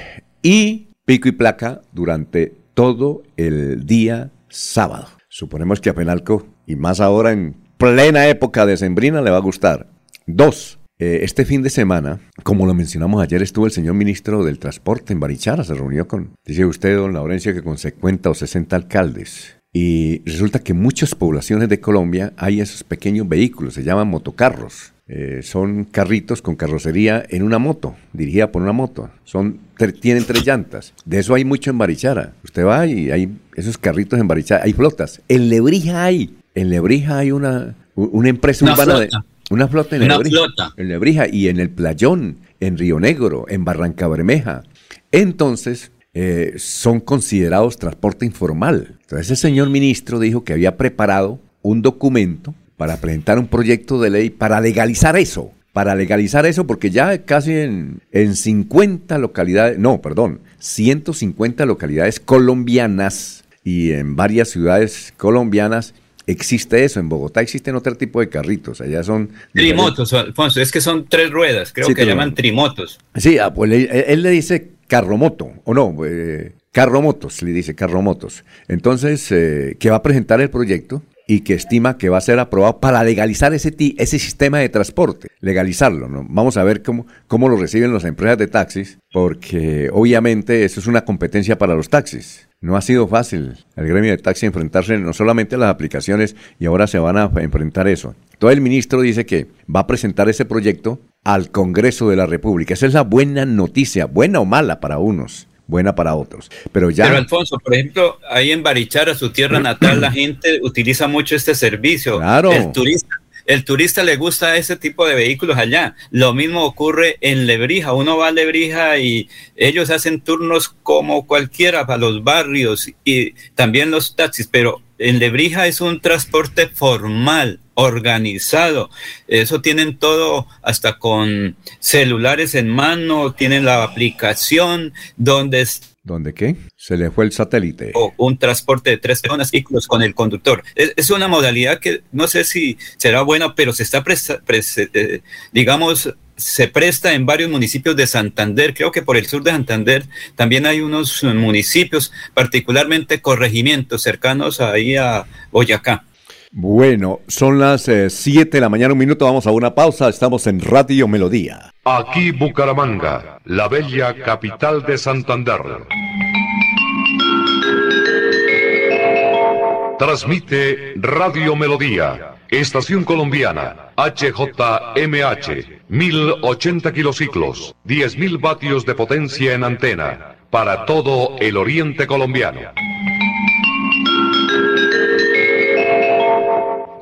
y pico y placa durante todo el día sábado. Suponemos que a Penalco, y más ahora en plena época de Sembrina, le va a gustar. Dos, eh, este fin de semana, como lo mencionamos ayer, estuvo el señor ministro del Transporte en Barichara, se reunió con, dice usted, don Laurencio, que con 50 o 60 alcaldes. Y resulta que muchas poblaciones de Colombia hay esos pequeños vehículos, se llaman motocarros. Eh, son carritos con carrocería en una moto, dirigida por una moto. Son, tienen tres llantas. De eso hay mucho en Barichara. Usted va y hay esos carritos en Barichara, hay flotas. En Lebrija hay, en Lebrija hay una, una empresa Una urbana de... flota. Una flota en Una Lebrija. flota. En Lebrija y en el Playón, en Río Negro, en Barranca Bermeja. Entonces, eh, son considerados transporte informal. Entonces, el señor ministro dijo que había preparado un documento para presentar un proyecto de ley para legalizar eso. Para legalizar eso, porque ya casi en, en 50 localidades, no, perdón, 150 localidades colombianas y en varias ciudades colombianas existe eso. En Bogotá existen otro tipo de carritos. Allá son. Trimotos, Alfonso, es que son tres ruedas, creo Sí, que llaman trimotos. Sí, ah, pues le- él, le dice carromoto, o no, eh, carromotos, le dice carromotos. Entonces, eh, que va a presentar el proyecto y que estima que va a ser aprobado para legalizar ese, ese sistema de transporte, legalizarlo. ¿no? Vamos a ver cómo, cómo lo reciben las empresas de taxis, porque obviamente eso es una competencia para los taxis. No ha sido fácil al gremio de taxi enfrentarse no solamente a las aplicaciones y ahora se van a enfrentar eso. Todo el ministro dice que va a presentar ese proyecto al Congreso de la República. Esa es la buena noticia, buena o mala para unos, buena para otros. Pero ya... Pero Alfonso, por ejemplo, ahí en Barichara, su tierra natal, la gente utiliza mucho este servicio. Claro. El turista, el turista le gusta ese tipo de vehículos allá. Lo mismo ocurre en Lebrija. Uno va a Lebrija y ellos hacen turnos como cualquiera para los barrios y también los taxis, pero en Lebrija es un transporte formal, organizado. Eso tienen todo, hasta con celulares en mano, tienen la aplicación donde es ¿Dónde qué? Se le fue el satélite. o un transporte de tres personas vehículos con el conductor. Es, es una modalidad que no sé si será buena, pero se está, presta- pres- eh, digamos, se presta en varios municipios de Santander. Creo que por el sur de Santander también hay unos eh, municipios, particularmente corregimientos cercanos ahí a Boyacá. Bueno, son las 7 de la mañana, un minuto, vamos a una pausa, estamos en Radio Melodía. Aquí Bucaramanga, la bella capital de Santander. Transmite Radio Melodía, Estación Colombiana, HJMH, 1080 kilociclos, 10.000 vatios de potencia en antena, para todo el oriente colombiano.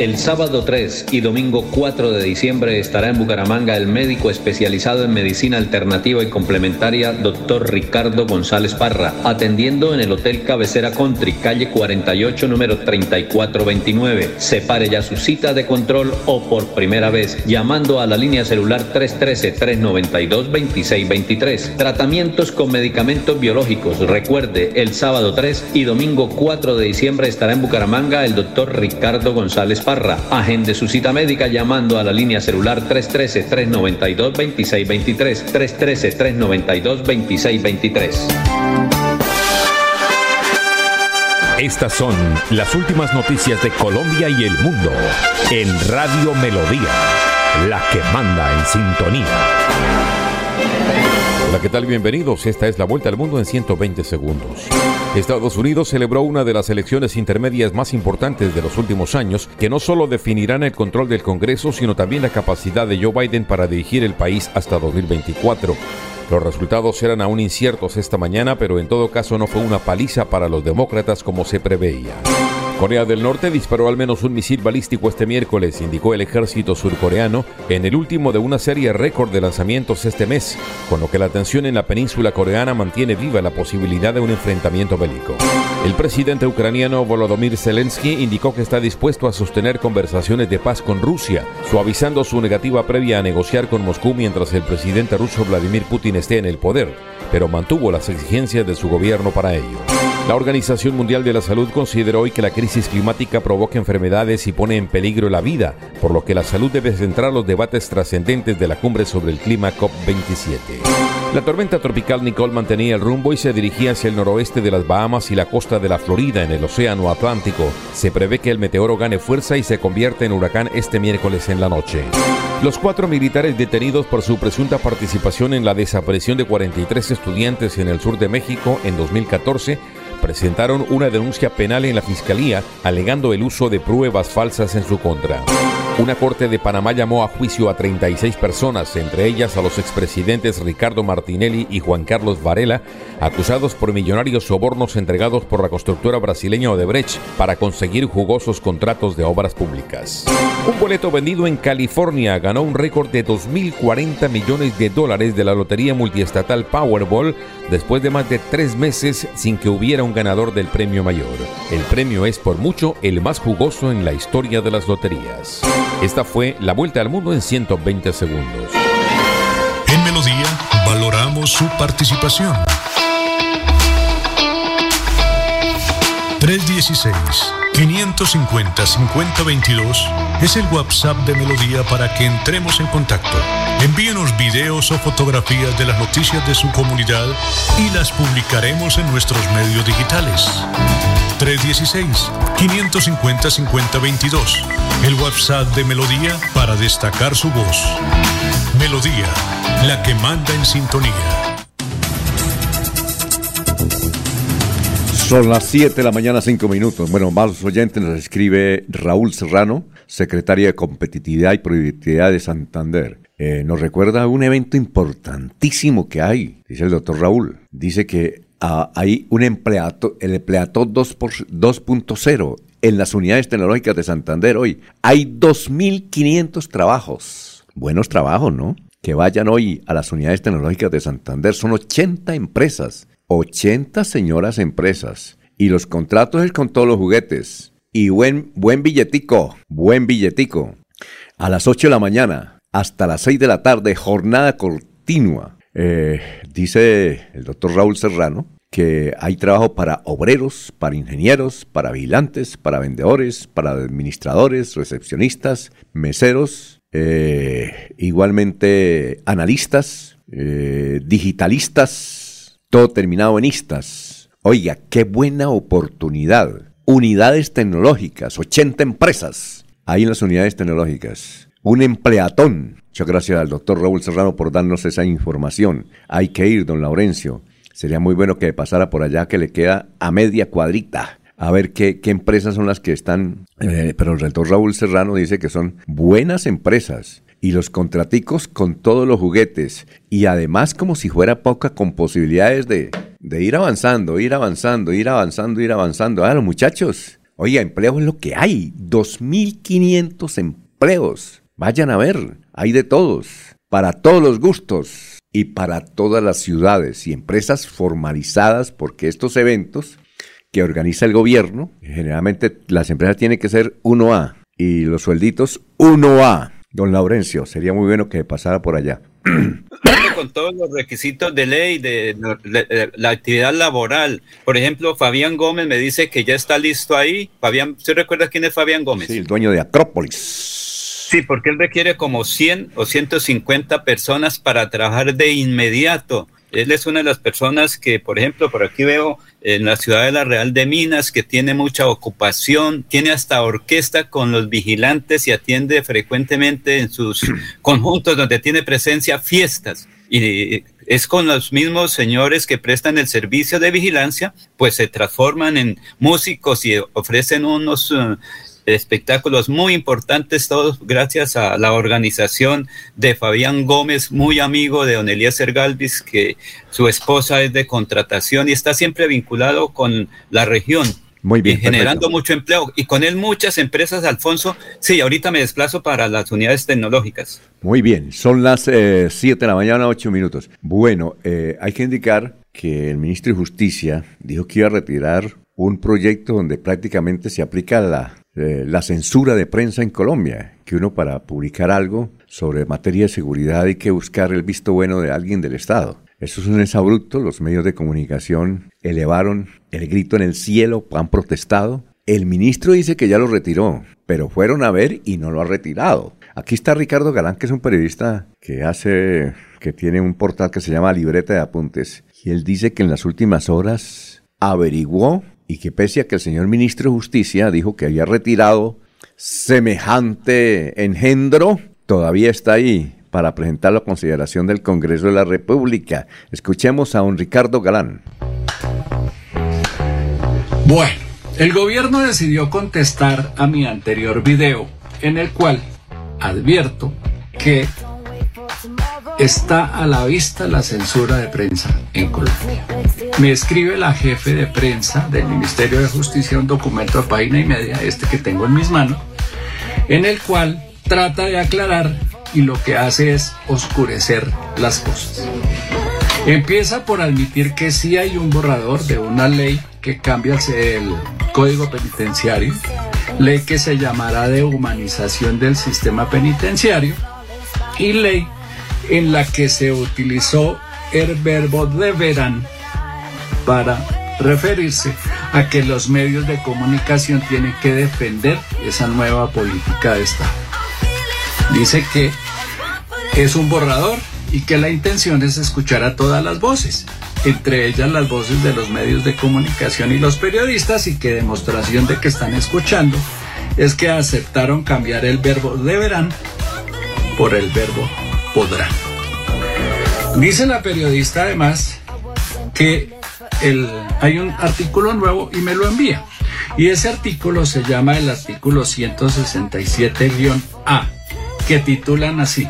El sábado 3 y domingo 4 de diciembre estará en Bucaramanga el médico especializado en medicina alternativa y complementaria, doctor Ricardo González Parra, atendiendo en el Hotel Cabecera Country, calle 48, número 3429. Separe ya su cita de control o por primera vez llamando a la línea celular 313-392-2623. Tratamientos con medicamentos biológicos. Recuerde, el sábado 3 y domingo 4 de diciembre estará en Bucaramanga el doctor Ricardo González Parra. Agende su cita médica llamando a la línea celular 313-392-2623. 313-392-2623. Estas son las últimas noticias de Colombia y el mundo en Radio Melodía, la que manda en sintonía. Hola, ¿qué tal? Bienvenidos. Esta es la vuelta al mundo en 120 segundos. Estados Unidos celebró una de las elecciones intermedias más importantes de los últimos años, que no solo definirán el control del Congreso, sino también la capacidad de Joe Biden para dirigir el país hasta 2024. Los resultados eran aún inciertos esta mañana, pero en todo caso no fue una paliza para los demócratas como se preveía. Corea del Norte disparó al menos un misil balístico este miércoles, indicó el ejército surcoreano, en el último de una serie récord de lanzamientos este mes, con lo que la tensión en la península coreana mantiene viva la posibilidad de un enfrentamiento bélico. El presidente ucraniano Volodymyr Zelensky indicó que está dispuesto a sostener conversaciones de paz con Rusia, suavizando su negativa previa a negociar con Moscú mientras el presidente ruso Vladimir Putin esté en el poder, pero mantuvo las exigencias de su gobierno para ello. La Organización Mundial de la Salud consideró hoy que la crisis climática provoca enfermedades y pone en peligro la vida, por lo que la salud debe centrar los debates trascendentes de la cumbre sobre el clima COP27. La tormenta tropical Nicole mantenía el rumbo y se dirigía hacia el noroeste de las Bahamas y la costa de la Florida en el Océano Atlántico. Se prevé que el meteoro gane fuerza y se convierta en huracán este miércoles en la noche. Los cuatro militares detenidos por su presunta participación en la desaparición de 43 estudiantes en el sur de México en 2014 presentaron una denuncia penal en la Fiscalía alegando el uso de pruebas falsas en su contra. Una corte de Panamá llamó a juicio a 36 personas, entre ellas a los expresidentes Ricardo Martinelli y Juan Carlos Varela, acusados por millonarios sobornos entregados por la constructora brasileña Odebrecht para conseguir jugosos contratos de obras públicas. Un boleto vendido en California ganó un récord de 2.040 millones de dólares de la lotería multiestatal Powerball después de más de tres meses sin que hubiera un ganador del premio mayor. El premio es por mucho el más jugoso en la historia de las loterías. Esta fue la vuelta al mundo en 120 segundos. En Melodía valoramos su participación. 316-550-5022 es el WhatsApp de Melodía para que entremos en contacto. Envíenos videos o fotografías de las noticias de su comunidad y las publicaremos en nuestros medios digitales. 316-550-5022. El WhatsApp de Melodía para destacar su voz. Melodía, la que manda en sintonía. Son las 7 de la mañana, 5 minutos. Bueno, más oyentes nos escribe Raúl Serrano, secretario de Competitividad y Productividad de Santander. Eh, nos recuerda un evento importantísimo que hay, dice el doctor Raúl. Dice que ah, hay un empleado, el empleado 2.0 en las unidades tecnológicas de Santander hoy. Hay 2.500 trabajos. Buenos trabajos, ¿no? Que vayan hoy a las unidades tecnológicas de Santander. Son 80 empresas 80 señoras empresas. Y los contratos es con todos los juguetes. Y buen, buen billetico, buen billetico. A las 8 de la mañana hasta las 6 de la tarde, jornada continua. Eh, dice el doctor Raúl Serrano que hay trabajo para obreros, para ingenieros, para vigilantes, para vendedores, para administradores, recepcionistas, meseros, eh, igualmente analistas, eh, digitalistas, todo terminado en istas. Oiga, qué buena oportunidad. Unidades tecnológicas, 80 empresas. Ahí en las unidades tecnológicas. Un empleatón. Muchas gracias al doctor Raúl Serrano por darnos esa información. Hay que ir, don Laurencio. Sería muy bueno que pasara por allá, que le queda a media cuadrita. A ver qué, qué empresas son las que están. Eh, pero el doctor Raúl Serrano dice que son buenas empresas y los contraticos con todos los juguetes y además como si fuera poca con posibilidades de, de ir avanzando, ir avanzando, ir avanzando, ir avanzando. Ah, los muchachos, Oiga, empleos es lo que hay. 2.500 empleos. Vayan a ver, hay de todos, para todos los gustos y para todas las ciudades y empresas formalizadas, porque estos eventos que organiza el gobierno, generalmente las empresas tienen que ser 1A y los suelditos 1A. Don Laurencio, sería muy bueno que pasara por allá. Con todos los requisitos de ley de, la actividad laboral. Por ejemplo, Fabián Gómez me dice que ya está listo ahí. Fabián, ¿usted recuerda quién es Fabián Gómez? Sí, el dueño de Acrópolis. Sí, porque él requiere como 100 o 150 personas para trabajar de inmediato. Él es una de las personas que, por ejemplo, por aquí veo en la ciudad de la Real de Minas, que tiene mucha ocupación, tiene hasta orquesta con los vigilantes y atiende frecuentemente en sus conjuntos donde tiene presencia fiestas. Y es con los mismos señores que prestan el servicio de vigilancia, pues se transforman en músicos y ofrecen unos uh, espectáculos muy importantes, todos gracias a la organización de Fabián Gómez, muy amigo de Don Eliezer Galvis, que su esposa es de contratación y está siempre vinculado con la región. Muy bien. generando mucho empleo. Y con él muchas empresas, Alfonso. Sí, ahorita me desplazo para las unidades tecnológicas. Muy bien, son las 7 eh, de la mañana, 8 minutos. Bueno, eh, hay que indicar que el ministro de Justicia dijo que iba a retirar un proyecto donde prácticamente se aplica la eh, la censura de prensa en Colombia, que uno para publicar algo sobre materia de seguridad hay que buscar el visto bueno de alguien del Estado. Eso es un exabrupto, los medios de comunicación elevaron el grito en el cielo, han protestado. El ministro dice que ya lo retiró, pero fueron a ver y no lo ha retirado. Aquí está Ricardo Galán, que es un periodista que hace, que tiene un portal que se llama Libreta de Apuntes, y él dice que en las últimas horas averiguó y que pese a que el señor ministro de Justicia dijo que había retirado semejante engendro, todavía está ahí para presentarlo a consideración del Congreso de la República. Escuchemos a un Ricardo Galán. Bueno, el gobierno decidió contestar a mi anterior video, en el cual advierto que está a la vista la censura de prensa en Colombia. Me escribe la jefe de prensa del Ministerio de Justicia un documento de página y media, este que tengo en mis manos, en el cual trata de aclarar y lo que hace es oscurecer las cosas. Empieza por admitir que sí hay un borrador de una ley que cambia el código penitenciario, ley que se llamará de humanización del sistema penitenciario y ley en la que se utilizó el verbo deberán para referirse a que los medios de comunicación tienen que defender esa nueva política de Estado. Dice que es un borrador y que la intención es escuchar a todas las voces, entre ellas las voces de los medios de comunicación y los periodistas y que demostración de que están escuchando es que aceptaron cambiar el verbo deberán por el verbo podrán. Dice la periodista además que el, hay un artículo nuevo y me lo envía. Y ese artículo se llama el artículo 167-A, que titulan así.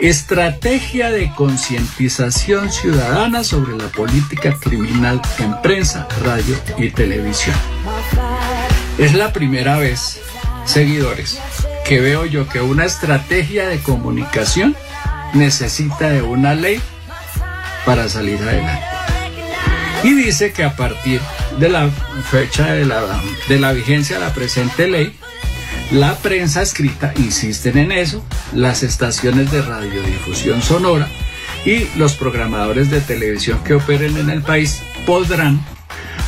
Estrategia de concientización ciudadana sobre la política criminal en prensa, radio y televisión. Es la primera vez, seguidores, que veo yo que una estrategia de comunicación necesita de una ley para salir adelante. Y dice que a partir de la fecha de la, de la vigencia de la presente ley, la prensa escrita, insisten en eso, las estaciones de radiodifusión sonora y los programadores de televisión que operen en el país podrán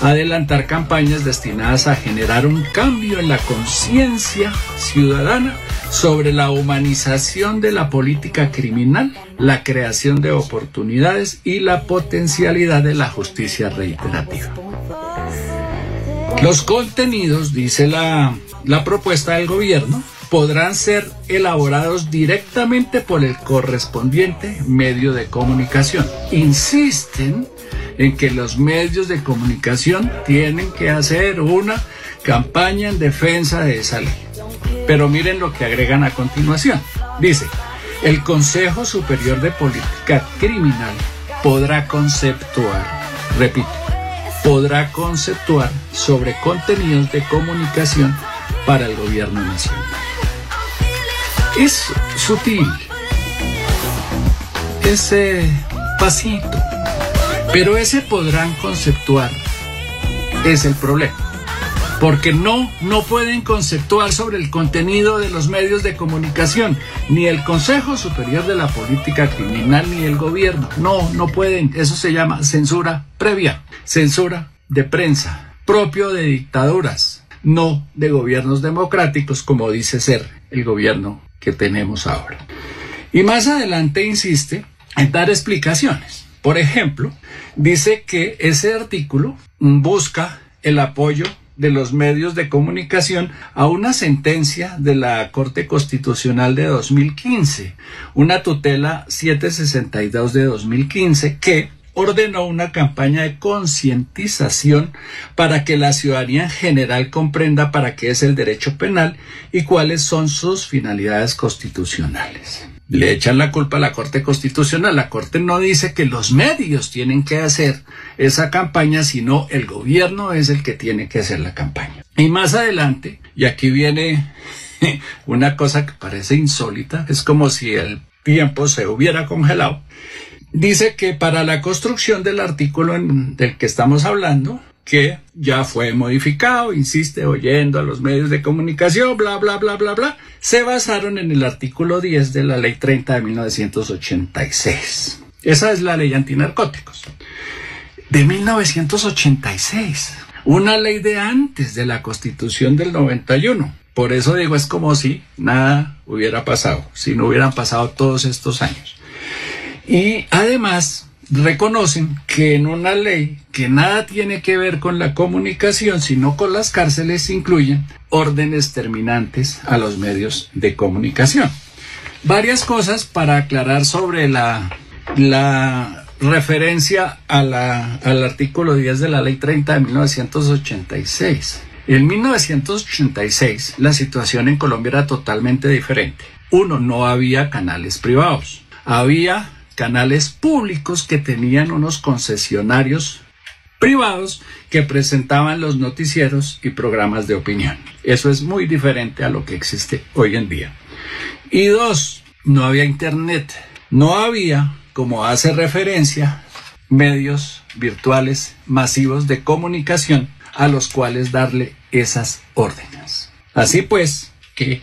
adelantar campañas destinadas a generar un cambio en la conciencia ciudadana sobre la humanización de la política criminal, la creación de oportunidades y la potencialidad de la justicia reiterativa. Los contenidos, dice la, la propuesta del gobierno, podrán ser elaborados directamente por el correspondiente medio de comunicación. Insisten en que los medios de comunicación tienen que hacer una campaña en defensa de esa ley. Pero miren lo que agregan a continuación. Dice, el Consejo Superior de Política Criminal podrá conceptuar, repito, podrá conceptuar sobre contenidos de comunicación para el gobierno nacional. Es sutil ese pasito, pero ese podrán conceptuar es el problema porque no, no pueden conceptuar sobre el contenido de los medios de comunicación, ni el Consejo Superior de la Política Criminal, ni el gobierno. No, no pueden. Eso se llama censura previa, censura de prensa, propio de dictaduras, no de gobiernos democráticos, como dice ser el gobierno que tenemos ahora. Y más adelante insiste en dar explicaciones. Por ejemplo, dice que ese artículo busca el apoyo de los medios de comunicación a una sentencia de la Corte Constitucional de 2015, una tutela 762 de 2015 que ordenó una campaña de concientización para que la ciudadanía en general comprenda para qué es el derecho penal y cuáles son sus finalidades constitucionales le echan la culpa a la Corte Constitucional. La Corte no dice que los medios tienen que hacer esa campaña, sino el gobierno es el que tiene que hacer la campaña. Y más adelante, y aquí viene una cosa que parece insólita, es como si el tiempo se hubiera congelado. Dice que para la construcción del artículo del que estamos hablando, que ya fue modificado, insiste, oyendo a los medios de comunicación, bla, bla, bla, bla, bla, se basaron en el artículo 10 de la Ley 30 de 1986. Esa es la ley antinarcóticos. De 1986. Una ley de antes de la Constitución del 91. Por eso digo, es como si nada hubiera pasado, si no hubieran pasado todos estos años. Y además, reconocen que en una ley que nada tiene que ver con la comunicación, sino con las cárceles, incluyen órdenes terminantes a los medios de comunicación. Varias cosas para aclarar sobre la, la referencia a al artículo 10 de la ley 30 de 1986. En 1986 la situación en Colombia era totalmente diferente. Uno, no había canales privados. Había canales públicos que tenían unos concesionarios privados que presentaban los noticieros y programas de opinión. Eso es muy diferente a lo que existe hoy en día. Y dos, no había internet. No había, como hace referencia, medios virtuales masivos de comunicación a los cuales darle esas órdenes. Así pues, que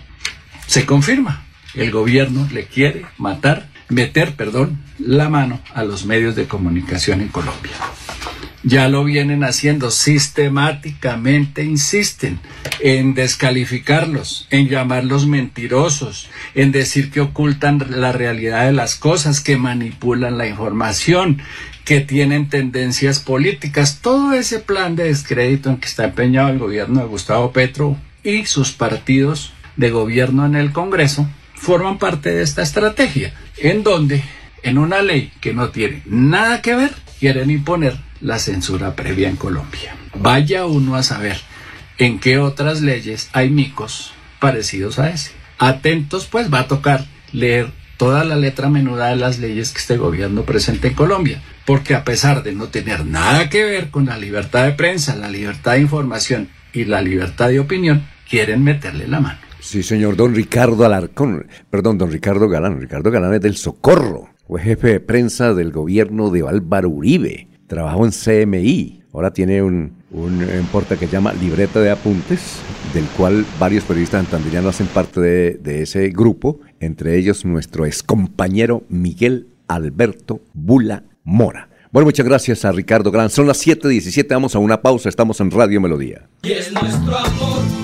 se confirma, el gobierno le quiere matar meter, perdón, la mano a los medios de comunicación en Colombia. Ya lo vienen haciendo sistemáticamente, insisten en descalificarlos, en llamarlos mentirosos, en decir que ocultan la realidad de las cosas, que manipulan la información, que tienen tendencias políticas. Todo ese plan de descrédito en que está empeñado el gobierno de Gustavo Petro y sus partidos de gobierno en el Congreso forman parte de esta estrategia, en donde en una ley que no tiene nada que ver, quieren imponer la censura previa en Colombia. Vaya uno a saber en qué otras leyes hay micos parecidos a ese. Atentos, pues va a tocar leer toda la letra menuda de las leyes que este gobierno presenta en Colombia, porque a pesar de no tener nada que ver con la libertad de prensa, la libertad de información y la libertad de opinión, quieren meterle la mano. Sí, señor, don Ricardo Alarcón, perdón, don Ricardo Galán. Ricardo Galán es del Socorro, fue jefe de prensa del gobierno de Álvaro Uribe, trabajó en CMI, ahora tiene un, un, porta que se llama Libreta de Apuntes, del cual varios periodistas santanderianos hacen parte de, ese grupo, entre ellos nuestro excompañero Miguel Alberto Bula Mora. Bueno, muchas gracias a Ricardo Gran. Son las 7:17, vamos a una pausa, estamos en Radio Melodía. Y es nuestro amor.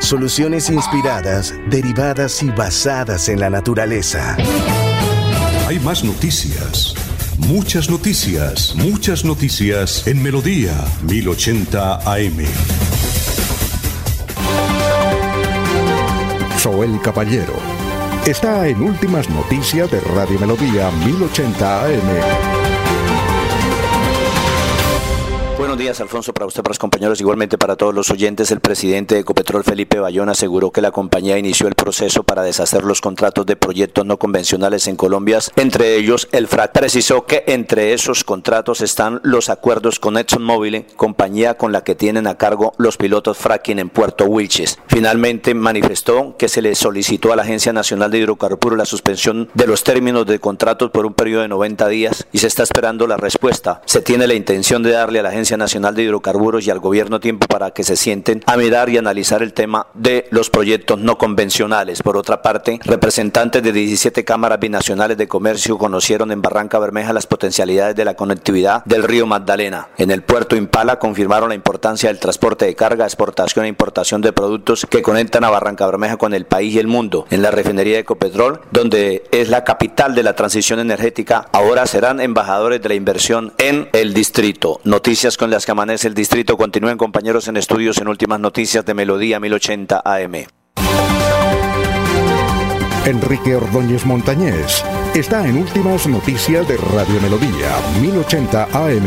Soluciones inspiradas, derivadas y basadas en la naturaleza. Hay más noticias. Muchas noticias, muchas noticias en Melodía 1080 AM. Soel Caballero está en Últimas Noticias de Radio Melodía 1080 AM. Buenos días, Alfonso, para usted, para los compañeros, igualmente para todos los oyentes. El presidente de Ecopetrol, Felipe Bayón, aseguró que la compañía inició el proceso para deshacer los contratos de proyectos no convencionales en Colombia, entre ellos el FRAC. Precisó que entre esos contratos están los acuerdos con ExxonMobil, compañía con la que tienen a cargo los pilotos fracking en Puerto Wilches. Finalmente manifestó que se le solicitó a la Agencia Nacional de Hidrocarburos la suspensión de los términos de contratos por un periodo de 90 días y se está esperando la respuesta. Se tiene la intención de darle a la Agencia Nacional de Hidrocarburos y al gobierno tiempo para que se sienten a mirar y analizar el tema de los proyectos no convencionales. Por otra parte, representantes de 17 cámaras binacionales de comercio conocieron en Barranca Bermeja las potencialidades de la conectividad del río Magdalena. En el puerto Impala confirmaron la importancia del transporte de carga, exportación e importación de productos que conectan a Barranca Bermeja con el país y el mundo. En la refinería de Ecopetrol, donde es la capital de la transición energética, ahora serán embajadores de la inversión en el distrito. Noticias con las que amanece el distrito. Continúen compañeros en estudios en últimas noticias de Melodía 1080 AM. Enrique Ordóñez Montañés está en últimas noticias de Radio Melodía 1080 AM.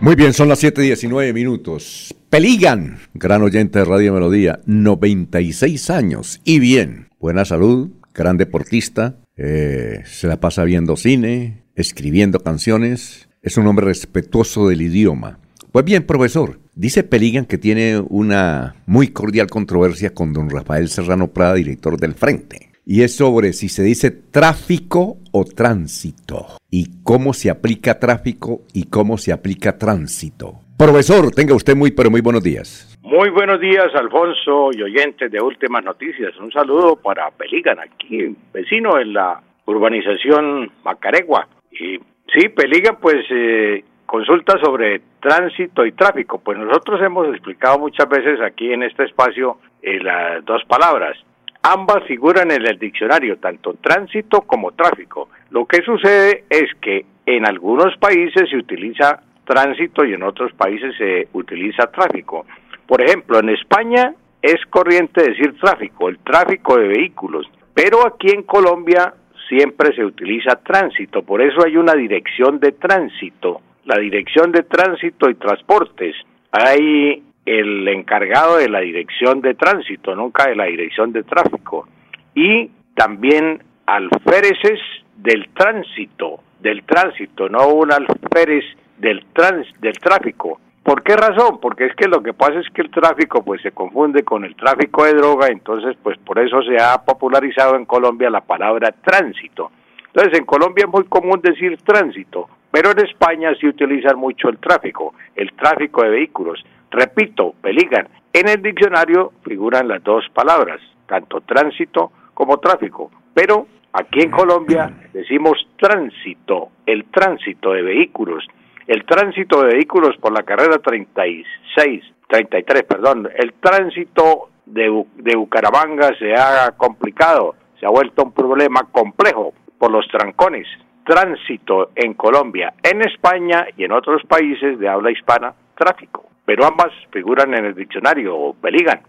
Muy bien, son las 7:19 minutos. Peligan, gran oyente de Radio Melodía, 96 años y bien, buena salud, gran deportista, eh, se la pasa viendo cine, escribiendo canciones, es un hombre respetuoso del idioma. Pues bien, profesor, dice Peligan que tiene una muy cordial controversia con don Rafael Serrano Prada, director del Frente. Y es sobre si se dice tráfico o tránsito. Y cómo se aplica tráfico y cómo se aplica tránsito. Profesor, tenga usted muy, pero muy buenos días. Muy buenos días, Alfonso y oyentes de Últimas Noticias. Un saludo para Peligan, aquí, vecino en la urbanización Macaregua. Y sí, Peliga, pues eh, consulta sobre tránsito y tráfico. Pues nosotros hemos explicado muchas veces aquí en este espacio eh, las dos palabras. Ambas figuran en el diccionario, tanto tránsito como tráfico. Lo que sucede es que en algunos países se utiliza tránsito y en otros países se utiliza tráfico. Por ejemplo, en España es corriente decir tráfico, el tráfico de vehículos, pero aquí en Colombia siempre se utiliza tránsito, por eso hay una dirección de tránsito, la dirección de tránsito y transportes. Hay el encargado de la dirección de tránsito, nunca de la dirección de tráfico. Y también alféreces del tránsito, del tránsito, no un alférez del, trans, del tráfico. ¿Por qué razón? Porque es que lo que pasa es que el tráfico pues se confunde con el tráfico de droga, entonces pues por eso se ha popularizado en Colombia la palabra tránsito. Entonces en Colombia es muy común decir tránsito, pero en España sí utilizan mucho el tráfico, el tráfico de vehículos. Repito, peligan. En el diccionario figuran las dos palabras, tanto tránsito como tráfico, pero aquí en Colombia decimos tránsito, el tránsito de vehículos el tránsito de vehículos por la carrera 36, 33, perdón, el tránsito de, de Bucaramanga se ha complicado, se ha vuelto un problema complejo por los trancones. Tránsito en Colombia, en España y en otros países de habla hispana, tráfico. Pero ambas figuran en el diccionario o.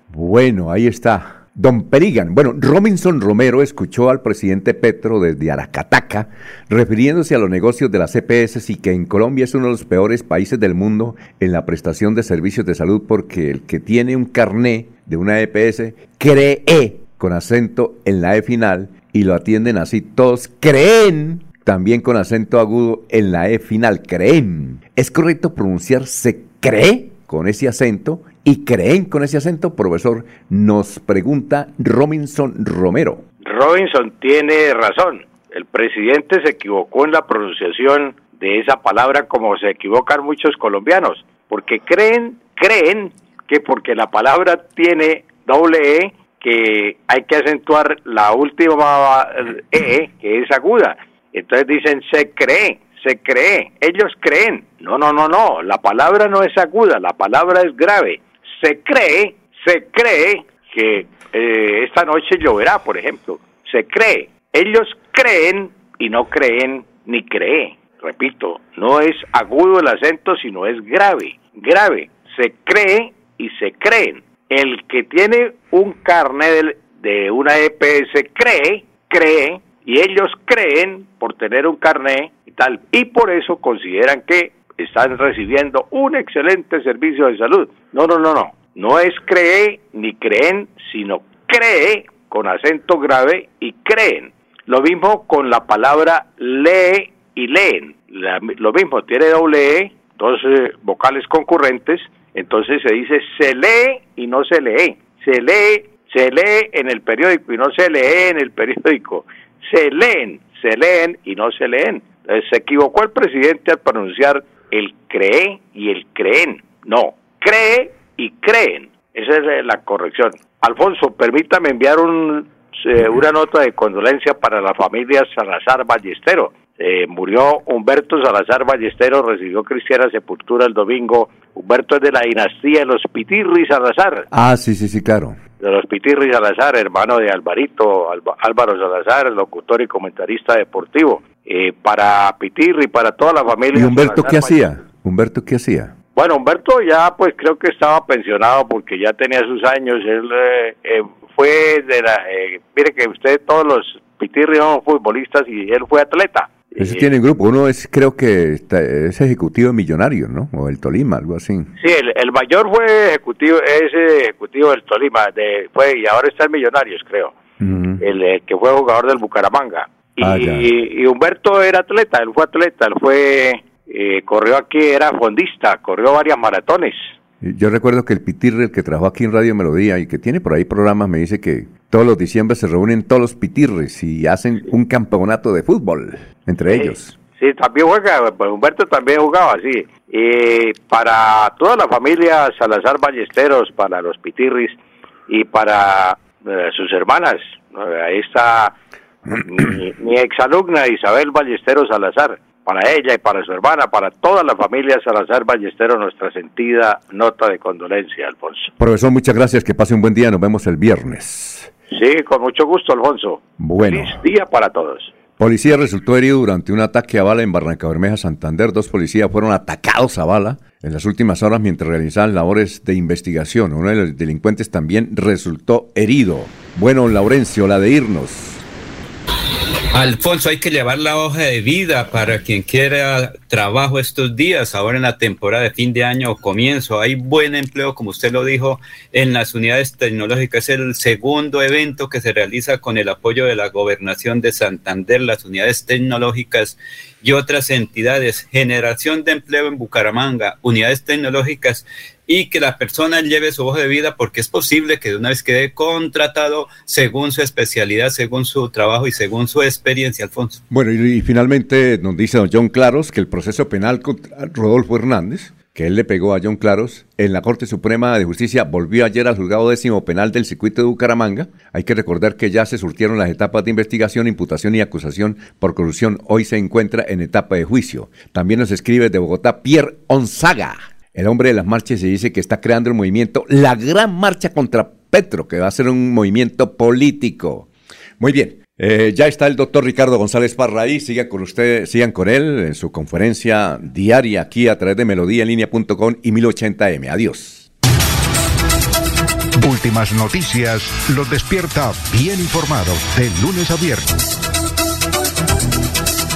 Bueno, ahí está. Don Perigan, bueno, Robinson Romero escuchó al presidente Petro desde Aracataca refiriéndose a los negocios de las EPS y que en Colombia es uno de los peores países del mundo en la prestación de servicios de salud porque el que tiene un carné de una EPS cree con acento en la E final y lo atienden así. Todos creen también con acento agudo en la E final. Creen. ¿Es correcto pronunciar se cree con ese acento y creen con ese acento, profesor, nos pregunta Robinson Romero. Robinson tiene razón. El presidente se equivocó en la pronunciación de esa palabra como se equivocan muchos colombianos, porque creen, creen que porque la palabra tiene doble E, que hay que acentuar la última E, que es aguda. Entonces dicen se cree, se cree, ellos creen. No, no, no, no, la palabra no es aguda, la palabra es grave. Se cree, se cree que eh, esta noche lloverá, por ejemplo. Se cree. Ellos creen y no creen ni cree. Repito, no es agudo el acento, sino es grave. Grave. Se cree y se creen. El que tiene un carnet de una EPS cree, cree, y ellos creen por tener un carnet y tal. Y por eso consideran que están recibiendo un excelente servicio de salud. No, no, no, no. No es cree ni creen, sino cree con acento grave y creen. Lo mismo con la palabra lee y leen. lo mismo, tiene doble E, dos eh, vocales concurrentes, entonces se dice se lee y no se lee. Se lee, se lee en el periódico y no se lee en el periódico. Se leen, se leen y no se leen. se equivocó el presidente al pronunciar el cree y el creen. No, cree y creen. Esa es eh, la corrección. Alfonso, permítame enviar un, eh, una nota de condolencia para la familia Salazar Ballestero. Eh, murió Humberto Salazar Ballestero, recibió cristiana sepultura el domingo. Humberto es de la dinastía de los Pitirri Salazar. Ah, sí, sí, sí, claro. De los Pitirri Salazar, hermano de Alvarito, Álvaro Salazar, locutor y comentarista deportivo. Para Pitirri, para toda la familia. ¿Y Humberto qué hacía? ¿Humberto qué hacía? Bueno, Humberto ya pues creo que estaba pensionado porque ya tenía sus años. Él eh, eh, fue de la... Eh, mire que usted, todos los pitirri son futbolistas y él fue atleta. Ese tiene grupo. Uno es, creo que es ejecutivo millonario, ¿no? O el Tolima, algo así. Sí, el, mayor fue ejecutivo, es ejecutivo del Tolima, de, fue y ahora está en Millonarios, creo. el, que fue jugador del Bucaramanga. Ah, y, Humberto era atleta, él fue atleta, él fue eh, corrió aquí, era fondista, corrió varias maratones. Yo recuerdo que el Pitirre, el que trabajó aquí en Radio Melodía y que tiene por ahí programas, me dice que todos los diciembre se reúnen todos los Pitirres y hacen un campeonato de fútbol entre ellos. Sí, también juega, pues Humberto también jugaba, sí. Y para toda la familia Salazar Ballesteros, para los Pitirris y para eh, sus hermanas, ahí está mi, mi exalumna Isabel Ballesteros Salazar para ella y para su hermana, para toda la familia Salazar Ballestero, nuestra sentida nota de condolencia, Alfonso. Profesor, muchas gracias, que pase un buen día, nos vemos el viernes. Sí, con mucho gusto, Alfonso. Bueno. Feliz día para todos. Policía resultó herido durante un ataque a bala en Barranca Bermeja, Santander. Dos policías fueron atacados a bala en las últimas horas mientras realizaban labores de investigación. Uno de los delincuentes también resultó herido. Bueno, Laurencio, la de irnos. Alfonso, hay que llevar la hoja de vida para quien quiera trabajo estos días, ahora en la temporada de fin de año o comienzo. Hay buen empleo, como usted lo dijo, en las unidades tecnológicas. Es el segundo evento que se realiza con el apoyo de la gobernación de Santander, las unidades tecnológicas y otras entidades. Generación de empleo en Bucaramanga, unidades tecnológicas y que la persona lleve su hoja de vida porque es posible que de una vez quede contratado según su especialidad, según su trabajo y según su experiencia, Alfonso. Bueno, y, finalmente nos dice don John Claros que el proceso penal contra Rodolfo Hernández, que él le pegó a John Claros, en la Corte Suprema de Justicia volvió ayer al juzgado décimo penal del circuito de Bucaramanga. Hay que recordar que ya se surtieron las etapas de investigación, imputación y acusación por corrupción. Hoy se encuentra en etapa de juicio. También nos escribe de Bogotá Pierre Onzaga el hombre de las marchas se dice que está creando el movimiento La Gran Marcha contra Petro, que va a ser un movimiento político. Muy bien. Eh, ya está el doctor Ricardo González Parra ahí, sigan con usted, sigan con él en su conferencia diaria aquí a través de melodíaenlínea.com y 1080m. Adiós. Últimas noticias los despierta bien informados de lunes a viernes.